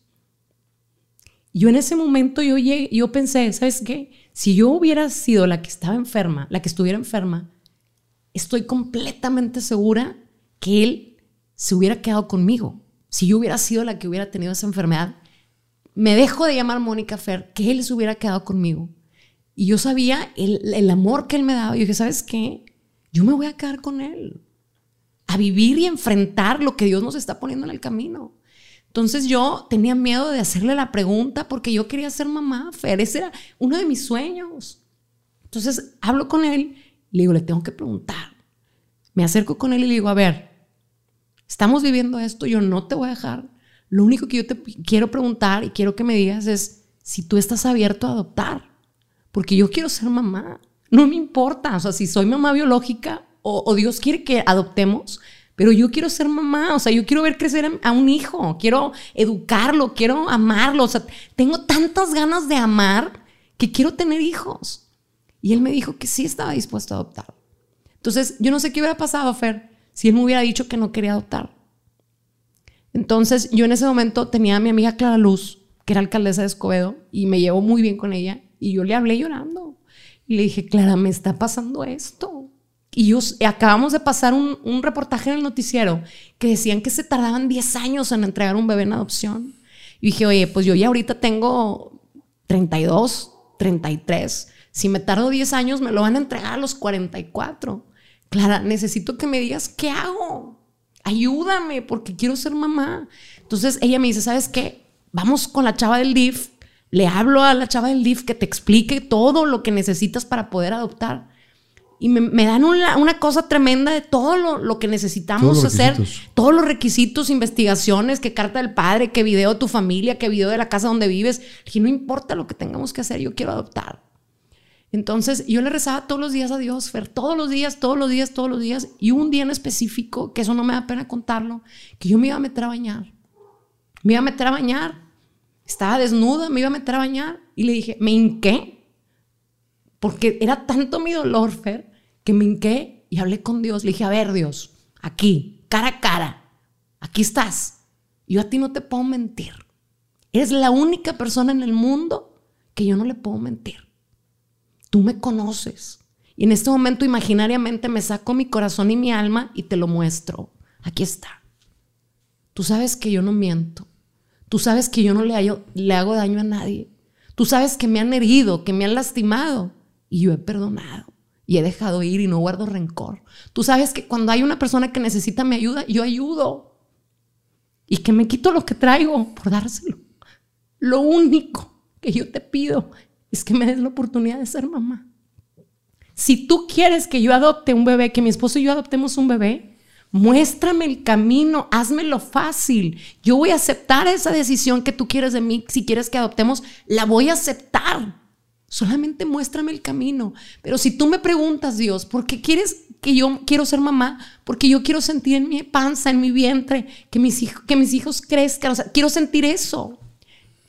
Yo en ese momento yo, yo pensé, ¿sabes qué? Si yo hubiera sido la que estaba enferma, la que estuviera enferma, estoy completamente segura que él se hubiera quedado conmigo. Si yo hubiera sido la que hubiera tenido esa enfermedad, me dejo de llamar Mónica Fer, que él se hubiera quedado conmigo. Y yo sabía el, amor que él me daba. Yo dije, ¿sabes qué? Yo me voy a quedar con él. A vivir y enfrentar lo que Dios nos está poniendo en el camino. Entonces yo tenía miedo de hacerle la pregunta porque yo quería ser mamá, Fer. Ese era uno de mis sueños. Entonces hablo con él y le digo, le tengo que preguntar. Me acerco con él y le digo, a ver, estamos viviendo esto, yo no te voy a dejar. Lo único que yo te quiero preguntar y quiero que me digas es si tú estás abierto a adoptar. Porque yo quiero ser mamá. No me importa, o sea, si soy mamá biológica o, o Dios quiere que adoptemos, pero yo quiero ser mamá, o sea, yo quiero ver crecer a un hijo, quiero educarlo, quiero amarlo, o sea, tengo tantas ganas de amar que quiero tener hijos. Y él me dijo que sí estaba dispuesto a adoptar. Entonces, yo no sé qué hubiera pasado, Fer, si él me hubiera dicho que no quería adoptar. Entonces, yo en ese momento tenía a mi amiga Clara Luz, que era alcaldesa de Escobedo, y me llevó muy bien con ella, y yo le hablé llorando. Y le dije, Clara, me está pasando esto. Y yo, acabamos de pasar un, reportaje en el noticiero que decían que se tardaban 10 años en entregar un bebé en adopción. Y dije, oye, pues yo ya ahorita tengo 32, 33. Si me tardo 10 años, me lo van a entregar a los 44. Clara, necesito que me digas qué hago. Ayúdame porque quiero ser mamá. Entonces ella me dice, ¿sabes qué? Vamos con la chava del DIF. Le hablo a la chava del DIF que te explique todo lo que necesitas para poder adoptar y me, dan una, cosa tremenda de todo lo, que necesitamos hacer, todos los requisitos, investigaciones, que carta del padre, que video de tu familia, que video de la casa donde vives. Y no importa lo que tengamos que hacer, yo quiero adoptar. Entonces yo le rezaba todos los días a Dios, Fer, todos los días, todos los días, todos los días. Y un día en específico, que eso no me da pena contarlo, que yo me iba a meter a bañar. Me iba a meter a bañar. Estaba desnuda, me iba a meter a bañar. Y le dije, ¿me hinqué? Porque era tanto mi dolor, Fer, que me hinqué y hablé con Dios. Le dije, a ver, Dios, aquí, cara a cara, aquí estás. Yo a ti no te puedo mentir. Eres la única persona en el mundo que yo no le puedo mentir. Tú me conoces. Y en este momento imaginariamente me saco mi corazón y mi alma y te lo muestro. Aquí está. Tú sabes que yo no miento. Tú sabes que yo no le, le hago daño a nadie. Tú sabes que me han herido, que me han lastimado. Y yo he perdonado he dejado ir y no guardo rencor. Tú sabes que cuando hay una persona que necesita mi ayuda, yo ayudo. Y que me quito lo que traigo por dárselo. Lo único que yo te pido es que me des la oportunidad de ser mamá. Si tú quieres que yo adopte un bebé, que mi esposo y yo adoptemos un bebé, muéstrame el camino, házmelo fácil. Yo voy a aceptar esa decisión que tú quieres de mí. Si quieres que adoptemos, la voy a aceptar. Solamente muéstrame el camino. Pero si tú me preguntas, Dios, ¿por qué quieres que yo quiero ser mamá? Porque yo quiero sentir en mi panza, en mi vientre, que mis, hijos, que mis hijos crezcan. O sea, quiero sentir eso.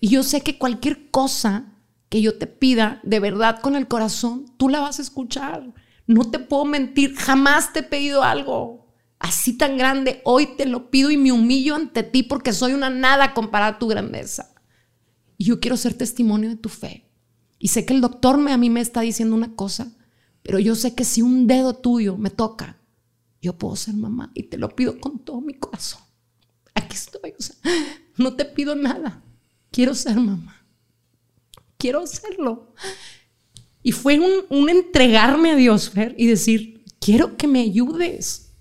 Y yo sé que cualquier cosa que yo te pida de verdad con el corazón, tú la vas a escuchar. No te puedo mentir, jamás te he pedido algo así tan grande. Hoy te lo pido y me humillo ante ti porque soy una nada comparada a tu grandeza. Y yo quiero ser testimonio de tu fe. Y sé que el doctor me, a mí me está diciendo una cosa, pero yo sé que si un dedo tuyo me toca, yo puedo ser mamá y te lo pido con todo mi corazón. Aquí estoy, o no te pido nada. Quiero ser mamá. Quiero serlo. Y fue un, entregarme a Dios, Fer, y decir, quiero que me ayudes.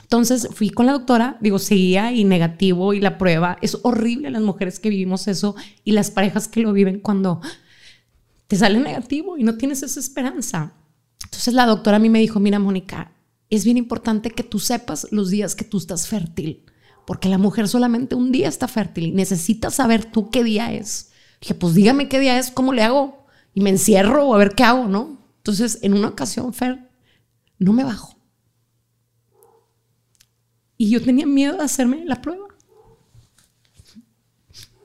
Entonces fui con la doctora, digo, seguía y negativo y la prueba. Es horrible las mujeres que vivimos eso y las parejas que lo viven cuando te sale negativo y no tienes esa esperanza. Entonces la doctora a mí me dijo, mira Mónica, es bien importante que tú sepas los días que tú estás fértil, porque la mujer solamente un día está fértil y necesitas saber tú qué día es. Dije, pues dígame qué día es, cómo le hago y me encierro o a ver qué hago, ¿no? Entonces en una ocasión, Fer, no me bajo. Y yo tenía miedo de hacerme la prueba.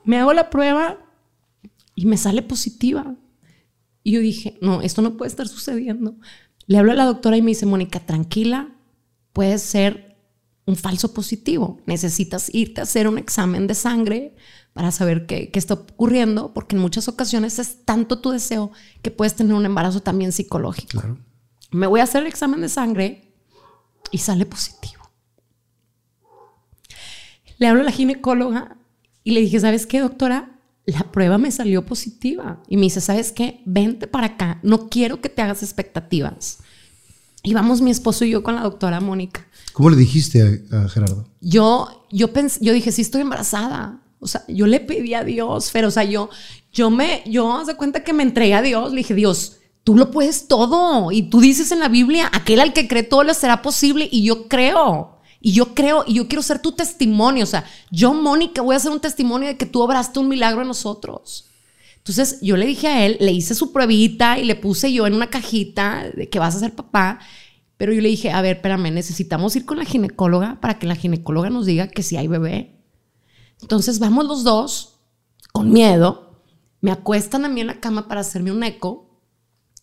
Me hago la prueba y me sale positiva. Y yo dije, no, esto no puede estar sucediendo. Le hablo a la doctora y me dice, Mónica, tranquila, puede ser un falso positivo. Necesitas irte a hacer un examen de sangre para saber qué, qué, está ocurriendo, porque en muchas ocasiones es tanto tu deseo que puedes tener un embarazo también psicológico.
Claro.
Me voy a hacer el examen de sangre y sale positivo. Le hablo a la ginecóloga y le dije, ¿sabes qué, doctora? La prueba me salió positiva. Y me dice, ¿sabes qué? Vente para acá. No quiero que te hagas expectativas. Y vamos mi esposo y yo con la doctora Mónica.
¿Cómo le dijiste a, a Gerardo?
Yo, yo, pensé, yo dije, sí estoy embarazada. O sea, yo le pedí a Dios, pero, o sea, yo, yo me, yo, hace cuenta que me entregué a Dios. Le dije, Dios, tú lo puedes todo. Y tú dices en la Biblia, aquel al que cree todo le será posible. Y yo creo. Y yo creo, y yo quiero ser tu testimonio. O sea, yo, Mónica, voy a ser un testimonio de que tú obraste un milagro en nosotros. Entonces yo le dije a él, le hice su pruebita y le puse yo en una cajita de que vas a ser papá. Pero yo le dije, a ver, espérame, necesitamos ir con la ginecóloga para que la ginecóloga nos diga que si hay bebé. Entonces vamos los dos, con miedo, me acuestan a mí en la cama para hacerme un eco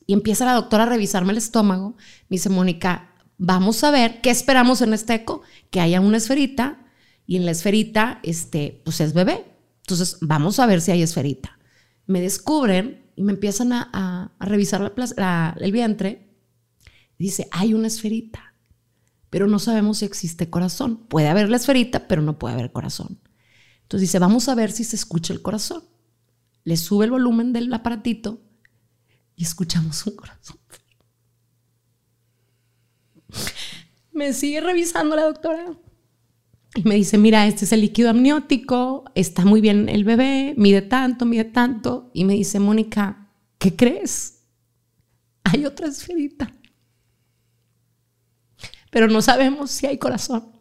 y empieza la doctora a revisarme el estómago. Me dice, Mónica, vamos a ver qué esperamos en este eco, que haya una esferita y en la esferita, este, pues es bebé. Entonces, vamos a ver si hay esferita. Me descubren y me empiezan a, revisar la, el vientre. Dice, hay una esferita, pero no sabemos si existe corazón. Puede haber la esferita, pero no puede haber corazón. Entonces dice, vamos a ver si se escucha el corazón. Le sube el volumen del aparatito y escuchamos un corazón. Me sigue revisando la doctora y me dice, mira, este es el líquido amniótico, está muy bien el bebé, mide tanto, mide tanto. Y me dice, Mónica, ¿qué crees? Hay otra esferita. Pero no sabemos si hay corazón.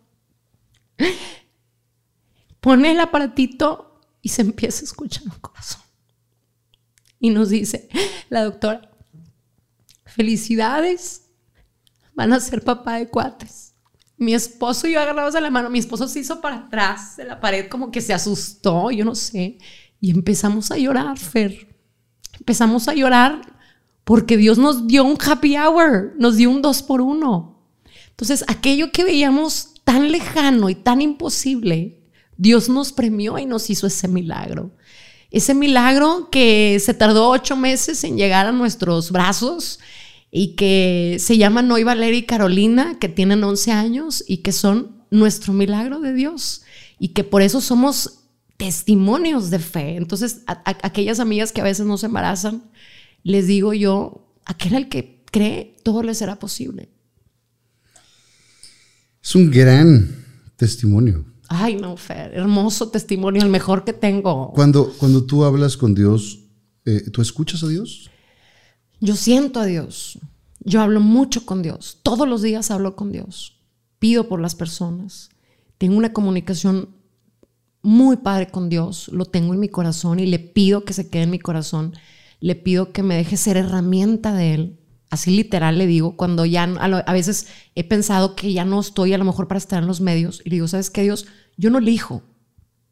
Pone el aparatito y se empieza a escuchar un corazón. Y nos dice la doctora, felicidades, van a ser papá de cuates. Mi esposo y yo agarrados de la mano, mi esposo se hizo para atrás de la pared como que se asustó, yo no sé, y empezamos a llorar, Fer. Empezamos a llorar porque Dios nos dio un happy hour, nos dio un dos por uno. Entonces, aquello que veíamos tan lejano y tan imposible, Dios nos premió y nos hizo ese milagro. Ese milagro que se tardó ocho meses en llegar a nuestros brazos y que se llaman hoy Valeria y Carolina, que tienen 11 años y que son nuestro milagro de Dios y que por eso somos testimonios de fe. Entonces, a, a, aquellas amigas que a veces no se embarazan, les digo yo, aquel al que cree, todo le será posible.
Es un gran testimonio.
Ay, no, Fer, hermoso testimonio, el mejor que tengo.
Cuando, cuando tú hablas con Dios, eh, ¿tú escuchas a Dios?
Yo siento a Dios. Yo hablo mucho con Dios. Todos los días hablo con Dios. Pido por las personas. Tengo una comunicación muy padre con Dios. Lo tengo en mi corazón y le pido que se quede en mi corazón. Le pido que me deje ser herramienta de Él. Así literal le digo, cuando ya a veces he pensado que ya no estoy a lo mejor para estar en los medios y le digo, ¿sabes qué Dios? Yo no elijo.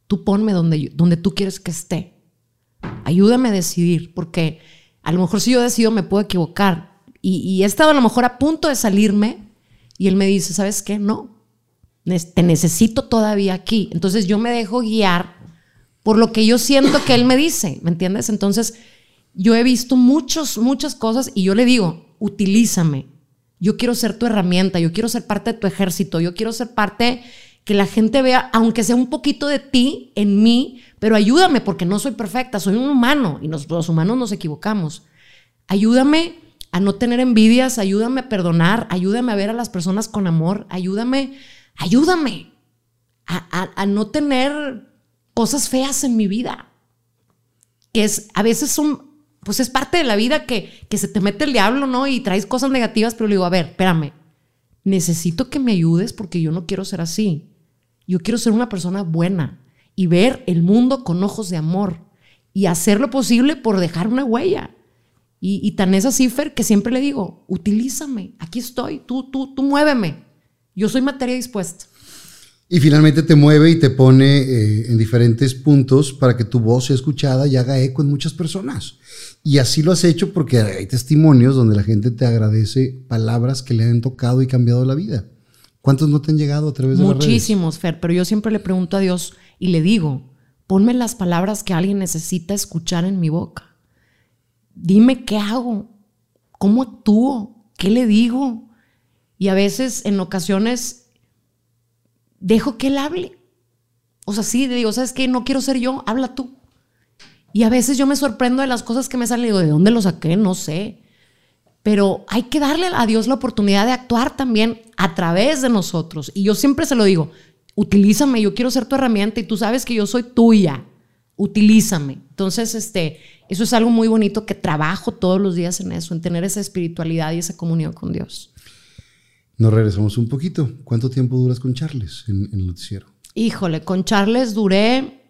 Tú ponme donde, donde tú quieres que esté. Ayúdame a decidir, porque a lo mejor si yo decido me puedo equivocar. Y, he estado a lo mejor a punto de salirme y él me dice, ¿sabes qué? No, te necesito todavía aquí. Entonces yo me dejo guiar por lo que yo siento que él me dice, ¿me entiendes? Entonces yo he visto muchos, muchas cosas y yo le digo, utilízame. Yo quiero ser tu herramienta, yo quiero ser parte de tu ejército, yo quiero ser parte que la gente vea, aunque sea un poquito de ti en mí, pero ayúdame porque no soy perfecta, soy un humano y los humanos nos equivocamos. Ayúdame a no tener envidias, ayúdame a perdonar, ayúdame a ver a las personas con amor, ayúdame ayúdame a, no tener cosas feas en mi vida. Que es, a veces son, pues es parte de la vida que, que se te mete el diablo, ¿no? Y traes cosas negativas, pero le digo, a ver, espérame, necesito que me ayudes porque yo no quiero ser así. Yo quiero ser una persona buena y ver el mundo con ojos de amor y hacer lo posible por dejar una huella. Y, tan es así, Fer, que siempre le digo, utilízame, aquí estoy, tú, tú, tú muéveme. Yo soy materia dispuesta.
Y finalmente te mueve y te pone eh, en diferentes puntos para que tu voz sea escuchada y haga eco en muchas personas. Y así lo has hecho porque hay testimonios donde la gente te agradece palabras que le han tocado y cambiado la vida. ¿Cuántos no te han llegado a través de
las Muchísimos, Fer, pero yo siempre le pregunto a Dios y le digo, ponme las palabras que alguien necesita escuchar en mi boca dime qué hago, cómo actúo, qué le digo. Y a veces, en ocasiones, dejo que él hable. O sea, sí, digo, ¿sabes qué? No quiero ser yo, habla tú. Y a veces yo me sorprendo de las cosas que me salen. Digo, ¿de dónde lo saqué? No sé. Pero hay que darle a Dios la oportunidad de actuar también a través de nosotros. Y yo siempre se lo digo, utilízame, yo quiero ser tu herramienta y tú sabes que yo soy tuya. Utilízame. Entonces, este, eso es algo muy bonito que trabajo todos los días en eso, en tener esa espiritualidad y esa comunión con Dios.
Nos regresamos un poquito. ¿Cuánto tiempo duras con Charles en, el noticiero?
Híjole, con Charles duré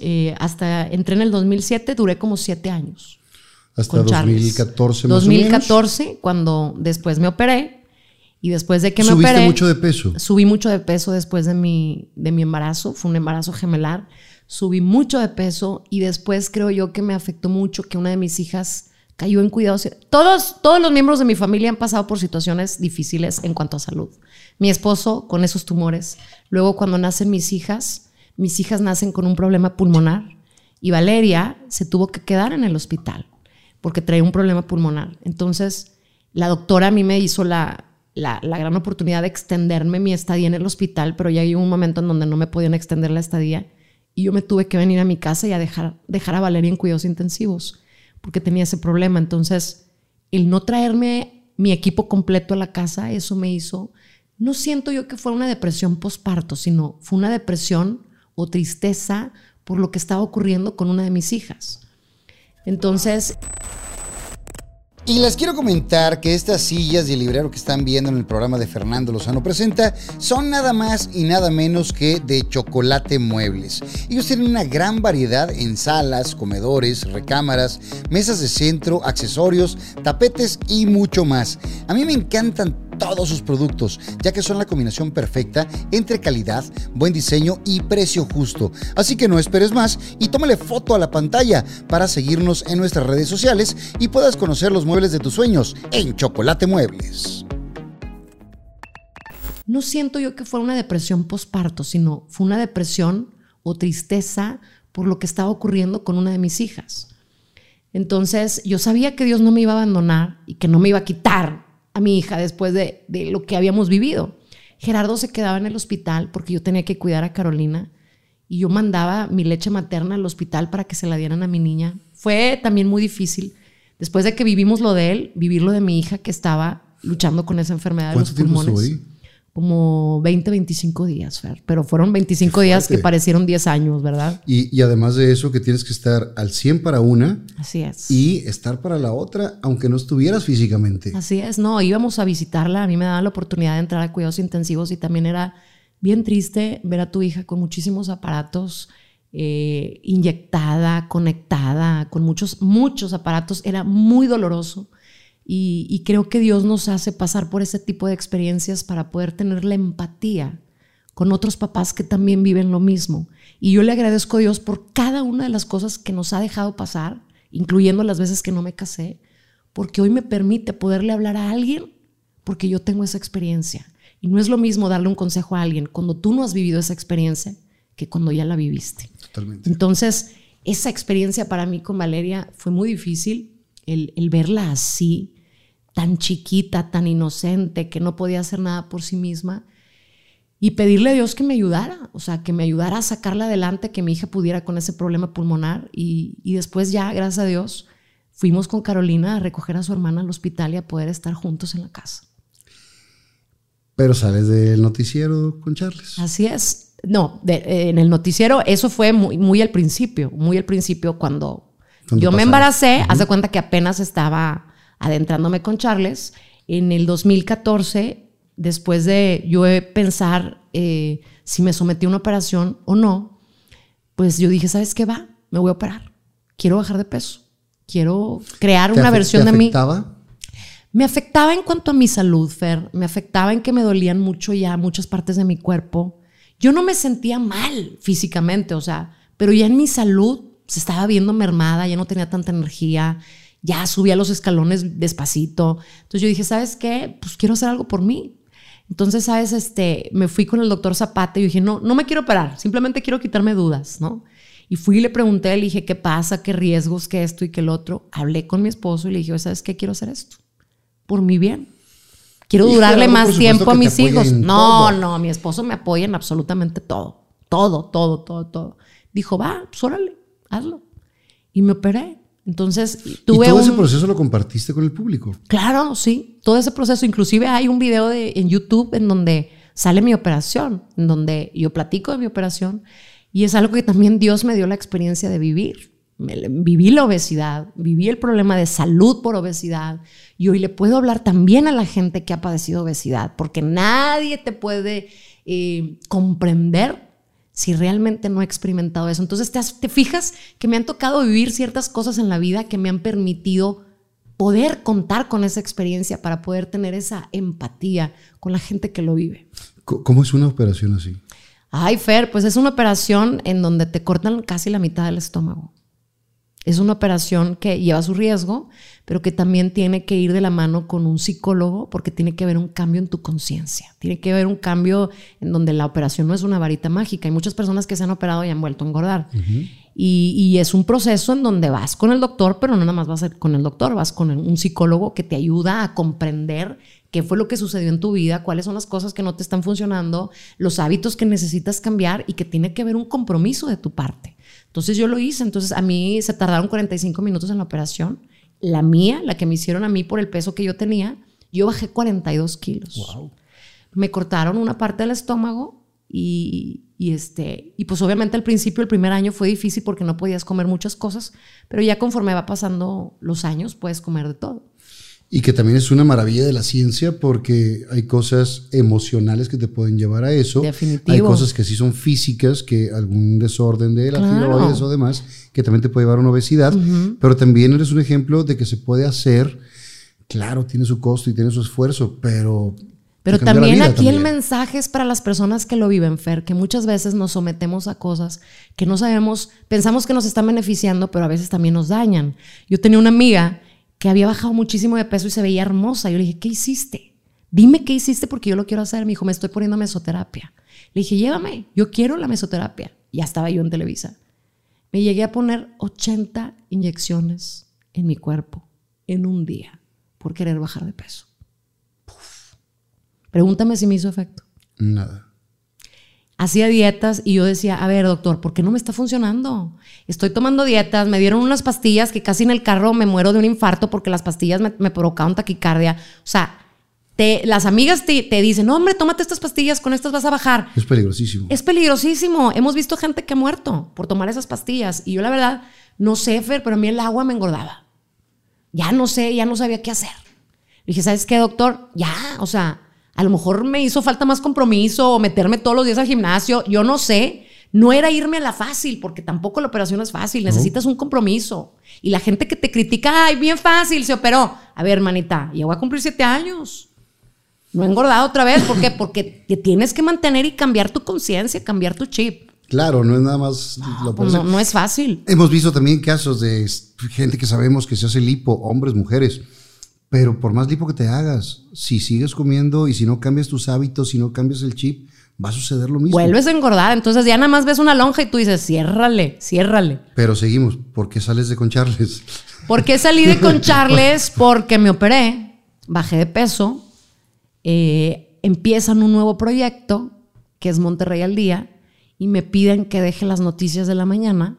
eh, hasta, entré en el 2007, duré como siete años.
Hasta 2014
más 2014, o menos. cuando después me operé. Y después de que me operé.
¿Subiste mucho de peso?
Subí mucho de peso después de mi, de mi embarazo. Fue un embarazo gemelar subí mucho de peso y después creo yo que me afectó mucho que una de mis hijas cayó en cuidados. Todos, todos los miembros de mi familia han pasado por situaciones difíciles en cuanto a salud. Mi esposo con esos tumores. Luego cuando nacen mis hijas, mis hijas nacen con un problema pulmonar y Valeria se tuvo que quedar en el hospital porque traía un problema pulmonar. Entonces, la doctora a mí me hizo la, la, la, gran oportunidad de extenderme mi estadía en el hospital, pero ya llegó un momento en donde no me podían extender la estadía y yo me tuve que venir a mi casa y a dejar, dejar a Valeria en cuidados intensivos porque tenía ese problema. Entonces, el no traerme mi equipo completo a la casa, eso me hizo, no siento yo que fue una depresión postparto, sino fue una depresión o tristeza por lo que estaba ocurriendo con una de mis hijas. Entonces,
y les quiero comentar que estas sillas el librero que están viendo en el programa de Fernando Lozano Presenta son nada más y nada menos que de chocolate muebles. Ellos tienen una gran variedad en salas, comedores, recámaras, mesas de centro, accesorios, tapetes y mucho más. A mí me encantan todos sus productos, ya que son la combinación perfecta entre calidad, buen diseño y precio justo. Así que no esperes más y tómale foto a la pantalla para seguirnos en nuestras redes sociales y puedas conocer los muebles de tus sueños en Chocolate Muebles.
No siento yo que fuera una depresión postparto, sino fue una depresión o tristeza por lo que estaba ocurriendo con una de mis hijas. Entonces yo sabía que Dios no me iba a abandonar y que no me iba a quitar a mi hija después de, lo que habíamos vivido. Gerardo se quedaba en el hospital porque yo tenía que cuidar a Carolina y yo mandaba mi leche materna al hospital para que se la dieran a mi niña. Fue también muy difícil. Después de que vivimos lo de él, vivir lo de mi hija que estaba luchando con esa enfermedad de los pulmones como 20, 25 días, Fer. Pero fueron 25 días que parecieron 10 años, ¿verdad?
Y, además de eso, que tienes que estar al 100 para una.
Así es.
Y estar para la otra, aunque no estuvieras físicamente.
Así es. No, íbamos a visitarla. A mí me daban la oportunidad de entrar a cuidados intensivos y también era bien triste ver a tu hija con muchísimos aparatos. Eh, inyectada, conectada, con muchos, muchos aparatos. Era muy doloroso. Y, creo que Dios nos hace pasar por ese tipo de experiencias para poder tener la empatía con otros papás que también viven lo mismo. Y yo le agradezco a Dios por cada una de las cosas que nos ha dejado pasar, incluyendo las veces que no me casé, porque hoy me permite poderle hablar a alguien porque yo tengo esa experiencia. Y no es lo mismo darle un consejo a alguien cuando tú no has vivido esa experiencia que cuando ya la viviste.
Totalmente.
Entonces, esa experiencia para mí con Valeria fue muy difícil el, verla así, tan chiquita, tan inocente, que no podía hacer nada por sí misma, y pedirle a Dios que me ayudara, o sea, que me ayudara a sacarla adelante, que mi hija pudiera con ese problema pulmonar, y, y después ya, gracias a Dios, fuimos con Carolina a recoger a su hermana al hospital y a poder estar juntos en la casa.
Pero sales del noticiero con Charles.
Así es. No, de- en el noticiero, eso fue muy, muy al principio, muy al principio cuando, yo me embaracé, haz de cuenta que apenas estaba adentrándome con Charles. En el 2014, después de yo pensar eh, si me sometí a una operación o no, pues yo dije, ¿sabes qué va? Me voy a operar. Quiero bajar de peso. Quiero crear
¿Te
una versión de mí.
afectaba?
Me afectaba en cuanto a mi salud, Fer. Me afectaba en que me dolían mucho ya muchas partes de mi cuerpo. Yo no me sentía mal físicamente, o sea, pero ya en mi salud se estaba viendo mermada, ya no tenía tanta energía, ya subía los escalones despacito. Entonces yo dije, ¿sabes qué? Pues quiero hacer algo por mí. Entonces, ¿sabes? Este, me fui con el doctor Zapata y yo dije, no, no me quiero operar, simplemente quiero quitarme dudas, ¿no? Y fui y le pregunté, le dije, ¿qué pasa? ¿Qué riesgos? ¿Qué esto y qué el otro? Hablé con mi esposo y le dije, ¿sabes qué? Quiero hacer esto por mi bien. Quiero
Y
durarle
claro,
más tiempo a mis hijos. No,
todo.
no, mi esposo me apoya en absolutamente todo. Todo, todo, todo, todo. Dijo, va, pues órale, hazlo. Y me operé. Entonces, tuve
y todo
un...
ese proceso lo compartiste con el público.
Claro, sí, todo ese proceso. Inclusive hay un video de, en YouTube en donde sale mi operación, en donde yo platico de mi operación y es algo que también Dios me dio la experiencia de vivir. Viví la obesidad, viví el problema de salud por obesidad y hoy le puedo hablar también a la gente que ha padecido obesidad, porque nadie te puede eh, comprender si realmente no he experimentado eso. Entonces te, has- te fijas que me han tocado vivir ciertas cosas en la vida que me han permitido poder contar con esa experiencia para poder tener esa empatía con la gente que lo vive.
¿Cómo es una operación así?
Ay, Fer, pues es una operación en donde te cortan casi la mitad del estómago. Es una operación que lleva su riesgo, pero que también tiene que ir de la mano con un psicólogo porque tiene que haber un cambio en tu conciencia. Tiene que haber un cambio en donde la operación no es una varita mágica. Hay muchas personas que se han operado y han vuelto a engordar. y, y es un proceso en donde vas con el doctor, pero no nada más vas con el doctor, vas con un psicólogo que te ayuda a comprender qué fue lo que sucedió en tu vida, cuáles son las cosas que no te están funcionando, los hábitos que necesitas cambiar y que tiene que haber un compromiso de tu parte. Entonces yo lo hice, entonces a mí se tardaron 45 minutos en la operación. La mía, la que me hicieron a mí por el peso que yo tenía, yo bajé 42 kilos. Me cortaron una parte del estómago y, y este, y pues obviamente al principio, el primer año fue difícil porque no podías comer muchas cosas, pero ya conforme va pasando los años puedes comer de todo.
Y que también es una maravilla de la ciencia porque hay cosas emocionales que te pueden llevar a eso.
Definitivo.
Hay cosas que sí son físicas, que algún desorden de la
Claro.
tiroides o demás, que también te puede llevar a una obesidad. Pero también eres un ejemplo de que se puede hacer. Claro, tiene su costo y tiene su esfuerzo, pero.
Pero también aquí el
también.
mensaje es para las personas que lo viven, Fer, que muchas veces nos sometemos a cosas que no sabemos, pensamos que nos están beneficiando, pero a veces también nos dañan. Yo tenía una amiga que había bajado muchísimo de peso y se veía hermosa. Yo le dije, ¿qué hiciste? Dime qué hiciste porque yo lo quiero hacer. Me dijo, me estoy poniendo mesoterapia. Le dije, llévame, yo quiero la mesoterapia. Ya estaba yo en Televisa. Me llegué a poner 80 inyecciones en mi cuerpo en un día por querer bajar de peso. Pregúntame si me hizo efecto.
Nada.
Hacía dietas y yo decía, a ver, doctor, ¿por qué no me está funcionando? Estoy tomando dietas, me dieron unas pastillas que casi en el carro me muero de un infarto porque las pastillas me, me provocaron taquicardia. O sea, te- las amigas te, te dicen, no, hombre, tómate estas pastillas, con estas vas a bajar.
Es peligrosísimo.
Es peligrosísimo. Hemos visto gente que ha muerto por tomar esas pastillas. Y yo la verdad, no sé, Fer, pero a mí el agua me engordaba. Ya no sé, ya no sabía qué hacer. Le dije, ¿sabes qué, doctor? Ya, o sea, a lo mejor me hizo falta más compromiso o meterme todos los días al gimnasio. Yo no sé. No era irme a la fácil, porque tampoco la operación es fácil. Necesitas un compromiso. Y la gente que te critica, ay, bien fácil, se operó. A ver, manita, yo voy a cumplir siete años. No he engordado otra vez. ¿Por qué? Porque te tienes que mantener y cambiar tu conciencia, cambiar tu chip.
Claro, no es nada más la
Pues
operación.
no, no es fácil.
Hemos visto también casos de gente que sabemos que se hace lipo, hombres, mujeres. Pero por más lipo que te hagas, si sigues comiendo y si no cambias tus hábitos, si no cambias el chip, va a suceder lo mismo.
Vuelves a engordar. Entonces ya nada más ves una lonja y tú dices, ciérrale, ciérrale.
Pero seguimos. ¿Por qué sales de con Charles?
¿Por qué salí de con Charles? Porque me operé, bajé de peso, eh, empiezan un nuevo proyecto, que es Monterrey al Día, y me piden que deje las noticias de la mañana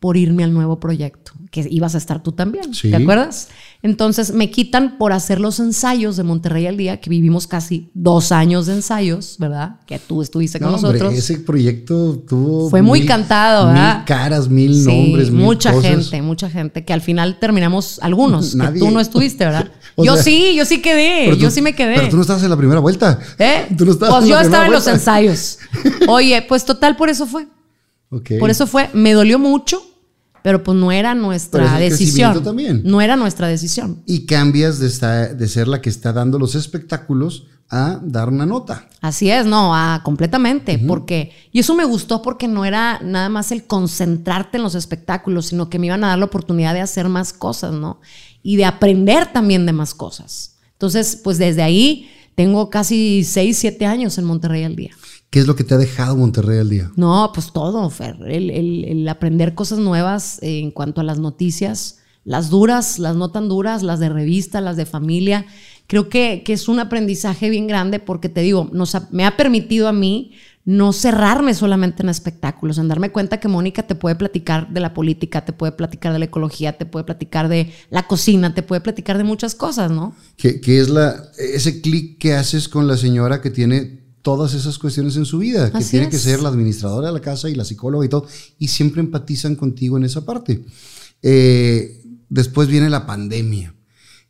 por irme al nuevo proyecto, que ibas a estar tú también,
Sí.
¿te acuerdas? Entonces me quitan por hacer los ensayos de Monterrey al día, que vivimos casi dos años de ensayos, ¿verdad? Que tú estuviste con
No, hombre,
nosotros.
ese proyecto tuvo.
Fue muy cantado,
Mil
¿verdad?
caras, mil
Sí,
nombres, mil
mucha
cosas.
gente, mucha gente, que al final terminamos algunos, que
Nadie.
tú no estuviste, ¿verdad?
O
yo
sea,
sí, yo sí quedé, yo
tú-
sí me quedé.
Pero tú no estabas en la primera vuelta.
¿Eh?
Tú no estabas
pues
en la
yo estaba en los ensayos. Oye, pues total, por eso fue. Por eso fue, me dolió mucho, pero pues no era nuestra decisión.
también.
No era nuestra decisión.
Y cambias de, esta- de ser la que está dando los espectáculos a dar una nota.
Así es, no, ah, completamente, porque y eso me gustó porque no era nada más el concentrarte en los espectáculos, sino que me iban a dar la oportunidad de hacer más cosas, ¿no? Y de aprender también de más cosas. Entonces, pues desde ahí tengo casi 6, 7 años en Monterrey al día.
¿Qué es lo que te ha dejado Monterrey al día?
No, pues todo, Fer. El, el- el aprender cosas nuevas en cuanto a las noticias, las duras, las no tan duras, las de revista, las de familia. Creo que, que es un aprendizaje bien grande porque te digo, nos ha- me ha permitido a mí no cerrarme solamente en espectáculos, en darme cuenta que Mónica te puede platicar de la política, te puede platicar de la ecología, te puede platicar de la cocina, te puede platicar de muchas cosas, ¿no?
¿Qué, qué es la, ese clic que haces con la señora que tiene todas esas cuestiones en su vida? Que tiene que ser la administradora de la casa y la psicóloga y todo. Y siempre empatizan contigo en esa parte. Eh, después viene la pandemia.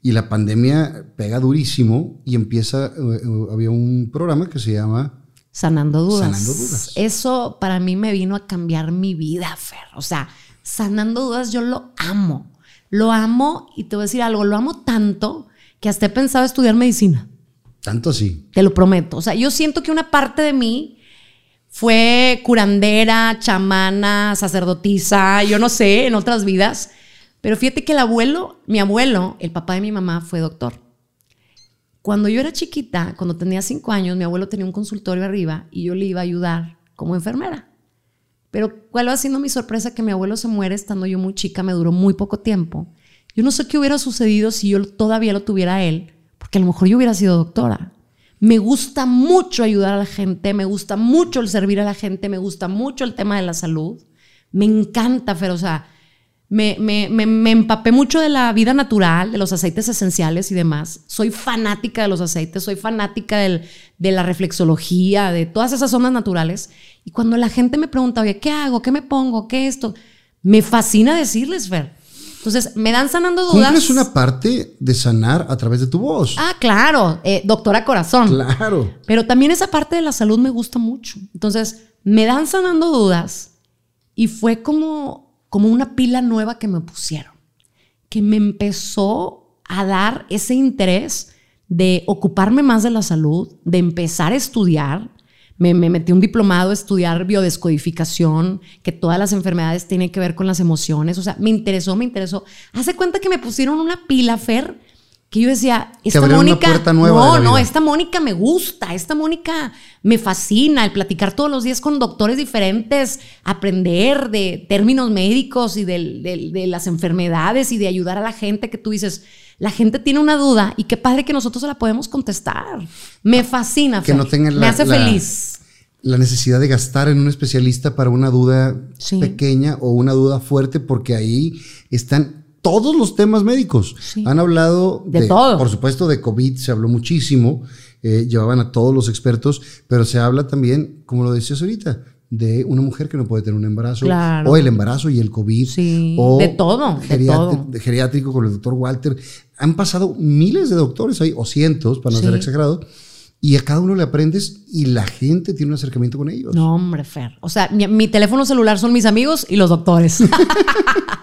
Y la pandemia pega durísimo y empieza, eh, había un programa que se llama
Sanando dudas.
Sanando dudas.
Eso para mí me vino a cambiar mi vida, Fer. O sea, sanando dudas yo lo amo. Lo amo y te voy a decir algo, lo amo tanto que hasta he pensado estudiar medicina.
Tanto así.
Te lo prometo. O sea, yo siento que una parte de mí fue curandera, chamana, sacerdotisa, yo no sé, en otras vidas. Pero fíjate que el abuelo, mi abuelo, el papá de mi mamá, fue doctor. Cuando yo era chiquita, cuando tenía cinco años, mi abuelo tenía un consultorio arriba y yo le iba a ayudar como enfermera. Pero cuál va siendo mi sorpresa que mi abuelo se muere estando yo muy chica, me duró muy poco tiempo. Yo no sé qué hubiera sucedido si yo todavía lo tuviera él, porque a lo mejor yo hubiera sido doctora. Me gusta mucho ayudar a la gente, me gusta mucho el servir a la gente, me gusta mucho el tema de la salud. Me encanta, Fer, o sea, me, me, me, me empapé mucho de la vida natural, de los aceites esenciales y demás. Soy fanática de los aceites, soy fanática del- de la reflexología, de todas esas ondas naturales. Y cuando la gente me pregunta, oye, ¿qué hago? ¿Qué me pongo? ¿Qué esto? Me fascina decirles, Fer. Entonces, me dan sanando dudas.
Cumples una parte de sanar a través de tu voz.
Ah, claro, eh, doctora corazón.
Claro.
Pero también esa parte de la salud me gusta mucho. Entonces, me dan sanando dudas y fue como, como una pila nueva que me pusieron, que me empezó a dar ese interés de ocuparme más de la salud, de empezar a estudiar. Me, me metí un diplomado a estudiar biodescodificación, que todas las enfermedades tienen que ver con las emociones. O sea, me interesó, me interesó. Hace cuenta que me pusieron una pila, Fer, que yo decía, esta Mónica. no,
de
no, esta Mónica me gusta, esta Mónica me fascina, el platicar todos los días con doctores diferentes, aprender de términos médicos y del- de las enfermedades y de ayudar a la gente que tú dices, la gente tiene una duda y qué padre que nosotros se la podemos contestar. Me fascina,
Que
Fer.
no tengan
me
la-
hace
la-
feliz.
la necesidad de gastar en un especialista para una duda
Sí.
pequeña o una duda fuerte, porque ahí están todos los temas médicos.
Sí.
Han hablado
De todo.
Por supuesto, de COVID se habló muchísimo, eh, llevaban a todos los expertos, pero se habla también, como lo decías ahorita, de una mujer que no puede tener un embarazo,
Claro.
o el embarazo y el COVID,
Sí,
o
de todo, de todo.
geriátrico con el doctor Walter. Han pasado miles de doctores ahí, o cientos, para no
Sí.
ser exagerado, y a cada uno le aprendes y la gente tiene un acercamiento con ellos.
No, hombre, Fer. O sea, mi, mi teléfono celular son mis amigos y los doctores.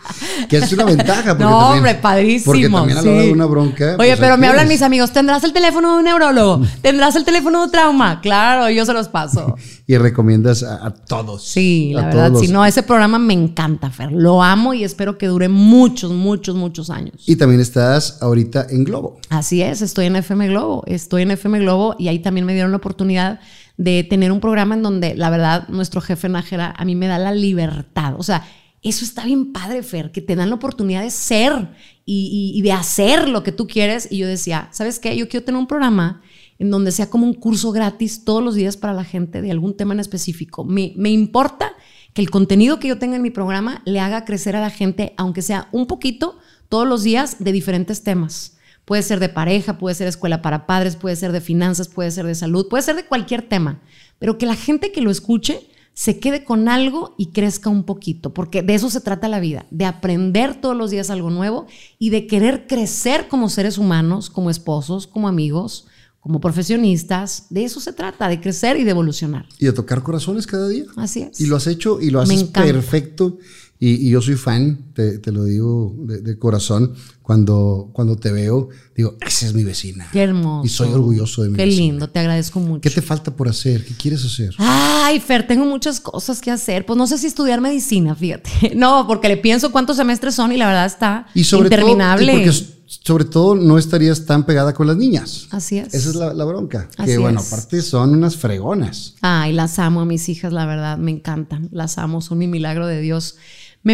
Que es una ventaja. Porque
No,
también-
hombre, padrísimo.
Porque también a la hora de una bronca.
Oye,
pues,
pero
ahí
me hablan mis amigos, ¿tendrás el teléfono de un neurólogo? ¿Tendrás el teléfono de trauma? Claro, yo se los paso.
Y recomiendas a, a todos.
Sí, la verdad, si no, ese programa me encanta, Fer. Lo amo y espero que dure muchos, muchos, muchos años.
Y también estás ahorita en Globo.
Así es, estoy en FM Globo, estoy en FM Globo y ahí también me dieron la oportunidad de tener un programa en donde la verdad nuestro jefe Nájera a mí me da la libertad, o sea, eso está bien padre, Fer, que te dan la oportunidad de ser y, de hacer lo que tú quieres. Y yo decía, ¿sabes qué? Yo quiero tener un programa en donde sea como un curso gratis todos los días para la gente de algún tema en específico. Me, me importa que el contenido que yo tenga en mi programa le haga crecer a la gente, aunque sea un poquito, todos los días de diferentes temas. Puede ser de pareja, puede ser escuela para padres, puede ser de finanzas, puede ser de salud, puede ser de cualquier tema. Pero que la gente que lo escuche se quede con algo y crezca un poquito, porque de eso se trata la vida, de aprender todos los días algo nuevo y de querer crecer como seres humanos, como esposos, como amigos, como profesionistas. De eso se trata, de crecer y de evolucionar.
Y de tocar corazones cada día.
Así es.
Y lo has hecho y lo haces perfecto. Y, yo soy fan, te, lo digo de, corazón, cuando, cuando te veo, digo, esa es mi vecina.
Qué hermoso.
Y soy orgulloso de mi
Qué lindo, te agradezco mucho.
¿Qué te falta por hacer? ¿Qué quieres hacer?
Ay, Fer, tengo muchas cosas que hacer. Pues no sé si estudiar medicina, fíjate. No, porque le pienso cuántos semestres son y la verdad está y sobre interminable.
Todo, porque sobre todo no estarías tan pegada con las niñas.
Así es.
Esa es la, bronca. que bueno, aparte son unas fregonas.
Ay, las amo a mis hijas, la verdad, me encantan. Las amo, son mi milagro de Dios.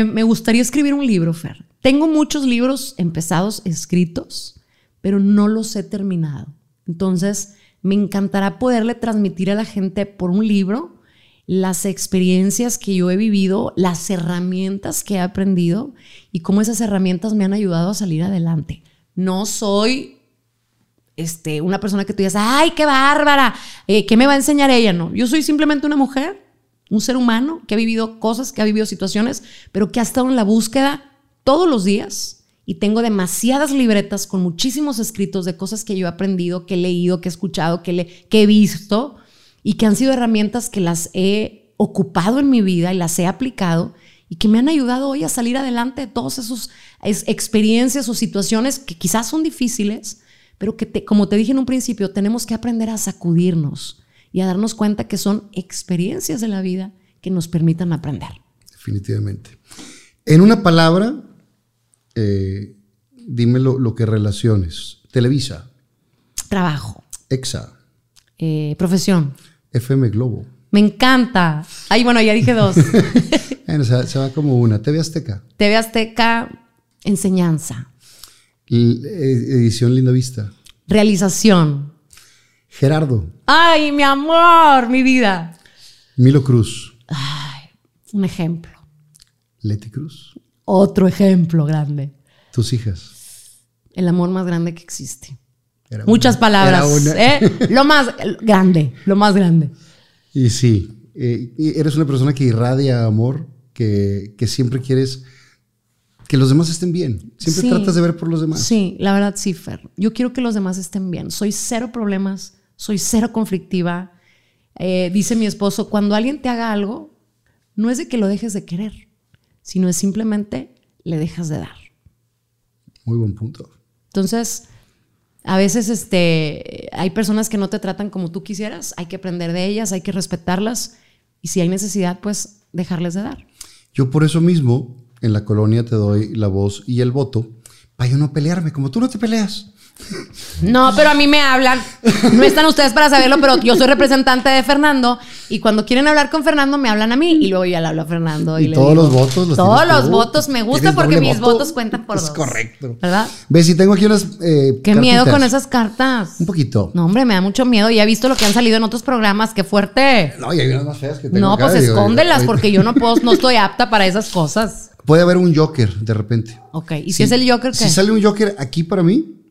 Me, gustaría escribir un libro, Fer. Tengo muchos libros empezados, escritos, pero no los he terminado. Entonces, me encantará poderle transmitir a la gente por un libro las experiencias que yo he vivido, las herramientas que he aprendido y cómo esas herramientas me han ayudado a salir adelante. No soy este, una persona que tú digas, ay, qué bárbara, eh, ¿qué me va a enseñar ella? No, yo soy simplemente una mujer un ser humano que ha vivido cosas, que ha vivido situaciones, pero que ha estado en la búsqueda todos los días. Y tengo demasiadas libretas con muchísimos escritos de cosas que yo he aprendido, que he leído, que he escuchado, que, he visto y que han sido herramientas que las he ocupado en mi vida y las he aplicado y que me han ayudado hoy a salir adelante de todas esas experiencias o situaciones que quizás son difíciles, pero que, como te dije en un principio, tenemos que aprender a sacudirnos y a darnos cuenta que son experiencias de la vida que nos permitan aprender.
Definitivamente. En una palabra, eh, dime lo, que relaciones. Televisa.
Trabajo.
EXA.
Eh, profesión.
FM Globo.
Me encanta. Ay, bueno, ya dije dos.
bueno, se, va como una. TV Azteca.
TV Azteca, enseñanza.
Eh, edición Linda Vista.
Realización.
Gerardo.
Ay, mi amor, mi vida.
Milo Cruz.
Ay, un ejemplo.
Leti Cruz.
Otro ejemplo grande.
Tus hijas.
El amor más grande que existe. Muchas palabras. ¿eh? Lo más grande, lo más grande.
Y sí, eh, eres una persona que irradia amor, que, siempre quieres que los demás estén bien. Siempre tratas de ver por los demás.
Sí, la verdad sí, Fer. Yo quiero que los demás estén bien. Soy cero problemas soy cero conflictiva. Eh, dice mi esposo, cuando alguien te haga algo, no es de que lo dejes de querer, sino es simplemente le dejas de dar.
Muy buen punto.
Entonces, a veces este, hay personas que no te tratan como tú quisieras, hay que aprender de ellas, hay que respetarlas y si hay necesidad, pues dejarles de dar.
Yo por eso mismo en la colonia te doy la voz y el voto para yo no pelearme, como tú no te peleas.
No, pero a mí me hablan. No están ustedes para saberlo, pero yo soy representante de Fernando y cuando quieren hablar con Fernando me hablan a mí y luego ya le hablo a Fernando.
Y, todos los votos los
Todos los votos me gusta porque mis votos cuentan por
es
dos.
correcto.
¿Verdad?
Ves, si tengo aquí unas. Eh,
Qué miedo con esas cartas.
Un poquito.
No, hombre, me da mucho miedo. Ya he visto lo que han salido en otros programas. Qué fuerte.
No, y hay unas más feas que tengo
No, pues escóndelas porque yo no puedo, no estoy apta para esas cosas.
Puede haber un Joker de repente.
Ok, ¿y si, es el Joker qué?
Si sale un Joker aquí para mí,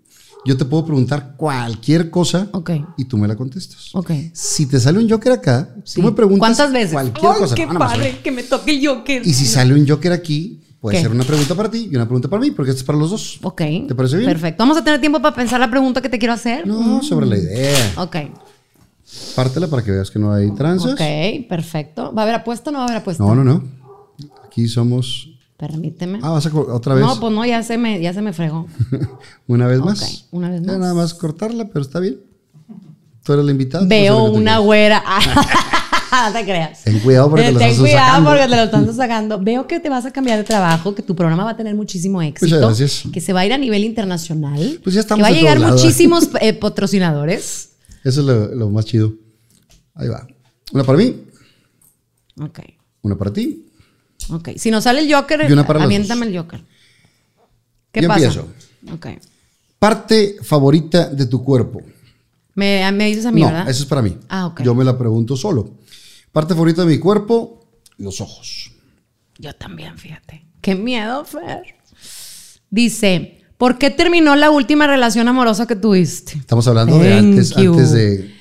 yo te puedo preguntar cualquier cosa y tú me la contestas.
Okay.
Si te sale un Joker acá, tú me preguntas
¿Cuántas veces?
cualquier cosa.
qué padre que me toque el Joker!
Y si sale un Joker aquí, puede ser una pregunta para ti y una pregunta para mí, porque esto es para los dos.
Ok.
¿Te parece bien?
Perfecto. ¿Vamos a tener tiempo para pensar la pregunta que te quiero hacer?
No, sobre la idea.
Ok.
Pártela para que veas que no hay tranzas.
Ok, perfecto. ¿Va a haber apuesta o no va a haber apuesta?
No, no, no. Aquí somos
Permíteme.
Ah, vas a otra vez.
No, pues no, ya se me, ya se me fregó.
una vez más.
Una vez más.
nada más cortarla, pero está bien. Tú eres la invitada.
Veo una güera. no te creas.
Ten cuidado porque te lo
Ten cuidado porque te lo están sacando. Veo que te vas a cambiar de trabajo, que tu programa va a tener muchísimo éxito.
Muchas gracias.
Que se va a ir a nivel internacional.
Pues ya estamos
Que va a llegar muchísimos eh, patrocinadores.
Eso es lo, lo más chido. Ahí va. Una para mí.
Ok.
Una para ti.
Ok. Si nos sale el Joker, aviéntame el Joker. ¿Qué
Yo
pasa?
Empiezo.
Ok.
Parte favorita de tu cuerpo.
Me, me dices a mí,
no,
¿verdad?
Eso es para mí.
Ah, ok.
Yo me la pregunto solo. Parte favorita de mi cuerpo, los ojos.
Yo también, fíjate. Qué miedo, Fer. Dice, ¿por qué terminó la última relación amorosa que tuviste?
Estamos hablando de antes,
you.
antes de.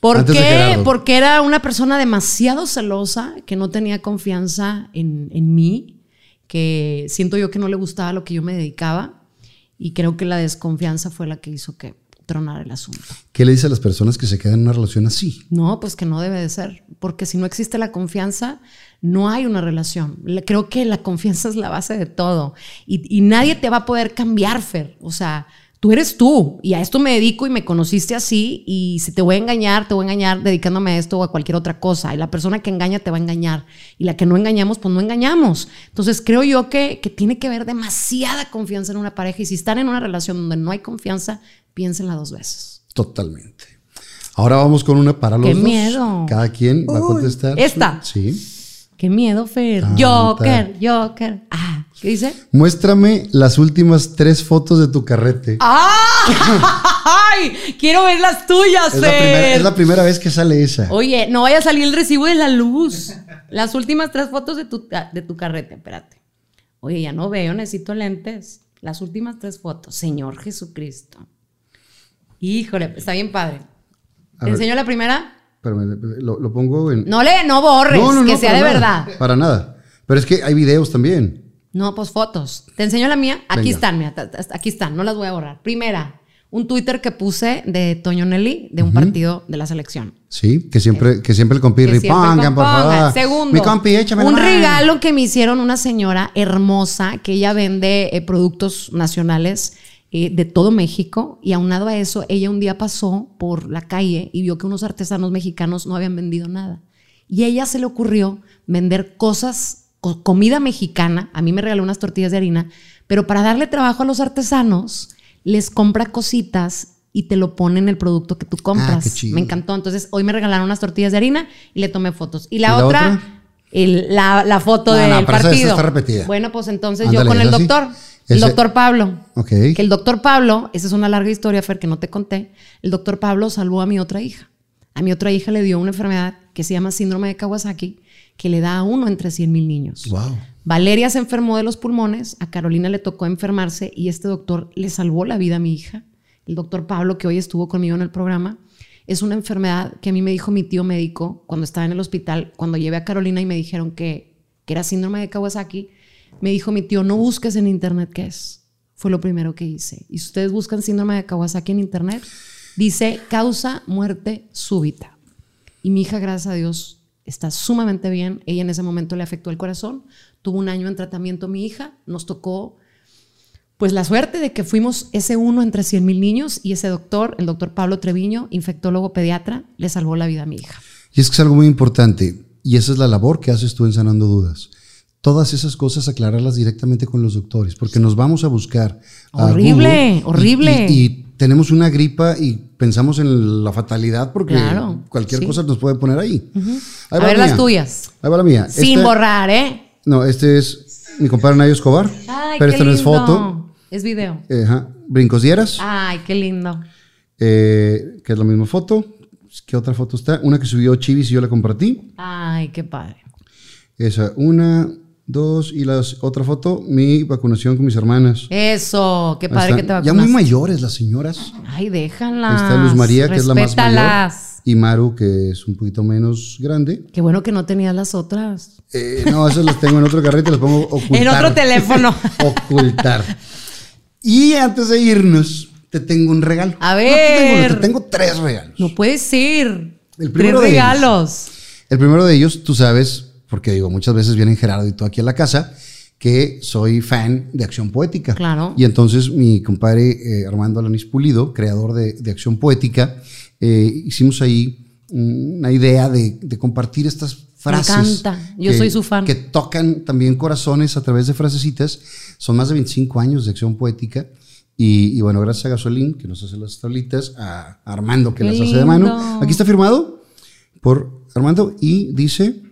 ¿Por
antes de
qué?
Gerardo.
Porque era una persona demasiado celosa, que no tenía confianza en, en mí, que siento yo que no le gustaba lo que yo me dedicaba y creo que la desconfianza fue la que hizo que tronara el asunto.
¿Qué le dice a las personas que se quedan en una relación así?
No, pues que no debe de ser, porque si no existe la confianza, no hay una relación. Creo que la confianza es la base de todo y, y nadie te va a poder cambiar, Fer. O sea, tú eres tú y a esto me dedico y me conociste así y si te voy a engañar, te voy a engañar dedicándome a esto o a cualquier otra cosa. Y la persona que engaña te va a engañar y la que no engañamos, pues no engañamos. Entonces creo yo que, que tiene que haber demasiada confianza en una pareja y si están en una relación donde no hay confianza, piénsenla dos veces.
Totalmente. Ahora vamos con una para los
¡Qué
dos.
miedo!
Cada quien va a contestar. su-
¡Esta!
Sí.
Qué miedo, Fer.
Tanta.
Joker, Joker. Ah, ¿qué dice?
Muéstrame las últimas tres fotos de tu carrete.
¡Ay! Quiero ver las tuyas,
es, la primera, es la primera vez que sale esa.
Oye, no vaya a salir el recibo de la luz. Las últimas tres fotos de tu, de tu carrete, espérate. Oye, ya no veo, necesito lentes. Las últimas tres fotos. Señor Jesucristo. Híjole, está bien padre.
A
¿Te
ver.
enseño la primera?
Lo, lo pongo en.
No le, no borres, que sea de
nada,
verdad.
Para nada. Pero es que hay videos también.
No, pues fotos. ¿Te enseño la mía? Aquí
Venga.
están, mira, aquí están, no las voy a borrar. Primera, un Twitter que puse de Toño Nelly de un partido de la selección.
Sí, que siempre, que siempre el compirri.
Que siempre
Pongan, por favor.
Segundo,
Mi compi, échame la
un regalo que me hicieron una señora hermosa que ella vende eh, productos nacionales eh, de todo México y aunado a eso, ella un día pasó por la calle y vio que unos artesanos mexicanos no habían vendido nada. Y a ella se le ocurrió vender cosas, co- comida mexicana, a mí me regaló unas tortillas de harina, pero para darle trabajo a los artesanos, les compra cositas y te lo pone en el producto que tú compras.
Ah, qué chido.
Me encantó. Entonces, hoy me regalaron unas tortillas de harina y le tomé fotos. Y la,
¿Y la
otra,
otra?
el- la, la foto
No,
del
no, esa
partido.
está repetida.
Bueno, pues entonces
Ándale,
yo con el
sí.
doctor, el
Ese-
doctor Pablo. Que el doctor Pablo, esa es una larga historia, Fer, que no te conté. El doctor Pablo salvó a mi otra hija. A mi otra hija le dio una enfermedad que se llama síndrome de Kawasaki, que le da a uno entre 100 mil niños.
Wow.
Valeria se enfermó de los pulmones, a Carolina le tocó enfermarse y este doctor le salvó la vida a mi hija. El doctor Pablo, que hoy estuvo conmigo en el programa, es una enfermedad que a mí me dijo mi tío médico cuando estaba en el hospital, cuando llevé a Carolina y me dijeron que, que era síndrome de Kawasaki, me dijo mi tío, no busques en internet qué es. Fue lo primero que hice. Y si ustedes buscan síndrome de Kawasaki en internet, dice causa muerte súbita. Y mi hija, gracias a Dios, está sumamente bien. Ella en ese momento le afectó el corazón. Tuvo un año en tratamiento mi hija. Nos tocó, pues, la suerte de que fuimos ese uno entre 100 mil niños y ese doctor, el doctor Pablo Treviño, infectólogo pediatra, le salvó la vida a mi hija.
Y es que es algo muy importante. Y esa es la labor que haces tú en Sanando Dudas. Todas esas cosas aclararlas directamente con los doctores, porque nos vamos a buscar. a
Horrible,
y-
horrible.
Y, y tenemos una gripa y pensamos en la fatalidad porque
Claro,
cualquier
sí.
cosa nos puede poner ahí. Ahí
A ver
la
las tuyas.
Ahí va la mía.
Sin
Esta-
borrar, ¿eh?
No, este es mi compadre Nayo Escobar.
Ay,
pero
qué
esta no es foto.
Es video.
Ajá. Brincos dieras.
Ay, qué lindo.
eh, que es la misma foto. ¿Qué otra foto está? Una que subió Chivis y yo la compartí.
Ay, qué padre.
Esa, una, dos, y la otra foto, mi vacunación con mis hermanas.
Eso, qué
Ahí
padre
están.
que te
Ya
vacunas.
muy mayores las señoras.
Ay,
Ahí
déjalas.
está Luz María, que es la más mayor. Y Maru, que es un poquito menos grande.
Qué bueno que no tenías las otras.
Eh, no, esas las tengo en otro carrete, las pongo ocultar.
En otro teléfono.
ocultar. Y antes de irnos, te tengo un regalo.
A
No te tengo uno,
ver.
te tengo tres regalos.
No puede ser.
El
Tres
primero de ellos.
regalos.
El primero de ellos, tú sabes, porque digo, muchas veces vienen Gerardo y tú aquí a la casa, que soy fan de Acción Poética.
Claro.
Y entonces mi compadre eh, Armando Alanis Pulido, creador de, de Acción Poética, eh, hicimos ahí una idea de, de compartir estas frases.
encanta. Yo soy su fan.
Que tocan también corazones a través de frasecitas. Son más de 25 años de Acción Poética. Y, y bueno, gracias a Gasolín, que nos hace las tablitas, a Armando, que
Qué
las hace de mano.
lindo.
Aquí está firmado por Armando y dice,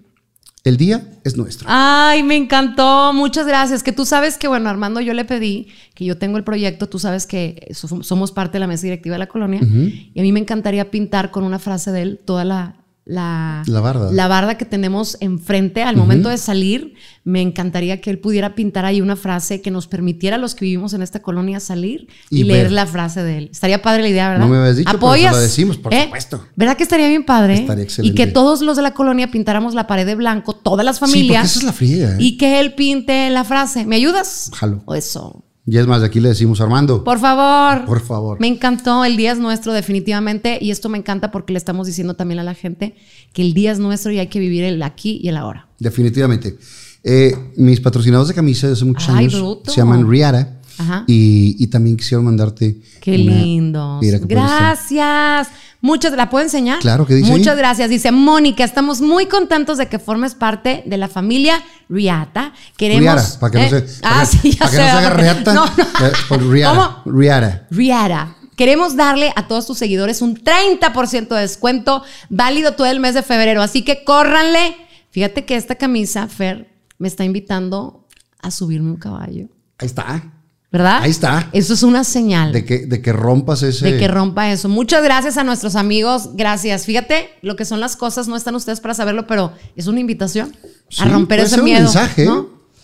el día es nuestro.
Ay, me encantó. Muchas gracias. Que tú sabes que, bueno, Armando, yo le pedí que yo tengo el proyecto. Tú sabes que so- somos parte de la mesa directiva de la colonia. Y a mí me encantaría pintar con una frase de él toda la, la,
La barda.
la barda que tenemos enfrente al momento de salir. Me encantaría que él pudiera pintar ahí una frase que nos permitiera a los que vivimos en esta colonia salir y,
Y
leer la frase de él. Estaría padre la idea, ¿verdad?
No me habías dicho, pero
¿Apoyas?
lo decimos, por
¿Eh?
supuesto.
¿Verdad que estaría bien padre?
Estaría
Y
excelente.
que todos los de la colonia pintáramos la pared de blanco, todas las
porque
familias.
esa es la friega, ¿eh?
Y que él pinte la frase. ¿Me ayudas?
Jalo.
O eso.
Y es más, de aquí le decimos Armando.
Por favor.
Por favor.
Me encantó. El día es nuestro, definitivamente. Y esto me encanta porque le estamos diciendo también a la gente que el día es nuestro y hay que vivir el aquí y el ahora.
Definitivamente. Eh, mis patrocinadores de camisa de hace muchos
Ay,
años
bruto.
se llaman Riara.
Ajá.
Y, y también quisieron mandarte.
Qué
está.
Gracias. Muchas, ¿la puedo enseñar?
Claro, ¿qué dice
Muchas
ahí?
gracias. Dice Mónica, estamos muy contentos de que formes parte de la familia Riata. Queremos.
Riara, para que no
¿Eh?
se.
Ah,
para que-
sí, ya
para que
sé.
no se haga reata.
No, no.
eh, Riara.
¿Cómo?
Riara.
Riara. Queremos darle a todos tus seguidores un 30% de descuento válido todo el mes de febrero. Así que córranle. Fíjate que esta camisa, Fer, me está invitando a subirme un caballo.
Ahí está.
¿Verdad?
Ahí está.
Eso es una señal.
De que, de que rompas ese.
De que rompa eso. Muchas gracias a nuestros amigos. Gracias. Fíjate lo que son las cosas. No están ustedes para saberlo, pero es una invitación
Sí,
a romper
puede
ese
ser un
miedo.
mensaje,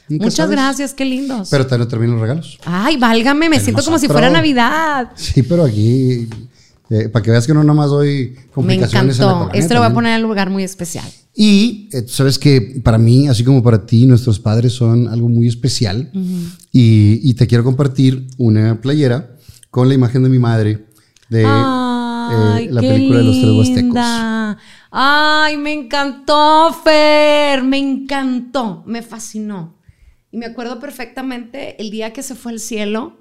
Muchas
sabes.
gracias. Qué lindos.
Pero no termino los regalos.
Ay, válgame. Me siento como si fuera Navidad.
Sí, pero aquí. Eh, para que veas que no nada más doy
Me
complicaciones la
encantó. Este lo voy a poner en un lugar muy especial.
Y eh, sabes que para mí, así como para ti, nuestros padres son algo muy especial. y, y te quiero compartir una playera con la imagen de mi madre de
Ay,
eh, la película de los tres huastecos.
linda. Ay, me encantó, Fer. Me encantó. Me fascinó. Y me acuerdo perfectamente el día que se fue al cielo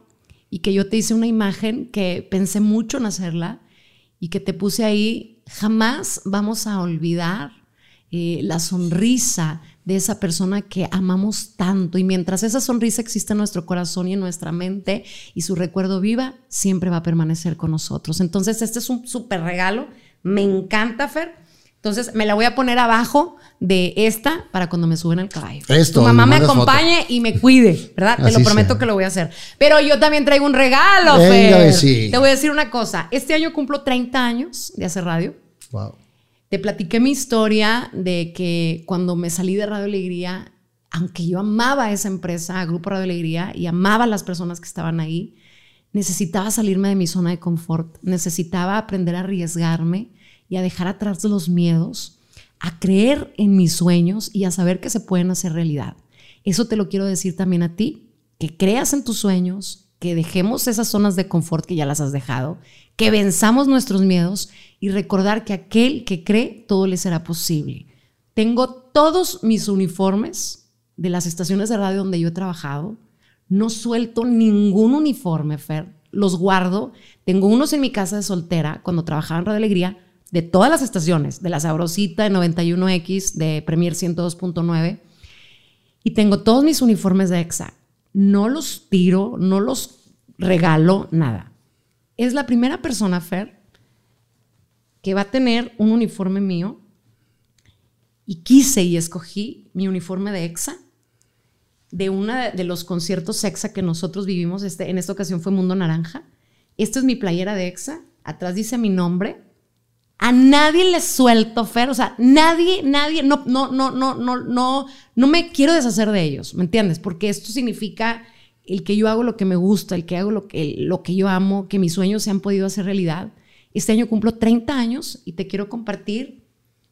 y que yo te hice una imagen que pensé mucho en hacerla y que te puse ahí. Jamás vamos a olvidar eh, la sonrisa de esa persona que amamos tanto. Y mientras esa sonrisa existe en nuestro corazón y en nuestra mente y su recuerdo viva, siempre va a permanecer con nosotros. Entonces, este es un súper regalo. Me encanta, Fer. Entonces, me la voy a poner abajo de esta para cuando me suben al caballo.
Esto,
tu mamá
me mandas foto.
acompañe y me cuide, ¿verdad? Te
Así
lo prometo
sea.
que lo voy a hacer. Pero yo también traigo un regalo, Fer.
Besi.
Te voy a decir una cosa. Este año cumplo 30 años de hacer radio.
Wow.
Te platiqué mi historia de que cuando me salí de Radio Alegría, aunque yo amaba esa empresa, Grupo Radio Alegría, y amaba a las personas que estaban ahí, necesitaba salirme de mi zona de confort, necesitaba aprender a arriesgarme y a dejar atrás los miedos, a creer en mis sueños y a saber que se pueden hacer realidad. Eso te lo quiero decir también a ti, que creas en tus sueños, que dejemos esas zonas de confort que ya las has dejado, que venzamos nuestros miedos y recordar que aquel que cree, todo le será posible. Tengo todos mis uniformes de las estaciones de radio donde yo he trabajado. No suelto ningún uniforme, Fer. Los guardo. Tengo unos en mi casa de soltera cuando trabajaba en Radio Alegría, de todas las estaciones, de la Sabrosita, de 91X, de Premier 102.9. Y tengo todos mis uniformes de EXA. No los tiro, no los regalo, nada. Es la primera persona, Fer, que va a tener un uniforme mío. Y quise y escogí mi uniforme de EXA de uno de los conciertos EXA que nosotros vivimos. Este, en esta ocasión fue Mundo Naranja. Esta es mi playera de EXA. Atrás dice mi nombre. A nadie le suelto, Fer. O sea, nadie, nadie, no, no, no, no, no, no, no me quiero deshacer de ellos, ¿me entiendes? Porque esto significa el que yo hago lo que me gusta, el que hago lo que, lo que yo amo, que mis sueños se han podido hacer realidad. Este año cumplo 30 años y te quiero compartir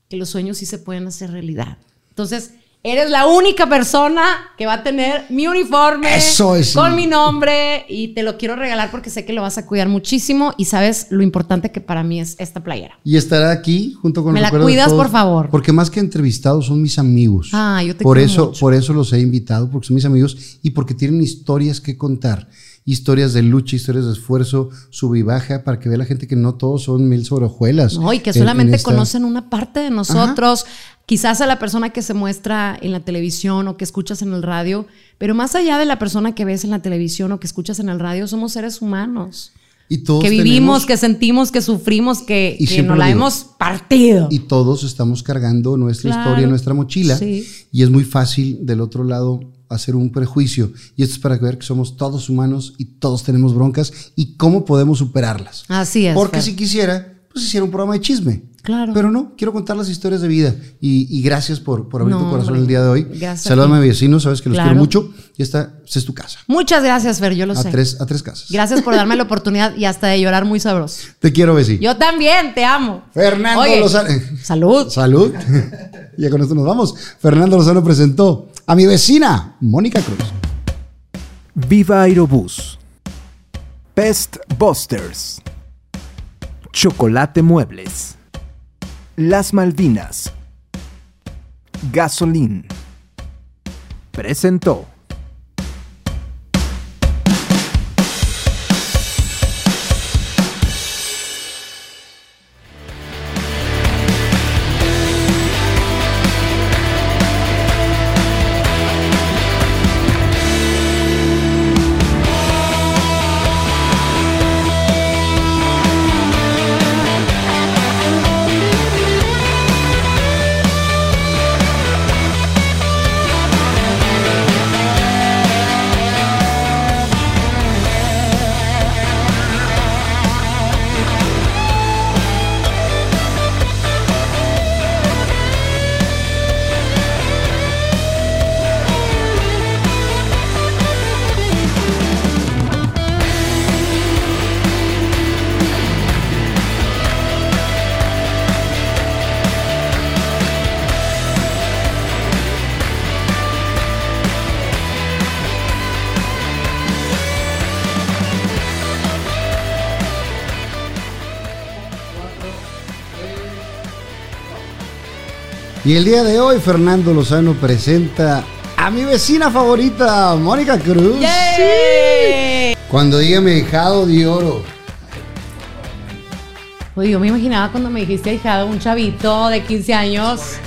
que los sueños sí se pueden hacer realidad. Entonces, eres la única persona que va a tener mi uniforme
Eso es, sí.
con mi nombre y te lo quiero regalar porque sé que lo vas a cuidar muchísimo y sabes lo importante que para mí es esta playera.
Y estará aquí junto con
¿Me la cuidas,
todos,
por favor?
Porque más que entrevistados son mis amigos.
Ah, yo te
por
quiero
eso,
mucho.
por eso los he invitado, porque son mis amigos y porque tienen historias que contar. Historias de lucha, historias de esfuerzo, sub y baja, para que vea la gente que no todos son mil sobre hojuelas.
No, y que
en- en
solamente
esta-
conocen una parte de nosotros. Quizás a la persona que se muestra en la televisión o que escuchas en el radio, pero más allá de la persona que ves en la televisión o que escuchas en el radio, somos seres humanos.
Y todos
que vivimos,
tenemos-
que sentimos, que sufrimos, que,
Y
que nos la
digo.
hemos partido.
y todos estamos cargando nuestra
Claro.
historia, nuestra mochila.
Sí.
Y es muy fácil del otro lado hacer un prejuicio. Y esto es para ver que somos todos humanos y todos tenemos broncas y cómo podemos superarlas.
Así es.
Porque
Fer.
si quisiera, pues hiciera un programa de chisme.
Claro.
Pero no, quiero contar las historias de vida. Y, y gracias por, por abrir
No,
tu corazón
hombre.
el día de hoy.
Gracias
Saludame a mi vecino, sabes que los
Claro.
quiero mucho. Y esta, esta es tu casa.
Muchas gracias, Fer, yo lo
A
sé.
tres, a tres casas.
Gracias por darme la oportunidad y hasta de llorar muy sabroso.
Te quiero, vecino.
Yo también, te amo.
Fernando
Oye,
Lozano.
Salud.
Salud. ya con esto nos vamos. Fernando Lozano presentó a mi vecina, Mónica Cruz.
Viva Aerobús. Pest Busters. Chocolate Muebles. Las Malvinas. Gasolín. Presentó.
Y el día de hoy, Fernando Lozano presenta a mi vecina favorita, Mónica Cruz.
¡Yay!
Cuando diga mi dejado de oro.
Oye, yo me imaginaba cuando me dijiste hijado, un chavito de 15 años